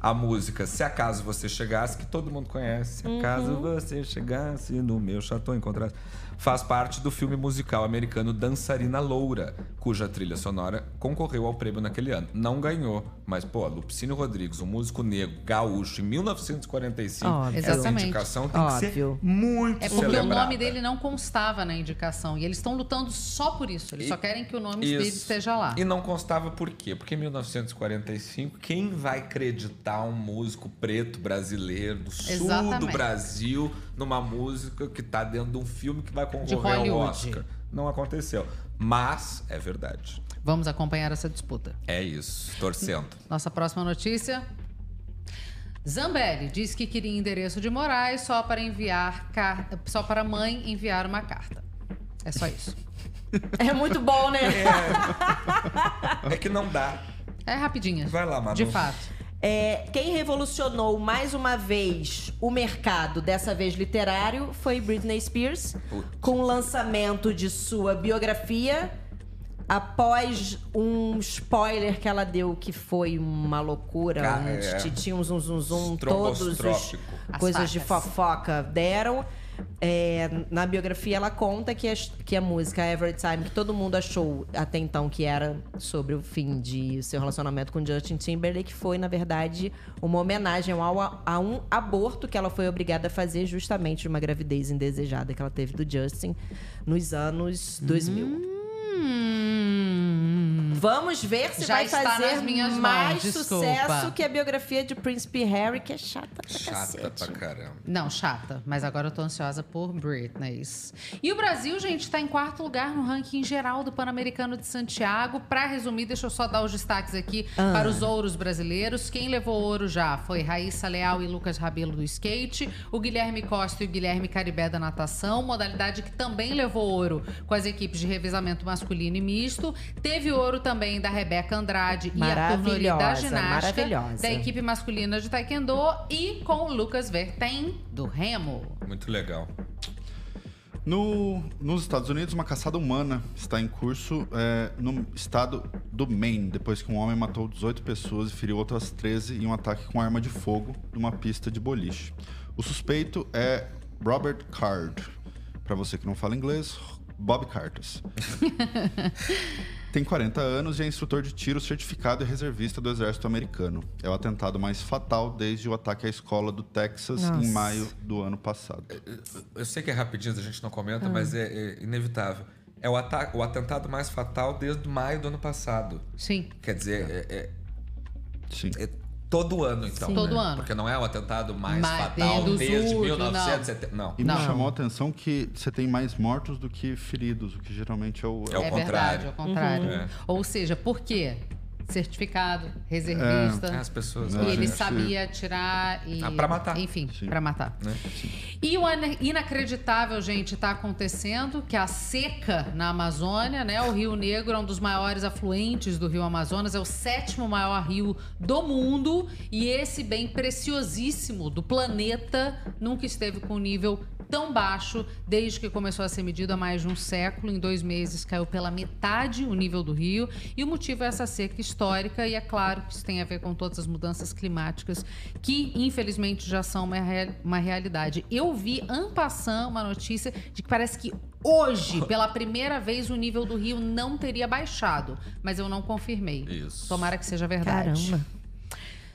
A música Se Acaso Você Chegasse, que todo mundo conhece. Se acaso você chegasse no meu chateau encontrasse. Faz parte do filme musical americano Dançarina Loura, cuja trilha sonora concorreu ao prêmio naquele ano. Não ganhou, mas, pô, Lupicínio Rodrigues, um músico negro, gaúcho, em 1945, Óbvio. essa Exatamente. indicação tem que ser Óbvio. muito É porque o celebrada. nome dele não constava na indicação. E eles estão lutando só por isso. Eles E- só querem que o nome Isso. dele esteja lá. E não constava por quê? Porque em 1945, quem vai acreditar um músico preto brasileiro do sul Exatamente. do Brasil numa música que tá dentro de um filme que vai concorrer ao. Oscar? não aconteceu. Mas é verdade. Vamos acompanhar essa disputa. É isso, torcendo. Nossa próxima notícia. Zambelli diz que queria endereço de Moraes só para enviar car... só para a mãe enviar uma carta. É só isso. É muito bom, né? É que não dá. É rapidinha. Vai lá, Manu. De fato. É, quem revolucionou mais uma vez o mercado, dessa vez literário, foi Britney Spears, com o lançamento de sua biografia. Após um spoiler que ela deu, que foi uma loucura, Ca- um é. titi, um zum zum zum, todos os coisas de fofoca deram. É, na biografia ela conta que, as- que a música Every Time, que todo mundo achou até então que era sobre o fim de seu relacionamento com Justin Timberlake, foi, na verdade, uma homenagem ao, a um aborto que ela foi obrigada a fazer justamente de uma gravidez indesejada que ela teve do Justin nos anos 2000. Hum. Vamos ver se Já vai está fazer nas minhas mãos, mais desculpa. sucesso que a biografia de Príncipe Harry, que é chata pra Chata cacete. pra caramba. Não, chata. Mas agora eu tô ansiosa por Britney. E o Brasil, gente, tá em quarto lugar no ranking geral do Pan-Americano de Santiago. Pra resumir, deixa eu só dar os destaques aqui Ah. para os ouros brasileiros. Quem levou ouro já foi Raíssa Leal e Lucas Rabelo do skate, o Guilherme Costa e o Guilherme Caribé da natação, modalidade que também levou ouro com as equipes de revezamento masculino e misto. Teve ouro também da Rebeca Andrade e a Tornori da ginástica, da equipe masculina de taekwondo e com o Lucas Vertem do remo. Muito legal. No- nos Estados Unidos, uma caçada humana está em curso é, no estado do Maine, depois que um homem matou 18 pessoas e feriu outras 13 em um ataque com arma de fogo numa pista de boliche. O suspeito é Robert Card. Para você que não fala inglês, Bob Cartas. Tem 40 anos e é instrutor de tiro certificado e reservista do exército americano. É o atentado mais fatal desde o ataque à escola do Texas Nossa. em maio do ano passado. Eu sei que é rapidinho, a gente não comenta, mas é, é inevitável. É o, o atentado mais fatal desde maio do ano passado. Sim. Quer dizer, é, é- Sim. é todo ano, então. Sim. Todo né? ano. Porque não é o atentado mais Mas fatal desde últimos, 1970. Não. E Não. me chamou a atenção que você tem mais mortos do que feridos, o que geralmente é o. É o é contrário. verdade, é o contrário. Uhum. É. Ou seja, por quê? Certificado, reservista. É, as pessoas. É, E ele gente. sabia atirar e. Ah, pra matar. Enfim, Sim. pra matar. Né? E o ina- inacreditável, gente, tá acontecendo que a seca na Amazônia, né? O Rio Negro é um dos maiores afluentes do Rio Amazonas, é o sétimo maior rio do mundo e esse bem preciosíssimo do planeta nunca esteve com um nível tão baixo desde que começou a ser medido há mais de um século. Em dois meses caiu pela metade o nível do rio e o motivo é essa seca histórica e é claro que isso tem a ver com todas as mudanças climáticas que infelizmente já são uma, rea- uma realidade. Eu vi passant uma notícia de que parece que hoje, pela primeira vez, o nível do rio não teria baixado, mas eu não confirmei. Isso. Tomara que seja verdade. Caramba.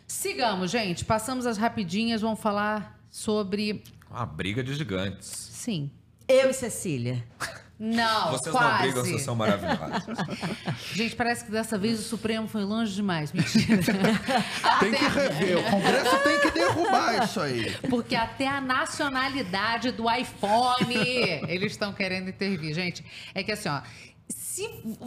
Sigamos, gente. Passamos as rapidinhas, vamos falar sobre Uma briga de gigantes. sim. Eu e Cecília. Não, Vocês quase. não brigam, vocês são maravilhosos. Gente, parece que dessa vez o Supremo foi longe demais. Mentira. Tem que Até- rever, o Congresso tem que derrubar isso aí. Porque até a nacionalidade do iPhone eles estão querendo intervir. Gente, é que assim, ó. Se,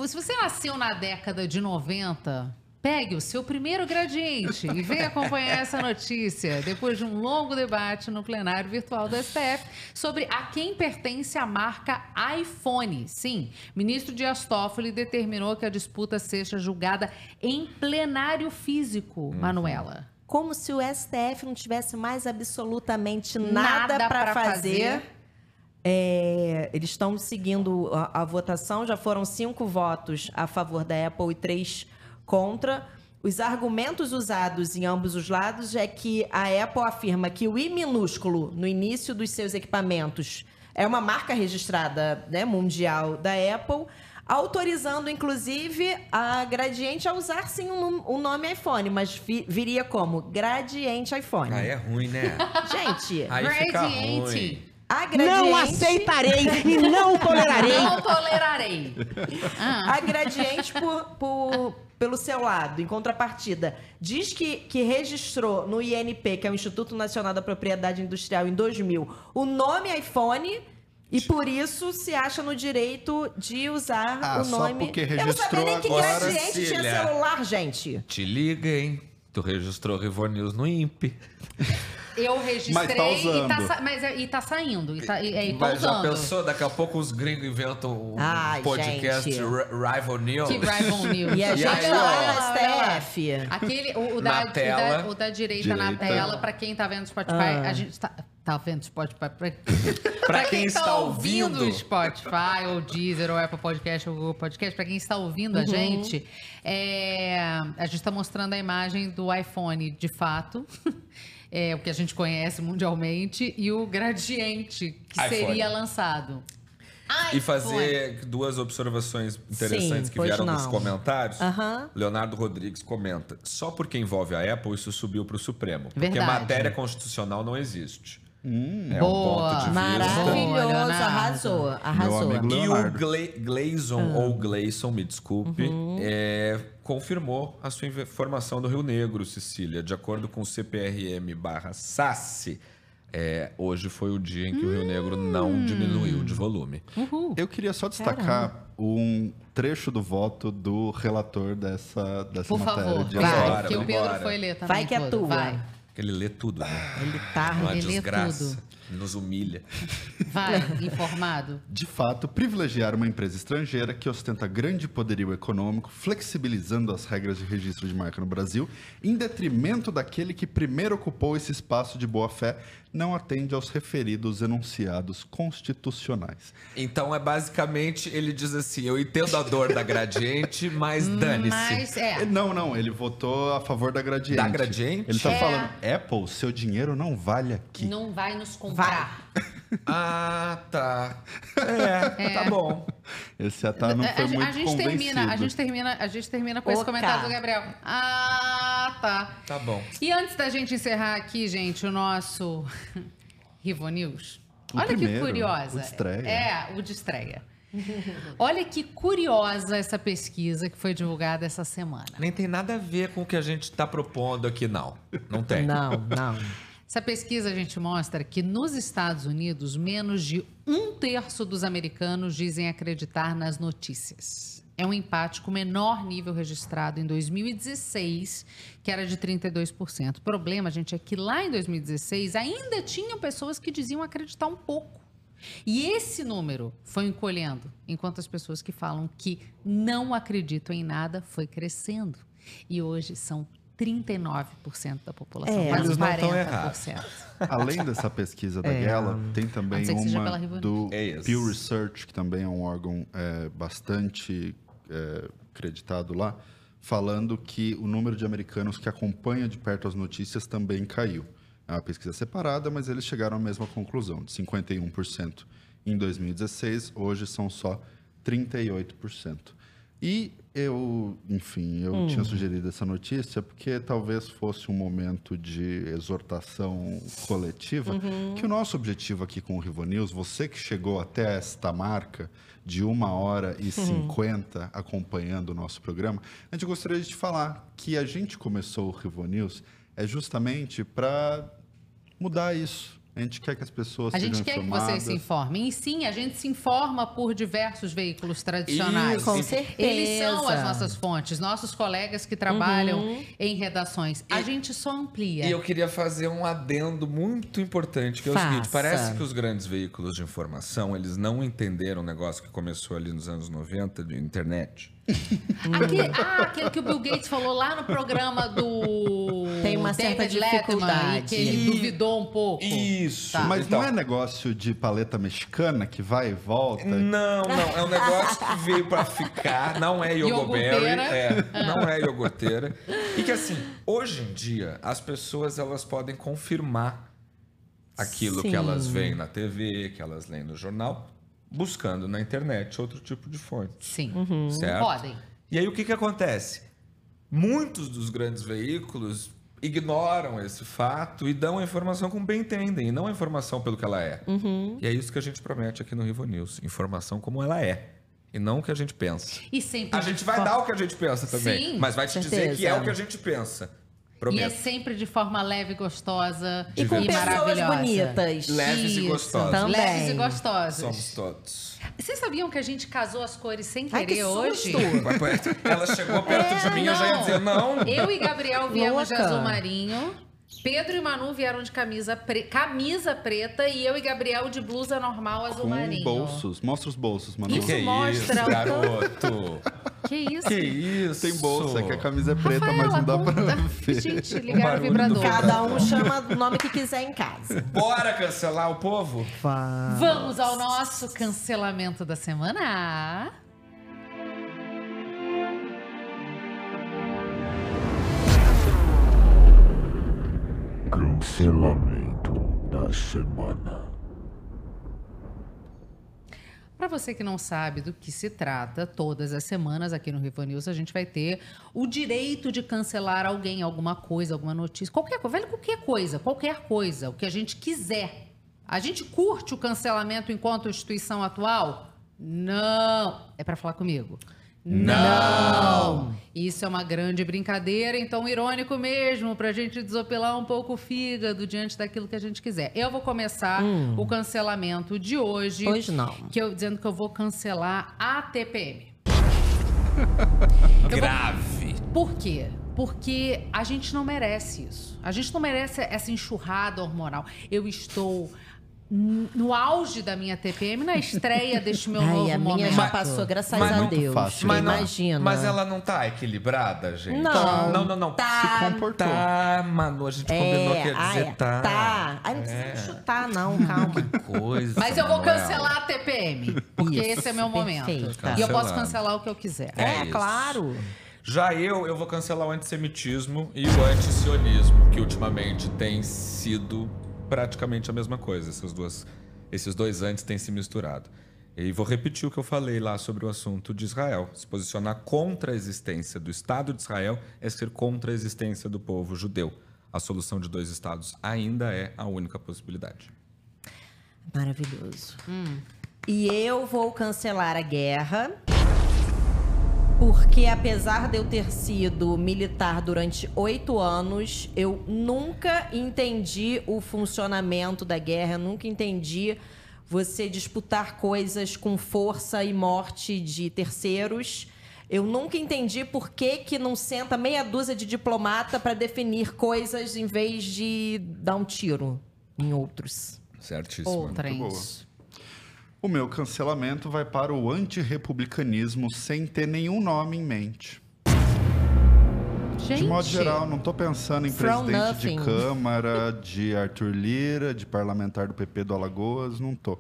se você nasceu na década de 90, pegue o seu primeiro gradiente e venha acompanhar essa notícia depois de um longo debate no plenário virtual do STF sobre a quem pertence a marca iPhone. Sim, ministro Dias Toffoli determinou que a disputa seja julgada em plenário físico, Manuela. Como se o STF não tivesse mais absolutamente Nada nada, pra para fazer. fazer. É, eles estão seguindo a, a votação, já foram cinco votos a favor da Apple e três contra. Os argumentos usados em ambos os lados é que a Apple afirma que o I minúsculo no início dos seus equipamentos é uma marca registrada né, mundial da Apple, autorizando inclusive a Gradiente a usar sim o, num- o nome iPhone, mas vi- viria como Gradiente iPhone. Aí é ruim, né? Gente, Aí fica Gradiente. ruim. a Gradiente... Não aceitarei e não tolerarei. Não tolerarei. Ah, A Gradiente, por, por- pelo seu lado, em contrapartida, diz que, que registrou no INP, que é o Instituto Nacional da Propriedade Industrial, em 2000, o nome iPhone E por isso se acha no direito de usar Ah, o só nome. porque Eu não sabia registrou nem que agora, gradiente tinha celular, gente. Te liga, hein? Tu registrou Rivo News no INPE. Eu registrei Mas tá e, tá, usando. mas, é- e tá saindo. E, tá, e, e tô Mas já usando. pensou, daqui a pouco os gringos inventam um Ai, podcast gente. Ri- Rival News. Que rival news. E a gente aí, lá no STF. Aquele, o, o Na da, o, da, o da direita, na Direita. tela, pra quem tá vendo o Spotify, Ah. a gente tá, tá vendo o Spotify. Pra, Pra quem tá está ouvindo ouvindo. o Spotify, ou Deezer, ou Apple Podcast, ou Google Podcast, pra quem está ouvindo a gente, é, a gente tá mostrando a imagem do iPhone de fato. É, o que a gente conhece mundialmente, e o gradiente que iPhone. seria lançado. E fazer duas observações interessantes Sim, que vieram nos comentários. Aham. Leonardo Rodrigues comenta: só porque envolve a Apple, isso subiu para o Supremo. Porque Verdade. matéria constitucional não existe. É Boa. um ponto de vista. Maravilhoso, arrasou, arrasou. amigo E o. Gla Gleison, Ah. ou Gleison, me desculpe, Uhum. é, confirmou a sua informação do Rio Negro, Cecília. De acordo com o CPRM barra SASSE, é, hoje foi o dia em que o Rio Negro não Hum. diminuiu de volume. Eu queria só destacar um trecho do voto do relator dessa, dessa Por matéria favor, de vai, agora. Que o Pedro foi ler também. Vai que é tua. Vai, Ele lê tudo, né? Ele tá. Uma ele lê desgraça. tudo. Nos humilha. vai, informado. De fato, privilegiar uma empresa estrangeira que ostenta grande poderio econômico, flexibilizando as regras de registro de marca no Brasil, em detrimento daquele que primeiro ocupou esse espaço de boa-fé, não atende aos referidos enunciados constitucionais. Então é basicamente, ele diz assim: eu entendo a dor da gradiente, mas dane-se. Mas, é. Não, não, ele votou a favor da gradiente. Da gradiente? Ele tá É. falando, Apple, seu dinheiro não vale aqui. Não vai nos comprar. Ah, tá. É, tá bom. Esse até não foi a, muito a gente convencido. termina, a gente termina, a gente termina com esse Oca. comentário do Gabriel. Ah, tá. Tá bom. E antes da gente encerrar aqui, gente, o nosso Rivo News. O Olha primeiro, que curiosa. o de estreia. É, o de estreia. Olha que curiosa essa pesquisa que foi divulgada essa semana. Nem tem nada a ver com o que a gente tá propondo aqui, não. Não tem. Não, não. Essa pesquisa a gente mostra que nos Estados Unidos, menos de um terço dos americanos dizem acreditar nas notícias. É um empate com o menor nível registrado em 2016, que era de 32%. O problema, gente, é que lá em 2016 ainda tinham pessoas que diziam acreditar um pouco. E esse número foi encolhendo, enquanto as pessoas que falam que não acreditam em nada foi crescendo. E hoje são 39% da população, É, quase eles não 40%. tão errados. Além dessa pesquisa da É. Gallup, tem também uma do É. Pew Research, que também é um órgão é, bastante é, acreditado lá, falando que o número de americanos que acompanha de perto as notícias também caiu. É uma pesquisa separada, mas eles chegaram à mesma conclusão, de 51% em 2016, hoje são só 38%. E eu, enfim, eu tinha sugerido essa notícia porque talvez fosse um momento de exortação coletiva, que o nosso objetivo aqui com o Rivo News, você que chegou até esta marca de uma hora e cinquenta acompanhando o nosso programa, a gente gostaria de te falar que a gente começou o Rivo News é justamente para mudar isso. A gente quer que as pessoas A sejam gente quer que informadas. vocês se informem. E sim, a gente se informa por diversos veículos tradicionais. Isso. Com E- certeza. Eles são as nossas fontes, nossos colegas que trabalham Uhum. em redações. A gente só amplia. E eu queria fazer um adendo muito importante, que é o seguinte, Faça. parece que os grandes veículos de informação, eles não entenderam o negócio que começou ali nos anos 90 de internet. Aquele, ah, aquele que o Bill Gates falou lá no programa do Tem uma certa David Letterman, dificuldade. que ele E- duvidou um pouco. Isso. Tá. Mas Então, não é negócio de paleta mexicana que vai e volta? Não, não, é um negócio que veio pra ficar, não é Yogoberry, Iogurteira. é, não é iogurteira. E que assim, hoje em dia, as pessoas elas podem confirmar aquilo Sim. que elas veem na TV, que elas leem no jornal, buscando na internet outro tipo de fonte. Sim. Certo? Podem. E aí o que, que acontece? Muitos dos grandes veículos ignoram esse fato e dão a informação como bem entendem, e não a informação pelo que ela é. E é isso que a gente promete aqui no Rivo News: informação como ela é. E não o que a gente pensa. E sempre. A gente vai dar o que a gente pensa também, Sim, mas vai te dizer certeza. que é o que a gente pensa. Prometo. E é sempre de forma leve, gostosa E com pessoas maravilhosa. bonitas. Leves e Isso, gostosas. Também. Leves e gostosas. Somos todos. Vocês sabiam que a gente casou as cores sem Ai, que querer hoje? susto. Ela chegou perto É, de mim, eu já ia dizer não. Eu e Gabriel viemos de Louca. azul marinho. Pedro e Manu vieram de camisa, pre- camisa preta e eu e Gabriel de blusa normal azul Com marinho. bolsos. Mostra os bolsos, Manu. Isso Que mostra isso, garoto? Que isso? Que isso? Tem bolsa, que a camisa é preta, mas Rafaela, não dá pra conta. ver. Gente, O ligaram o do vibrador. Cada um chama do nome que quiser em casa. Bora cancelar o povo? Vamos ao nosso cancelamento da semana. Cancelamento da semana. Para você que não sabe do que se trata, todas as semanas aqui no Riva News a gente vai ter o direito de cancelar alguém, alguma coisa, alguma notícia, qualquer coisa, vale qualquer coisa, qualquer coisa, o que a gente quiser. A gente curte o cancelamento enquanto instituição atual? Não. É para falar comigo. Não! Isso é uma grande brincadeira, então irônico mesmo, pra gente desopilar um pouco o fígado diante daquilo que a gente quiser. Eu vou começar o cancelamento de hoje. Hoje não. Que eu, dizendo que eu vou cancelar a TPM. Grave. Por quê? Porque a gente não merece isso. A gente não merece essa enxurrada hormonal. Eu estou no auge da minha TPM, na estreia deste meu Ai, novo a minha momento. já passou, graças Mas a muito Deus. fácil. Mas, não- Imagina. mas ela não tá equilibrada, gente? Não. Não, não, não. Tá. Se comportou. Tá, Manu, a gente combinou que ia ah, dizer é, tá. Tá. Ai, não precisa me chutar, não, calma. Coisa. Mas eu vou cancelar a TPM, porque Isso, esse é meu momento. perfeita. E eu posso Cancelado. cancelar o que eu quiser. É É, claro. Já eu, eu vou cancelar o antissemitismo e o antisionismo, que ultimamente tem sido praticamente a mesma coisa. Essas duas, esses dois antes têm se misturado. E vou repetir o que eu falei lá sobre o assunto de Israel. Se posicionar contra a existência do Estado de Israel é ser contra a existência do povo judeu. A solução de dois estados ainda é a única possibilidade. Maravilhoso. E eu vou cancelar a guerra. Porque apesar de eu ter sido militar durante oito anos, eu nunca entendi o funcionamento da guerra, eu nunca entendi você disputar coisas com força e morte de terceiros. Eu nunca entendi por que, que não senta meia dúzia de diplomata para definir coisas em vez de dar um tiro em outros. Certíssimo. Outrens. O meu cancelamento vai para o antirrepublicanismo sem ter nenhum nome em mente. Gente, De modo geral, não tô pensando em From presidente de nothing. Câmara, de Arthur Lira, de parlamentar do PP do Alagoas, não tô.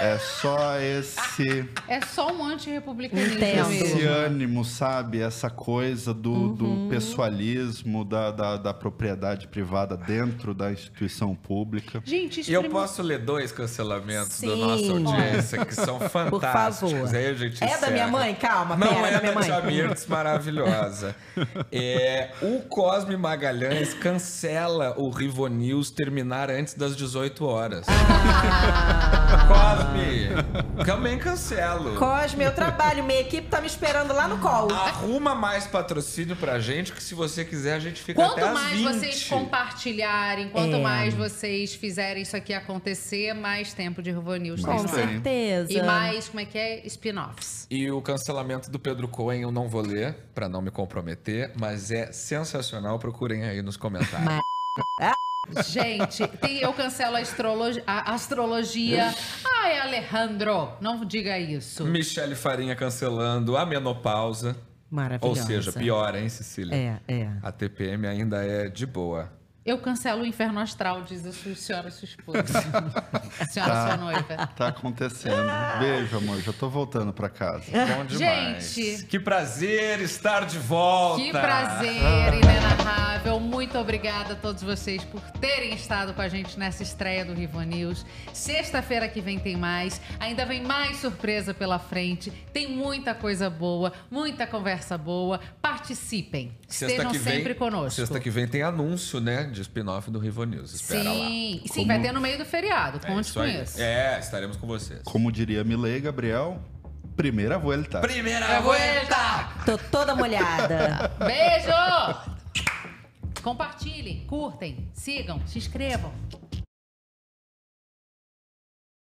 É só esse, é só um antirrepublicanismo esse ânimo, sabe? Essa coisa do, Uhum. do pessoalismo, da, da, da propriedade privada dentro da instituição pública. Gente, E eu posso ler dois cancelamentos da Sim. nossa audiência, que são fantásticos. favor. Aí a gente É da encerra. minha mãe? Calma, Não pera, é da minha da mãe. Tia Mirtz, maravilhosa. É, o Cosme Magalhães cancela o Rivo News terminar antes das 18 horas. Ah. Cosme, também cancelo. Cosme, eu trabalho, minha equipe tá me esperando lá no colo. Arruma mais patrocínio pra gente, que se você quiser a gente fica Quanto até às mais 20. vocês compartilharem, quanto É. mais vocês fizerem isso aqui acontecer, mais tempo de Rivo News Com certeza. E mais, como é que é? Spin-offs. E o cancelamento do Pedro Cohen eu não vou ler, pra não me comprometer, mas é sensacional. Procurem aí nos comentários. Mas- Gente, tem- eu cancelo a, astrologi- a astrologia. Ai, Alejandro, não diga isso. Michele Farinha cancelando a menopausa. Ou Maravilhosa. seja, pior, hein, Cecília? É, é. A TPM ainda é de boa. Eu cancelo o inferno astral, diz a sua senhora, sua esposa. a senhora, sua noiva. Tá acontecendo. Beijo, amor. Já tô voltando pra casa. Bom demais. Gente. Que prazer estar de volta. Que prazer inenarrável. Muito obrigada a todos vocês por terem estado com a gente nessa estreia do Rivo News. Sexta-feira que vem tem mais. Ainda vem mais surpresa pela frente. Tem muita coisa boa, muita conversa boa. Participem. Estejam sempre conosco. Sexta que vem tem anúncio, né? De spin-off do Rivo News. Espera lá. Sim, sim, Como- vai ter no meio do feriado. É Conte isso com aí. isso. É, estaremos com vocês. Como diria Milei Gabriel, primeira volta. Primeira Revolta! Tô toda molhada. Beijo! Compartilhem, curtem, sigam, se inscrevam.